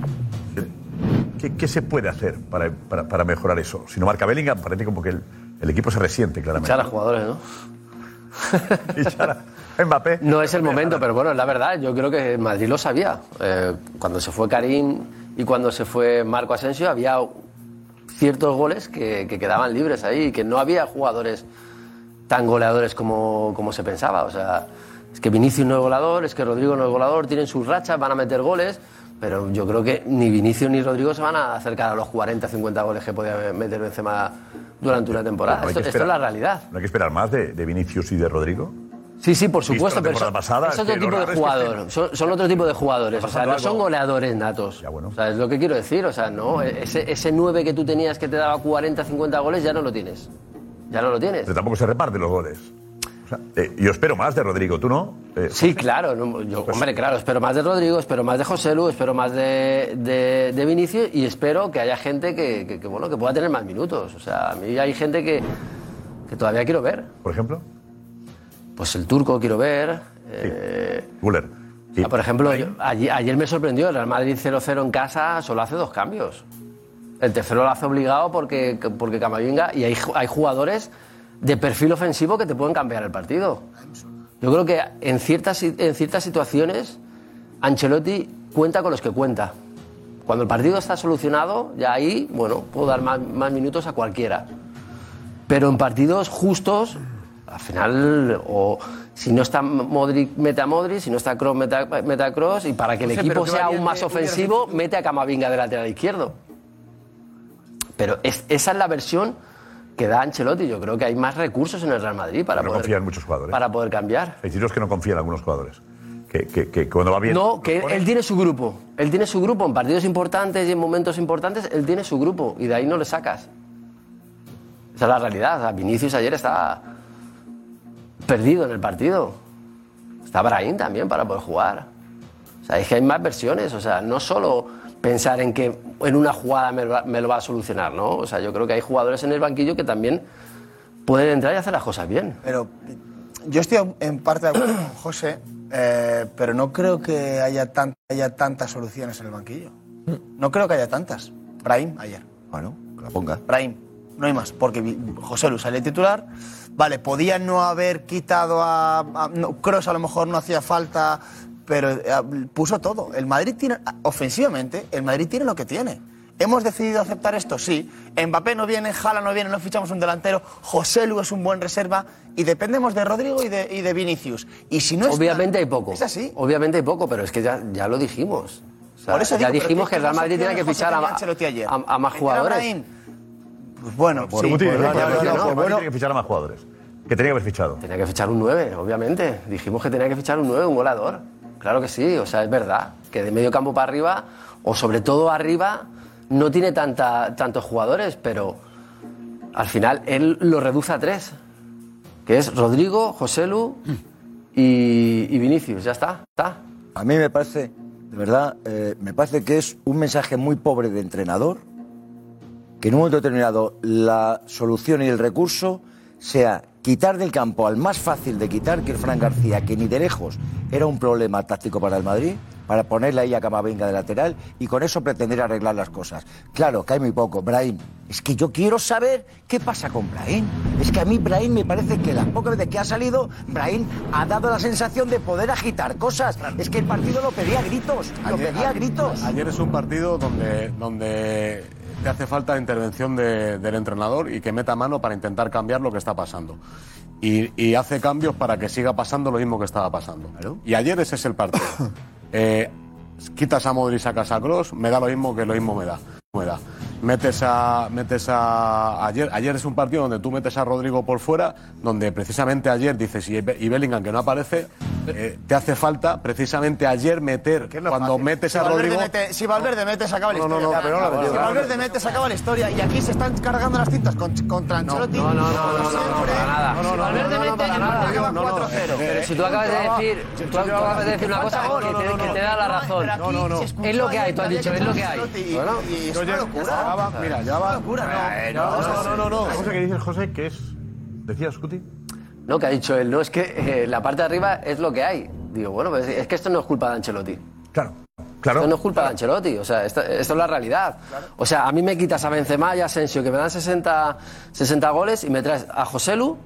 S14: ¿Qué, qué se puede hacer para, para- para mejorar eso? Si no marca Bellingham, parece como que el, el equipo se resiente, claramente.
S23: Echar a jugadores, ¿no? [laughs]
S14: Mbappé.
S23: No es el momento, pero bueno, es la verdad. Yo creo que Madrid lo sabía. Eh, cuando se fue Karim y cuando se fue Marco Asensio, había ciertos goles que, que quedaban libres ahí, que no había jugadores tan goleadores como, como se pensaba. O sea, es que Vinicius no es goleador, es que Rodrigo no es goleador, tienen sus rachas, van a meter goles, pero yo creo que ni Vinicius ni Rodrigo se van a acercar a los 40, 50 goles que podía meter Benzema durante una temporada. Esto,
S14: que
S23: esto es
S14: esperar.
S23: la realidad.
S14: ¿No hay que esperar más de, de Vinicius y de Rodrigo?
S23: Sí, sí, por supuesto, pero son,
S14: pasada,
S23: es otro tipo de jugador. Son, son otro tipo de jugadores. O sea, no son goleadores natos. O sea, es lo que quiero decir. O sea, no, ese, ese 9 que tú tenías que te daba 40, 50 goles ya no lo tienes. Ya no lo tienes.
S14: Pero tampoco se reparten los goles. O sea, eh, yo espero más de Rodrigo, ¿tú no? Eh,
S23: Sí, claro. no, yo, hombre, claro, espero más de Rodrigo, espero más de José Lu, espero más de, de, de Vinicius y espero que haya gente que, que- que, bueno, que pueda tener más minutos. O sea, a mí hay gente que, que todavía quiero ver.
S14: Por ejemplo.
S23: Pues el turco quiero ver. eh,
S14: Guller.
S23: o sea, por ejemplo, yo- ayer, ayer me sorprendió, el Real Madrid 0-0 en casa solo hace dos cambios. El tercero lo hace obligado porque, porque Camavinga y hay, hay jugadores de perfil ofensivo que te pueden cambiar el partido. Yo creo que en ciertas, en ciertas situaciones Ancelotti cuenta con los que cuenta. Cuando el partido está solucionado, ya ahí, bueno, puedo dar más, más minutos a cualquiera. Pero en partidos justos, al final, o si no está Modric, mete a Modric, si no está Kroos, mete a, mete a Kroos, y para que el
S20: José,
S23: equipo sea aún más ofensivo, mete a Camavinga de lateral izquierdo. Pero es- esa es la versión que da Ancelotti. Yo creo que hay más recursos en el Real Madrid para,
S14: no
S23: poder,
S14: confía en muchos jugadores.
S23: para poder cambiar.
S14: Hay sitios que no confían en algunos jugadores. Que, que, que cuando va bien.
S23: No, que él, él tiene su grupo. Él tiene su grupo en partidos importantes y en momentos importantes. Él tiene su grupo y de ahí no le sacas. Esa es la realidad. O sea, Vinicius ayer está perdido en el partido. Está Brahim también para poder jugar. O sea, es que hay más versiones. O sea, no solo pensar en que en una jugada me, lo va a solucionar, ¿no? O sea, yo creo que hay jugadores en el banquillo que también pueden entrar y hacer las cosas bien.
S22: Pero yo estoy en parte de acuerdo con José, eh, pero no creo que haya, tan- haya tantas soluciones en el banquillo. No creo que haya tantas. Brahim, ayer.
S13: Bueno, que la ponga.
S22: Brahim, no hay más, porque José Lu sale titular. Vale, podían no haber quitado a. a no, Kroos a lo mejor no hacía falta pero eh, puso todo. El Madrid tiene, ofensivamente, el Madrid tiene lo que tiene. ¿Hemos decidido aceptar esto? Sí. Mbappé no viene, Jala no viene, no fichamos un delantero, José Lu es un buen reserva y dependemos de Rodrigo y de, y de Vinicius. Y si no está-
S23: Obviamente hay poco.
S22: Es así.
S23: Obviamente hay poco, pero es que ya, ya lo dijimos. O sea,
S22: Por eso
S23: ya
S22: digo,
S23: dijimos
S22: ¿qué
S23: que el Real Madrid tiene que fichar a, más jugadores.
S22: Bueno,
S14: Por
S22: sí, pues
S14: que
S22: no, no, bueno.
S14: tiene que fichar a más jugadores. Que tenía que haber fichado.
S23: Tenía que fichar un 9, obviamente. Dijimos que tenía que fichar un 9, un goleador. Claro que sí, o sea, es verdad. Que de medio campo para arriba, o sobre todo arriba, no tiene tanta, tantos jugadores, pero al final él lo reduce a tres. Que es Rodrigo, Joselu y, y Vinicius. Ya está, está.
S13: A mí me parece, de verdad, eh, me parece que es un mensaje muy pobre de entrenador, que en un momento determinado la solución y el recurso sea quitar del campo al más fácil de quitar, que el Fran García, que ni de lejos era un problema táctico para el Madrid, para ponerle ahí a Camavinga de lateral y con eso pretender arreglar las cosas. Claro, que hay muy poco. Brahim, es que yo quiero saber qué pasa con Brahim. Es que a mí Brahim me parece que las pocas veces que ha salido, Brahim ha dado la sensación de poder agitar cosas. Es que el partido lo pedía a gritos, lo pedía a gritos.
S17: Ayer es un partido donde, donde te hace falta intervención de- del entrenador y que meta mano para intentar cambiar lo que está pasando. Y, y hace cambios para que siga pasando lo mismo que estaba pasando. Y ayer ese es el partido. [coughs] Eh, quitas a Modric, sacas a Kroos, me da lo mismo que lo mismo me da. Me da. Metes a, metes a ayer, ayer es un partido donde tú metes a Rodrigo por fuera, donde precisamente ayer dices y Bellingham que no aparece, eh, te hace falta precisamente ayer meter cuando metes
S22: Si
S17: a
S22: Valverde
S17: Rodrigo.
S22: mete- si Valverde mete, se acaba la
S17: No, no,
S22: historia.
S17: no, pero no la metió.
S22: si Valverde mete, se acaba la historia. Y aquí se están cargando las tintas con, contra Ancelotti. No, no, no,
S23: para nada.
S22: No, no, no,
S23: Valverde
S22: no, no,
S23: mete
S22: para
S23: el
S22: nada.
S23: partido
S22: Lleva
S23: no, no,
S22: 4-0.
S23: Pero si tú acabas de decir, tú, tú acabas de decir una cosa que te, da la razón.
S22: No, no, no.
S23: Es lo que hay, tú has dicho, es lo que hay.
S22: Bueno, es una locura.
S17: Mira, ya va.
S23: no.
S17: no, no, no, no.
S14: La cosa que dice José que es. ¿Decías, Guti?
S23: No, que ha dicho él, no, es que eh, la parte de arriba es lo que hay. Digo, bueno, pues es que esto no es culpa de Ancelotti.
S14: Claro. Claro.
S23: Esto no es culpa de Ancelotti, o sea, esto, esto es la realidad. O sea, a mí me quitas a Benzema y a Asensio, que me dan 60, 60 goles, y me traes a Joselu,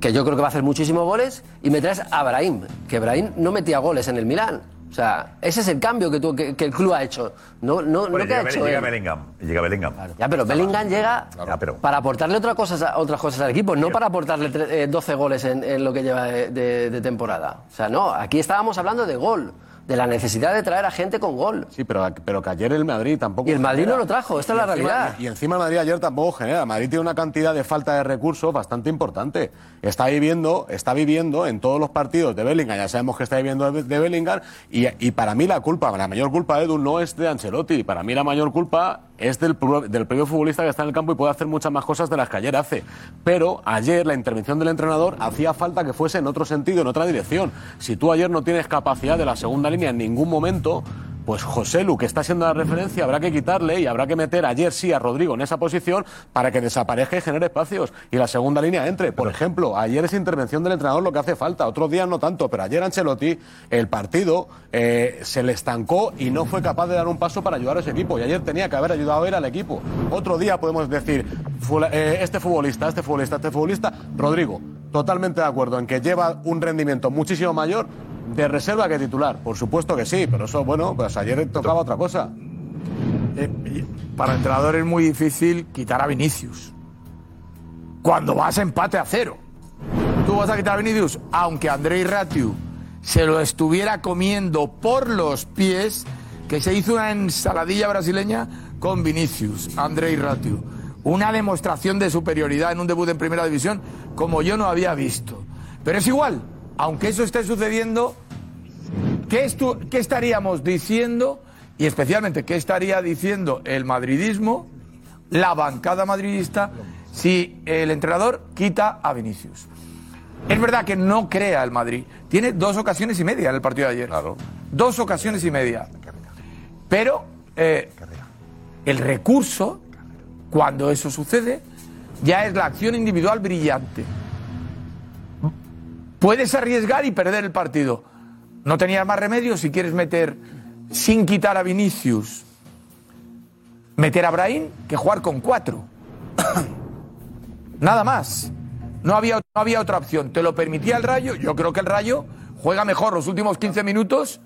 S23: que yo creo que va a hacer muchísimos goles, y me traes a Brahim, que Brahim no metía goles en el Milán. O sea, ese es el cambio que, tú- que, que el club ha hecho. No, no, no que ha
S14: llega,
S23: hecho
S14: llega. Bellingham. Llega Bellingham.
S23: Ya, pero Bellingham llega
S14: Ya, pero-
S23: para aportarle otra cosa, otras cosas al equipo, no para aportarle tre- eh, 12 goles en, en lo que lleva de, de- de temporada. O sea, no, aquí estábamos hablando de gol, de la necesidad de traer a gente con gol.
S17: Sí, pero, pero que ayer el Madrid tampoco.
S23: Y el Madrid
S17: genera.
S23: no lo trajo, esta es la
S17: encima-
S23: realidad.
S17: Y, y encima el Madrid ayer tampoco genera. Madrid tiene una cantidad de falta de recursos bastante importante. Está viviendo, está viviendo en todos los partidos de Bellingham. Ya sabemos que está viviendo de, de Bellingham. Y, y para mí la culpa, la mayor culpa, Edu, no es de Ancelotti. Para mí la mayor culpa es del, del propio futbolista que está en el campo y puede hacer muchas más cosas de las que ayer hace. Pero ayer la intervención del entrenador hacía falta que fuese en otro sentido, en otra dirección. Si tú ayer no tienes capacidad de la segunda línea en ningún momento, pues José Lu, que está siendo la referencia, habrá que quitarle y habrá que meter ayer sí a Rodrigo en esa posición para que desaparezca y genere espacios y la segunda línea entre. Por ejemplo, ayer es intervención del entrenador lo que hace falta, otros días no tanto, pero ayer Ancelotti, el partido eh, se le estancó y no fue capaz de dar un paso para ayudar a ese equipo. Y ayer tenía que haber ayudado a él al equipo. Otro día podemos decir, eh, este futbolista, este futbolista, este futbolista, Rodrigo, totalmente de acuerdo en que lleva un rendimiento muchísimo mayor de reserva que titular. Por supuesto que sí, pero eso, bueno, pues ayer tocaba otra cosa.
S20: Eh, para el entrenador es muy difícil quitar a Vinicius. Cuando vas a empate a cero. Tú vas a quitar a Vinicius, aunque Andrei Ratiu se lo estuviera comiendo por los pies, que se hizo una ensaladilla brasileña con Vinicius, Andrei Ratiu. Una demostración de superioridad en un debut en primera división como yo no había visto. Pero es igual, aunque eso esté sucediendo, ¿Qué, estu- qué estaríamos diciendo, y especialmente qué estaría diciendo el madridismo, la bancada madridista, si el entrenador quita a Vinicius? Es verdad que no crea el Madrid. Tiene dos ocasiones y media en el partido de ayer. Dos ocasiones y media. Pero eh, el recurso, cuando eso sucede, ya es la acción individual brillante. Puedes arriesgar y perder el partido. No tenías más remedio si quieres meter, sin quitar a Vinicius, meter a Brahim que jugar con cuatro. [coughs] Nada más. No había, no había otra opción. Te lo permitía el Rayo. Yo creo que el Rayo juega mejor los últimos 15 minutos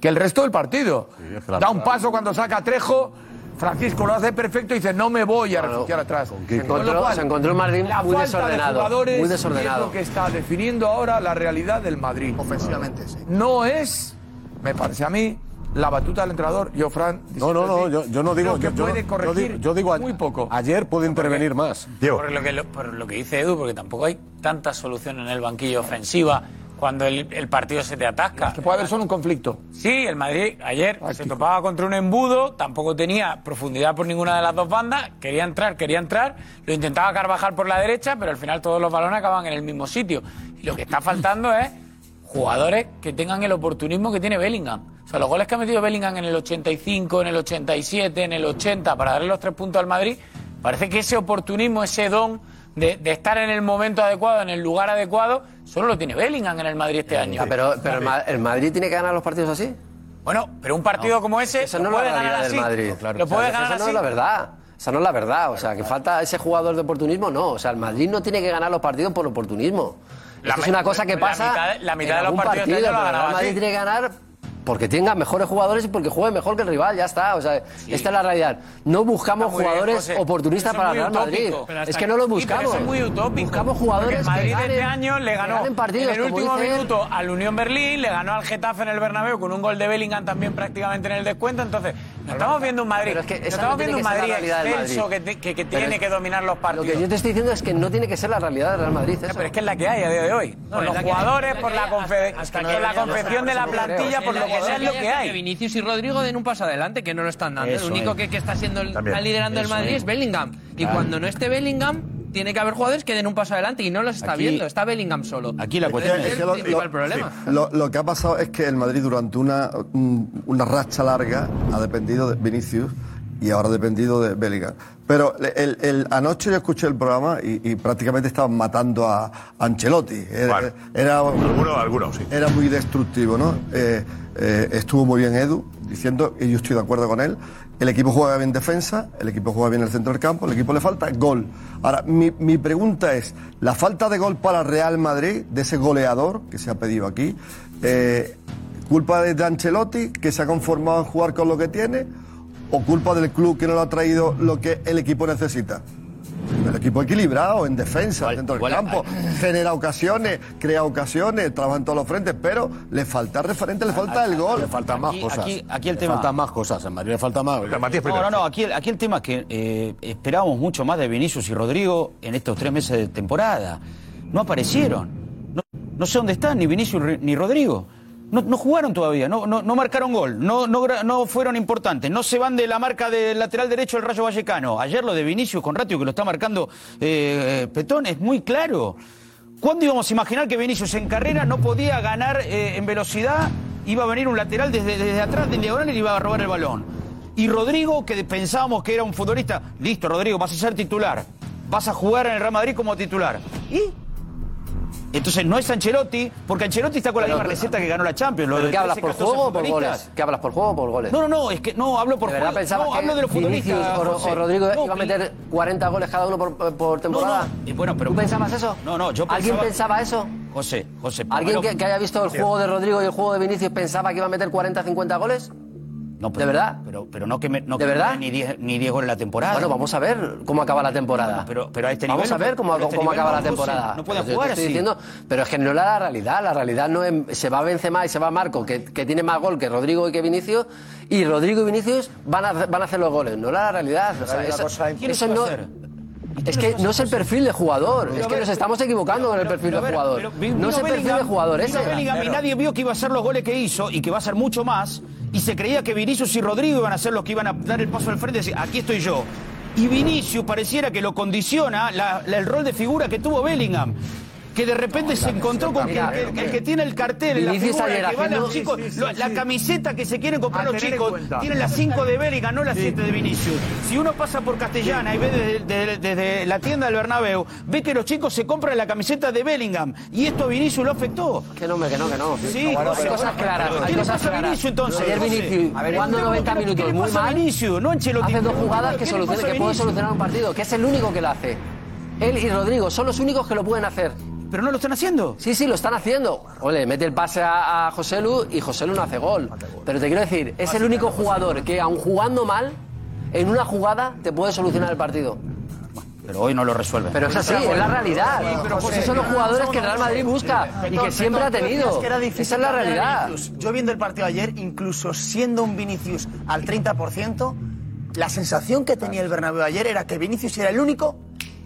S20: que el resto del partido. Da un paso cuando saca a Trejo. Francisco lo hace perfecto y dice, no me voy a refugiar atrás.
S23: Se encontró,
S20: cual,
S23: se encontró el Madrid
S20: la
S23: muy
S20: falta de
S23: desordenado.
S20: jugadores
S23: Muy
S20: es
S23: desordenado.
S20: lo que está definiendo ahora la realidad del Madrid.
S22: Ofensivamente, sí.
S20: No es, me parece a mí, la batuta del entrenador, yo, Fran.
S17: No, no, no, yo, yo no digo
S20: Creo que
S17: yo-
S20: puede
S17: yo-
S20: corregir
S17: yo digo, yo digo a-
S20: muy poco.
S17: Ayer pudo intervenir más.
S30: Por lo, que, lo- por lo que dice Edu, porque tampoco hay tanta solución en el banquillo ofensiva cuando el, el partido se te atasca.
S20: Que puede haber solo un conflicto.
S30: Sí, el Madrid ayer se topaba contra un embudo, tampoco tenía profundidad por ninguna de las dos bandas, quería entrar, quería entrar, lo intentaba Carvajal por la derecha, pero al final todos los balones acaban en el mismo sitio. Y lo que está faltando es jugadores que tengan el oportunismo que tiene Bellingham. O sea, los goles que ha metido Bellingham en el 85, en el 87, en el 80 para darle los tres puntos al Madrid, parece que ese oportunismo, ese don de, de estar en el momento adecuado, en el lugar adecuado, solo lo tiene Bellingham en el Madrid este año.
S23: Ah, pero pero el, Ma- el Madrid tiene que ganar los partidos así.
S30: Bueno, pero un partido como ese
S23: Esa
S30: lo
S23: no es
S30: puede
S23: la
S30: ganar así.
S23: del Madrid.
S30: Lo puede
S23: O sea,
S30: ganar
S23: esa no
S30: así.
S23: es la verdad. Esa no es la verdad. O sea, que falta ese jugador de oportunismo, no. O sea, el Madrid no tiene que ganar los partidos por oportunismo.
S30: La
S23: Esto es una cosa que
S30: la
S23: pasa.
S30: mitad la mitad
S23: en
S30: de los partidos
S23: partido,
S30: lo ha
S23: pero el Madrid
S30: así.
S23: tiene que ganar porque tenga mejores jugadores y porque juegue mejor que el rival, ya está. O sea, esta es la realidad. No buscamos
S30: bien,
S23: jugadores oportunistas
S30: es
S23: para Real Madrid. Es que no lo
S30: sí, pero
S23: buscamos.
S30: eso es muy utópico.
S23: Buscamos jugadores
S30: el Madrid
S23: que ganen,
S30: este año le ganó
S23: partidos,
S30: en el último
S23: dice
S30: minuto al Unión Berlín, le ganó al Getafe en el Bernabéu con un gol de Bellingham también prácticamente en el descuento. Entonces, no estamos viendo un Madrid,
S23: Pero es que
S30: no estamos
S23: no
S30: viendo un Madrid excelso que, tiene
S23: es-
S30: que dominar los
S23: Lo
S30: partidos.
S23: que yo te estoy diciendo es que no tiene que ser la realidad del Real Madrid. eso.
S30: Pero es que es la que hay a día de hoy.
S32: No,
S30: por los jugadores, por la, confección de la plantilla, por lo que sea es lo que
S32: Que
S30: hay.
S32: Vinicius y Rodrigo den un paso adelante, que no lo están dando.
S30: Eso
S32: el único
S30: es.
S32: que, que está, siendo, el-
S30: También.
S32: liderando el Madrid
S30: es.
S32: es Bellingham. Y
S30: Claro.
S32: cuando no esté Bellingham, tiene que haber jugadores que den un paso adelante y no los está
S19: Aquí-
S32: viendo. Está Bellingham solo.
S19: Aquí la
S32: cuestión
S19: es
S32: es
S19: que
S32: el
S19: lo,
S32: principal
S19: lo-
S32: problema.
S19: lo- lo que ha pasado es que el Madrid durante una, un- una racha larga ha dependido de Vinicius y ahora ha dependido de Bellingham. Pero el, el- anoche yo escuché el programa y, y prácticamente estaban matando a Ancelotti. Era, era-
S14: Alguno, alguno, sí.
S19: era muy destructivo, ¿no? Eh, eh, estuvo muy bien Edu diciendo, y yo estoy de acuerdo con él, el equipo juega bien defensa, el equipo juega bien en el centro del campo, el equipo le falta gol. Ahora, mi, mi pregunta es, ¿la falta de gol para Real Madrid, de ese goleador que se ha pedido aquí, eh, culpa de de Ancelotti, que se ha conformado en jugar con lo que tiene, o culpa del club que no le ha traído lo que el equipo necesita? El equipo equilibrado, en defensa, dentro del campo, genera ocasiones, crea ocasiones, trabaja en todos los frentes, pero le falta referente, le falta el gol.
S17: Le faltan más cosas.
S25: aquí- aquí el
S17: Le
S25: tema-
S17: faltan más cosas. En Madrid le falta más.
S25: No, no, no. Aquí, el- aquí el tema es que eh, esperábamos mucho más de Vinicius y Rodrigo en estos tres meses de temporada. No aparecieron. No, no sé dónde están ni Vinicius ni Rodrigo. No, jugaron todavía, no, no, no marcaron gol, no, no, fueron importantes, no se van de la marca del lateral derecho del Rayo Vallecano. Ayer lo de Vinicius con Ratio que lo está marcando eh, Petón es muy claro. ¿Cuándo íbamos a imaginar que Vinicius en carrera no podía ganar eh, en velocidad? Iba a venir un lateral desde, desde atrás, del diagonal y le iba a robar el balón. Y Rodrigo, que pensábamos que era un futbolista, listo, Rodrigo, vas a ser titular. Vas a jugar en el Real Madrid como titular. ¿Y? Entonces no es Ancelotti, porque Ancelotti está con la
S23: Pero-
S25: misma receta que ganó la Champions. lo
S23: ¿Pero
S25: de
S23: qué hablas
S25: 13,
S23: por
S25: 14
S23: juego o por
S25: futbolistas.
S23: goles? ¿Qué hablas por juego o por goles?
S25: No, no, no, es que no hablo por
S23: ¿De verdad
S25: juego.
S23: pensabas
S25: No, hablo de los
S23: Vinicius
S25: futbolistas.
S23: o, Rodrigo
S25: No,
S23: iba a meter 40 goles cada uno por, por temporada?
S25: Y bueno, pero-
S23: ¿Tú pensabas eso?
S25: No, no, yo
S23: ¿Alguien
S25: pensaba-
S23: pensaba eso?
S25: José, José.
S23: ¿Alguien
S25: pero-
S23: que, que haya visto el juego de Rodrigo y el juego de Vinicius pensaba que iba a meter 40 50 goles?
S25: No, pero-
S23: ¿De verdad?
S25: Pero, pero no que me, no
S23: ¿De
S25: que
S23: verdad?
S25: ni 10 ni 10 goles en la temporada.
S23: Bueno, vamos a ver cómo acaba la temporada.
S25: Pero, pero a este
S23: Vamos
S25: nivel.
S23: a ver cómo,
S25: a este
S23: cómo acaba
S25: no,
S23: la temporada.
S25: No
S23: Pero yo
S25: jugar
S23: te estoy
S25: así.
S23: diciendo, pero es que no era la realidad. La realidad no es, se va Benzema y se va Marco, que, que tiene más gol que Rodrigo y que Vinicius, y Rodrigo y Vinicius van a, van a hacer los goles. No era la realidad. O sea, eso
S25: imposible
S23: no- es que no es el perfil de jugador. Es que nos estamos equivocando con el perfil de jugador.
S25: pero
S23: No es el perfil de jugador ese.
S25: Bellingham y nadie vio que iba a hacer los goles que hizo y que va a hacer mucho más. Y se creía que Vinicius y Rodrigo iban a ser los que iban a dar el paso al frente y decir, aquí estoy yo. Y Vinicius pareciera que lo condiciona el rol de figura que tuvo Bellingham. Que de repente se encontró con que, el que- el que tiene el cartel, la figura, el que va a los chicos,
S23: Sí, sí,
S25: lo-
S23: sí,
S25: la
S23: sí.
S25: camiseta que se quieren comprar
S23: A
S25: los chicos, tienen las 5 de Bellingham, no las 7 de Vinicius. Si uno pasa por Castellana y ve desde, desde- desde la tienda del Bernabéu, ve que los chicos se compran la camiseta de Bellingham. Y esto a Vinicius lo afectó.
S23: Que no, que no, que no.
S25: Sí,
S23: Bueno,
S25: José,
S23: hay cosas claras.
S25: ¿Qué
S23: Hay
S25: le
S23: cosas
S25: pasa a
S23: claras.
S25: Vinicius entonces?
S23: Ayer? Vinicius,
S25: A ver,
S23: jugando
S25: ¿qué le
S23: 90
S25: pasa a
S23: minutos muy mal.
S25: Vinicius? No.
S23: Hace dos jugadas que,
S25: ¿Qué le
S23: soluciona, que puede solucionar un partido, que es el único que lo hace. Él y Rodrigo son los únicos que lo pueden hacer.
S25: ¿Pero no lo están haciendo?
S23: Sí, sí, lo están haciendo. Ole, mete el pase a, a José Lu y José Lu no hace gol. Pero te quiero decir, es el único jugador que, aun jugando mal, en una jugada te puede solucionar el partido.
S25: Pero hoy no lo resuelve.
S23: Pero es así, es la realidad.
S22: pero
S23: Pues
S22: José,
S23: esos son los jugadores que el Real Madrid busca y que siempre ha tenido.
S22: es que era difícil
S23: Esa es la realidad.
S22: Yo viendo el partido ayer, incluso siendo un Vinicius al 30%, la sensación que tenía el Bernabéu ayer era que Vinicius era el único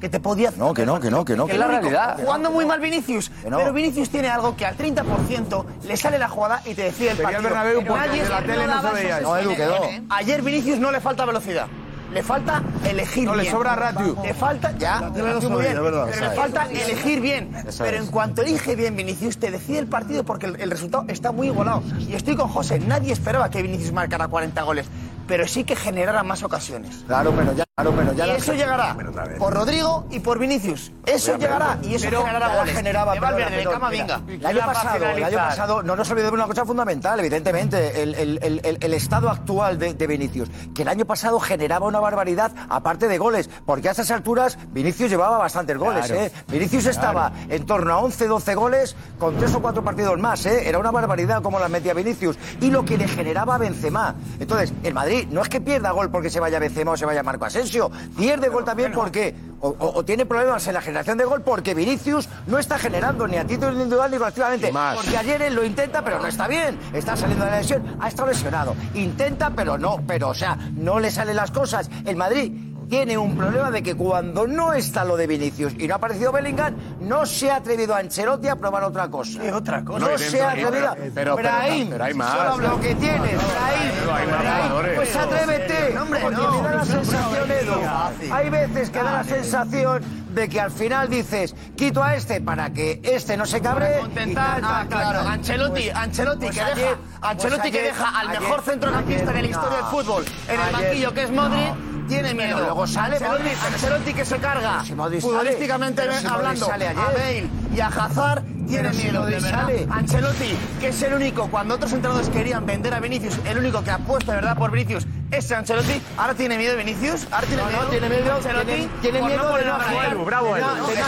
S22: que te podía hacer.
S13: No, que no, que no, que no.
S23: Es
S13: que
S23: la
S13: no.
S23: realidad.
S22: Jugando muy mal Vinicius, pero Vinicius tiene algo que al 30% le sale la jugada y te decide el
S14: Sería el
S22: partido.
S14: Bernabéu porque
S22: Nadie
S14: la tele no se veía. No, Edu, quedó.
S22: Ayer Vinicius no le falta velocidad. Le falta elegir
S14: No, le
S22: bien.
S14: sobra ratio.
S22: Le falta, ya,
S19: La no veía,
S22: bien,
S19: es verdad.
S22: pero le
S19: es.
S22: falta elegir bien. Pero
S19: es.
S22: en cuanto elige bien Vinicius, te decide el partido porque el, el resultado está muy igualado. Y estoy con José, nadie esperaba que Vinicius marcara 40 goles, pero sí que generara más ocasiones.
S13: Claro, pero ya, claro, pero ya
S22: y
S13: la-
S22: eso llegará por Rodrigo y por Vinicius. Eso
S13: Pero-
S22: llegará y eso
S13: pero
S22: generará goles.
S13: generaba,
S22: de Valverde, de
S13: perdón,
S22: Camavinga.
S13: mira, El año pasado, el año pasado, no nos olvidemos de una cosa fundamental, evidentemente, el, el- el- el- el estado actual de, de Vinicius, que el año pasado generaba una barbaridad, aparte de goles, porque a estas alturas Vinicius llevaba bastantes goles,
S25: Claro.
S13: ¿eh? Vinicius estaba en torno a 11, 12 goles con tres o cuatro partidos más, ¿eh? Era una barbaridad como las metía Vinicius. Y lo que le generaba a Benzema. Entonces, el Madrid no es que pierda gol porque se vaya Benzema o se vaya Marco Asensio, pierde gol también porque o, o- o tiene problemas en la generación de gol porque Vinicius no está generando ni a título individual ni colectivamente. Porque ayer él lo intenta, pero no está bien. Está saliendo de la lesión, ha estado lesionado. Intenta, pero no, pero o sea, no le salen las cosas. El Madrid tiene un problema de que cuando no está lo de Vinicius y no ha aparecido Bellingham, no se ha atrevido a Ancelotti a probar otra cosa.
S22: ¿Qué otra cosa?
S13: No
S17: No,
S13: se ha atrevido.
S17: pero- pero-
S13: Brahim,
S17: pero hay más.
S13: solo lo que tiene, Brahim,
S17: Pero hay más
S13: Brahim, pues atrévete,
S22: No, hombre,
S13: porque
S22: no.
S13: me da la sensación, Edu, hay veces que da la sensación de que al final dices, quito a este para que este no se cabre.
S22: Contentar, ah, claro. Ancelotti,
S13: Pues-
S22: Ancelotti
S13: pues
S22: que
S13: ayer-
S22: deja,
S13: pues
S22: Ancelotti que
S13: ayer-
S22: deja al
S13: ayer-
S22: mejor centrocampista de la historia del
S13: no.
S22: fútbol en el banquillo que es Modric. Tiene miedo.
S13: Pero luego sale
S22: Ancelotti,
S13: Modric, pero-
S22: Ancelotti que se carga
S13: Si Modric sale,
S22: futbolísticamente
S13: pero si Modric
S22: hablando
S13: sale ayer.
S22: a Bale y a Hazard tiene
S13: si
S22: miedo de
S13: sale.
S22: Ancelotti que es el único cuando otros entrenadores querían vender a Vinicius el único que apuesta de verdad por Vinicius es Ancelotti ahora tiene miedo de Vinicius ahora tiene
S13: No,
S22: miedo
S13: no, tiene miedo,
S22: Ancelotti
S13: tiene- tiene
S22: por
S13: miedo de no
S22: a Brahim.
S13: jugar.
S14: bravo, Edu.
S22: No,
S13: De
S22: es
S13: no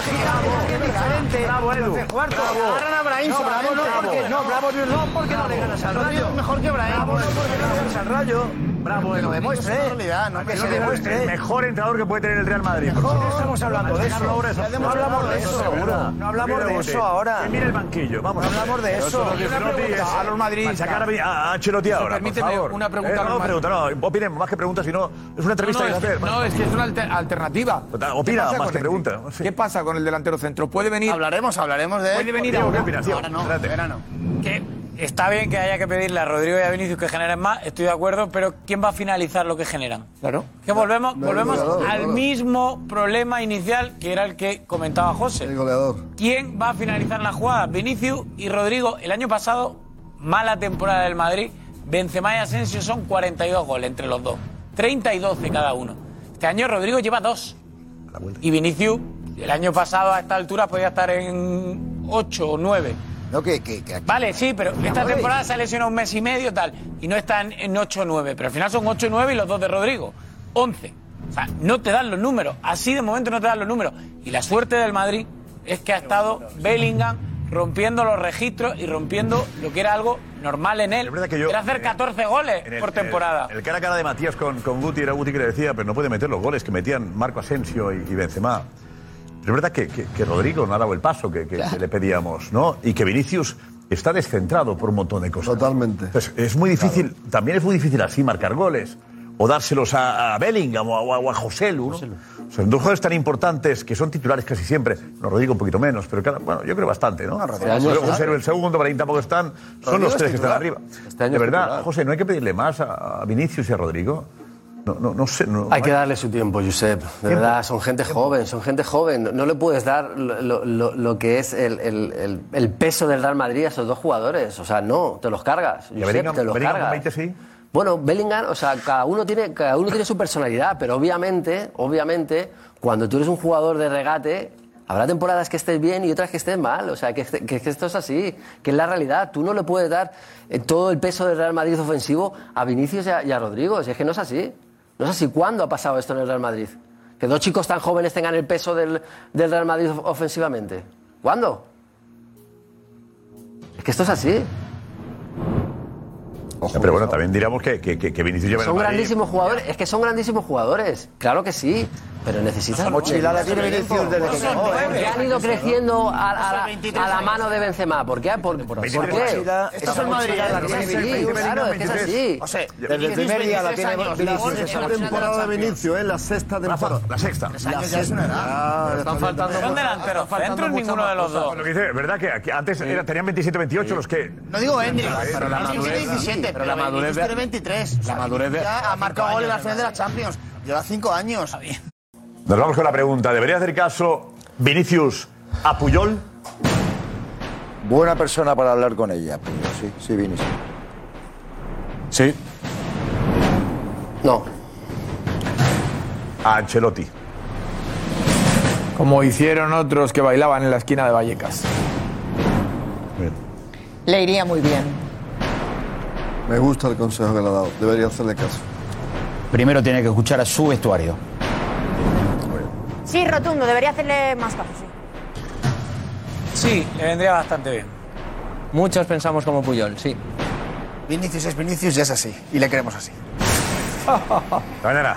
S13: diferente.
S14: Bravo, Edu.
S13: Entonces, cuarto.
S22: Agarran a Brahim
S13: No, bravo no, porque no, bravo no, porque no le ganas al Rayo.
S22: mejor que Brahim.
S13: Bravo no, porque no le ganas al Rayo. Bravo, que lo demuestre.
S22: No
S13: que
S22: no
S14: El
S13: demuestre.
S14: mejor entrenador que puede tener el Real Madrid.
S13: No estamos hablando de eso.
S14: Ahora eso.
S13: No hablamos de eso, seguro. No hablamos de eso ahora.
S14: Que mire el banquillo, vamos.
S13: No hablamos de eso. Pregunta
S14: es-
S13: a los
S14: para sacar a, Ancelotti ahora, por
S30: permíteme una pregunta
S14: Eh,
S30: a los
S14: no, pregunta, no, opinen, más que preguntas, sino es una entrevista
S30: no,
S14: que
S30: es
S14: hacer.
S30: que, no, es que es una alter- alternativa.
S14: Opina
S30: ¿Qué pasa
S14: más que
S30: este?
S14: pregunta.
S30: ¿Qué pasa con el delantero centro? ¿Puede venir?
S22: Hablaremos, hablaremos de él.
S30: ¿Puede venir ahora?
S22: Ahora no.
S30: Que está bien que haya que pedirle a Rodrigo y a Vinicius que generen más, estoy de acuerdo, pero ¿quién va a finalizar lo que generan?
S14: Claro.
S30: Que volvemos,
S19: no
S30: volvemos
S19: goleador,
S30: al mismo problema inicial que era el que comentaba José.
S19: El goleador.
S30: ¿Quién va a finalizar la jugada? Vinicius y Rodrigo. El año pasado, mala temporada del Madrid. Benzema y Asensio son 42 goles entre los dos. 30 y 12 cada uno. Este año Rodrigo lleva dos. Y Vinicius, el año pasado a esta altura podía estar en 8 o 9.
S13: No, que, que, que aquí-
S30: Vale, sí, pero esta temporada se ha lesionado un mes y medio tal. Y no están en 8 o 9. Pero al final son 8 o 9 y los dos de Rodrigo. 11. O sea, no te dan los números. Así de momento no te dan los números. Y la suerte del Madrid es que ha estado Bellingham rompiendo los registros y rompiendo lo que era algo normal en él.
S14: Es verdad que yo,
S30: era hacer
S14: eh,
S30: 14 goles
S14: el-
S30: por temporada.
S14: El, el cara a cara de Matías con, con Guti era Guti que le decía, pero no puede meter los goles que metían Marco Asensio y, y Benzema. Pero es verdad que, que- que Rodrigo no ha dado el paso que, que- que le pedíamos, ¿no? Y que Vinicius está descentrado por un montón de cosas.
S19: Totalmente.
S14: Entonces, es muy difícil, también es muy difícil así marcar goles. O dárselos a, a Bellingham o a, o José Lu, ¿no? O sea, dos jugadores tan importantes que son titulares casi siempre. No, Rodrigo un poquito menos, pero claro, bueno, yo creo bastante, ¿no?
S23: Rodrigo es
S14: Luego
S23: titular.
S14: José Lu el segundo, Brahim tampoco están. Son
S23: Rodrigo
S14: los
S23: es
S14: tres que están arriba.
S23: Este año
S14: de verdad,
S23: titular.
S14: José, no hay que pedirle más a, a Vinicius y a Rodrigo. No, no, no sé. no-
S23: Hay que darle su tiempo, Josep. De verdad, son gente joven, son gente joven. No le puedes dar lo, lo- que es el, el- el- el peso del Real Madrid a esos dos jugadores. O sea, no, te los cargas.
S14: ¿Y a
S23: Josep,
S14: Bellingham,
S23: te los
S14: Bellingham
S23: cargas.
S14: 20 sí?
S23: Bueno, Bellingham, o sea, cada uno tiene, cada uno tiene su personalidad, pero obviamente, obviamente, cuando tú eres un jugador de regate, habrá temporadas que estés bien y otras que estés mal. O sea, que, este- que- que esto es así, que es la realidad. Tú no le puedes dar eh, todo el peso del Real Madrid ofensivo a Vinicius y a, y a Rodrigo. Si es que no es así. No es así. ¿Cuándo ha pasado esto en el Real Madrid? Que dos chicos tan jóvenes tengan el peso del, del Real Madrid of- ofensivamente. ¿Cuándo? Es que esto es así.
S14: Pero bueno, también diríamos que, que, que, Vinicius lleva en el
S23: Son
S14: Madrid.
S23: grandísimos jugadores. Es que son grandísimos jugadores. Claro que sí. Pero necesitan.
S13: Esa mochila la tiene Vinicius desde que llegó, ¿eh?
S23: Porque han ido creciendo a, a la, a la mano de Benzema. ¿Por qué? ¿Por, por qué?
S13: mochila-
S23: Esto es
S13: esa
S23: el Madrid.
S13: la
S23: claro, es que es así.
S13: O sea, Desde el primer día la tiene Vinicius. esa
S19: temporada de Vinicius, ¿eh? La sexta temporada.
S14: La sexta.
S19: La sexta.
S23: Están faltando.
S30: Son delanteros centros ninguno de los dos.
S14: Lo que dice, ¿verdad? Que antes tenían 27-28 los que.
S22: No digo Endrick,
S14: Pero la madurez-
S22: tiene 17,
S14: pero la madurez
S22: Vinicius
S14: de-
S22: tiene 23. O sea,
S14: la madurez
S22: ha marcado gol en la final de la Champions. Lleva 5 años.
S14: Nos vamos con la pregunta. ¿Debería hacer caso Vinicius a Puyol?
S13: Buena persona para hablar con ella, pero sí, sí, Vinicius.
S17: Sí.
S23: No.
S14: A Ancelotti.
S20: Como hicieron otros que bailaban en la esquina de Vallecas.
S21: Le iría muy bien.
S19: Me gusta el consejo que le ha dado. Debería hacerle caso.
S25: Primero tiene que escuchar a su vestuario.
S15: Sí, rotundo, debería hacerle más caso, sí.
S30: Sí, le vendría bastante bien.
S32: Muchos pensamos como Puyol, sí.
S22: Vinicius es Vinicius y es así. Y le queremos así. [laughs]
S14: Mañana.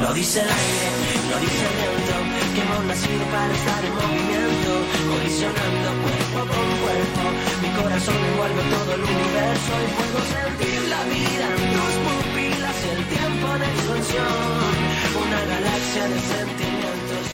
S45: Lo dice el aire, lo dice el viento, que hemos nacido para estar en movimiento, colisionando cuerpo con cuerpo. Mi corazón envuelve todo el universo y puedo sentir la vida en tus pupilas y el tiempo en expansión. Una galaxia de sentimientos.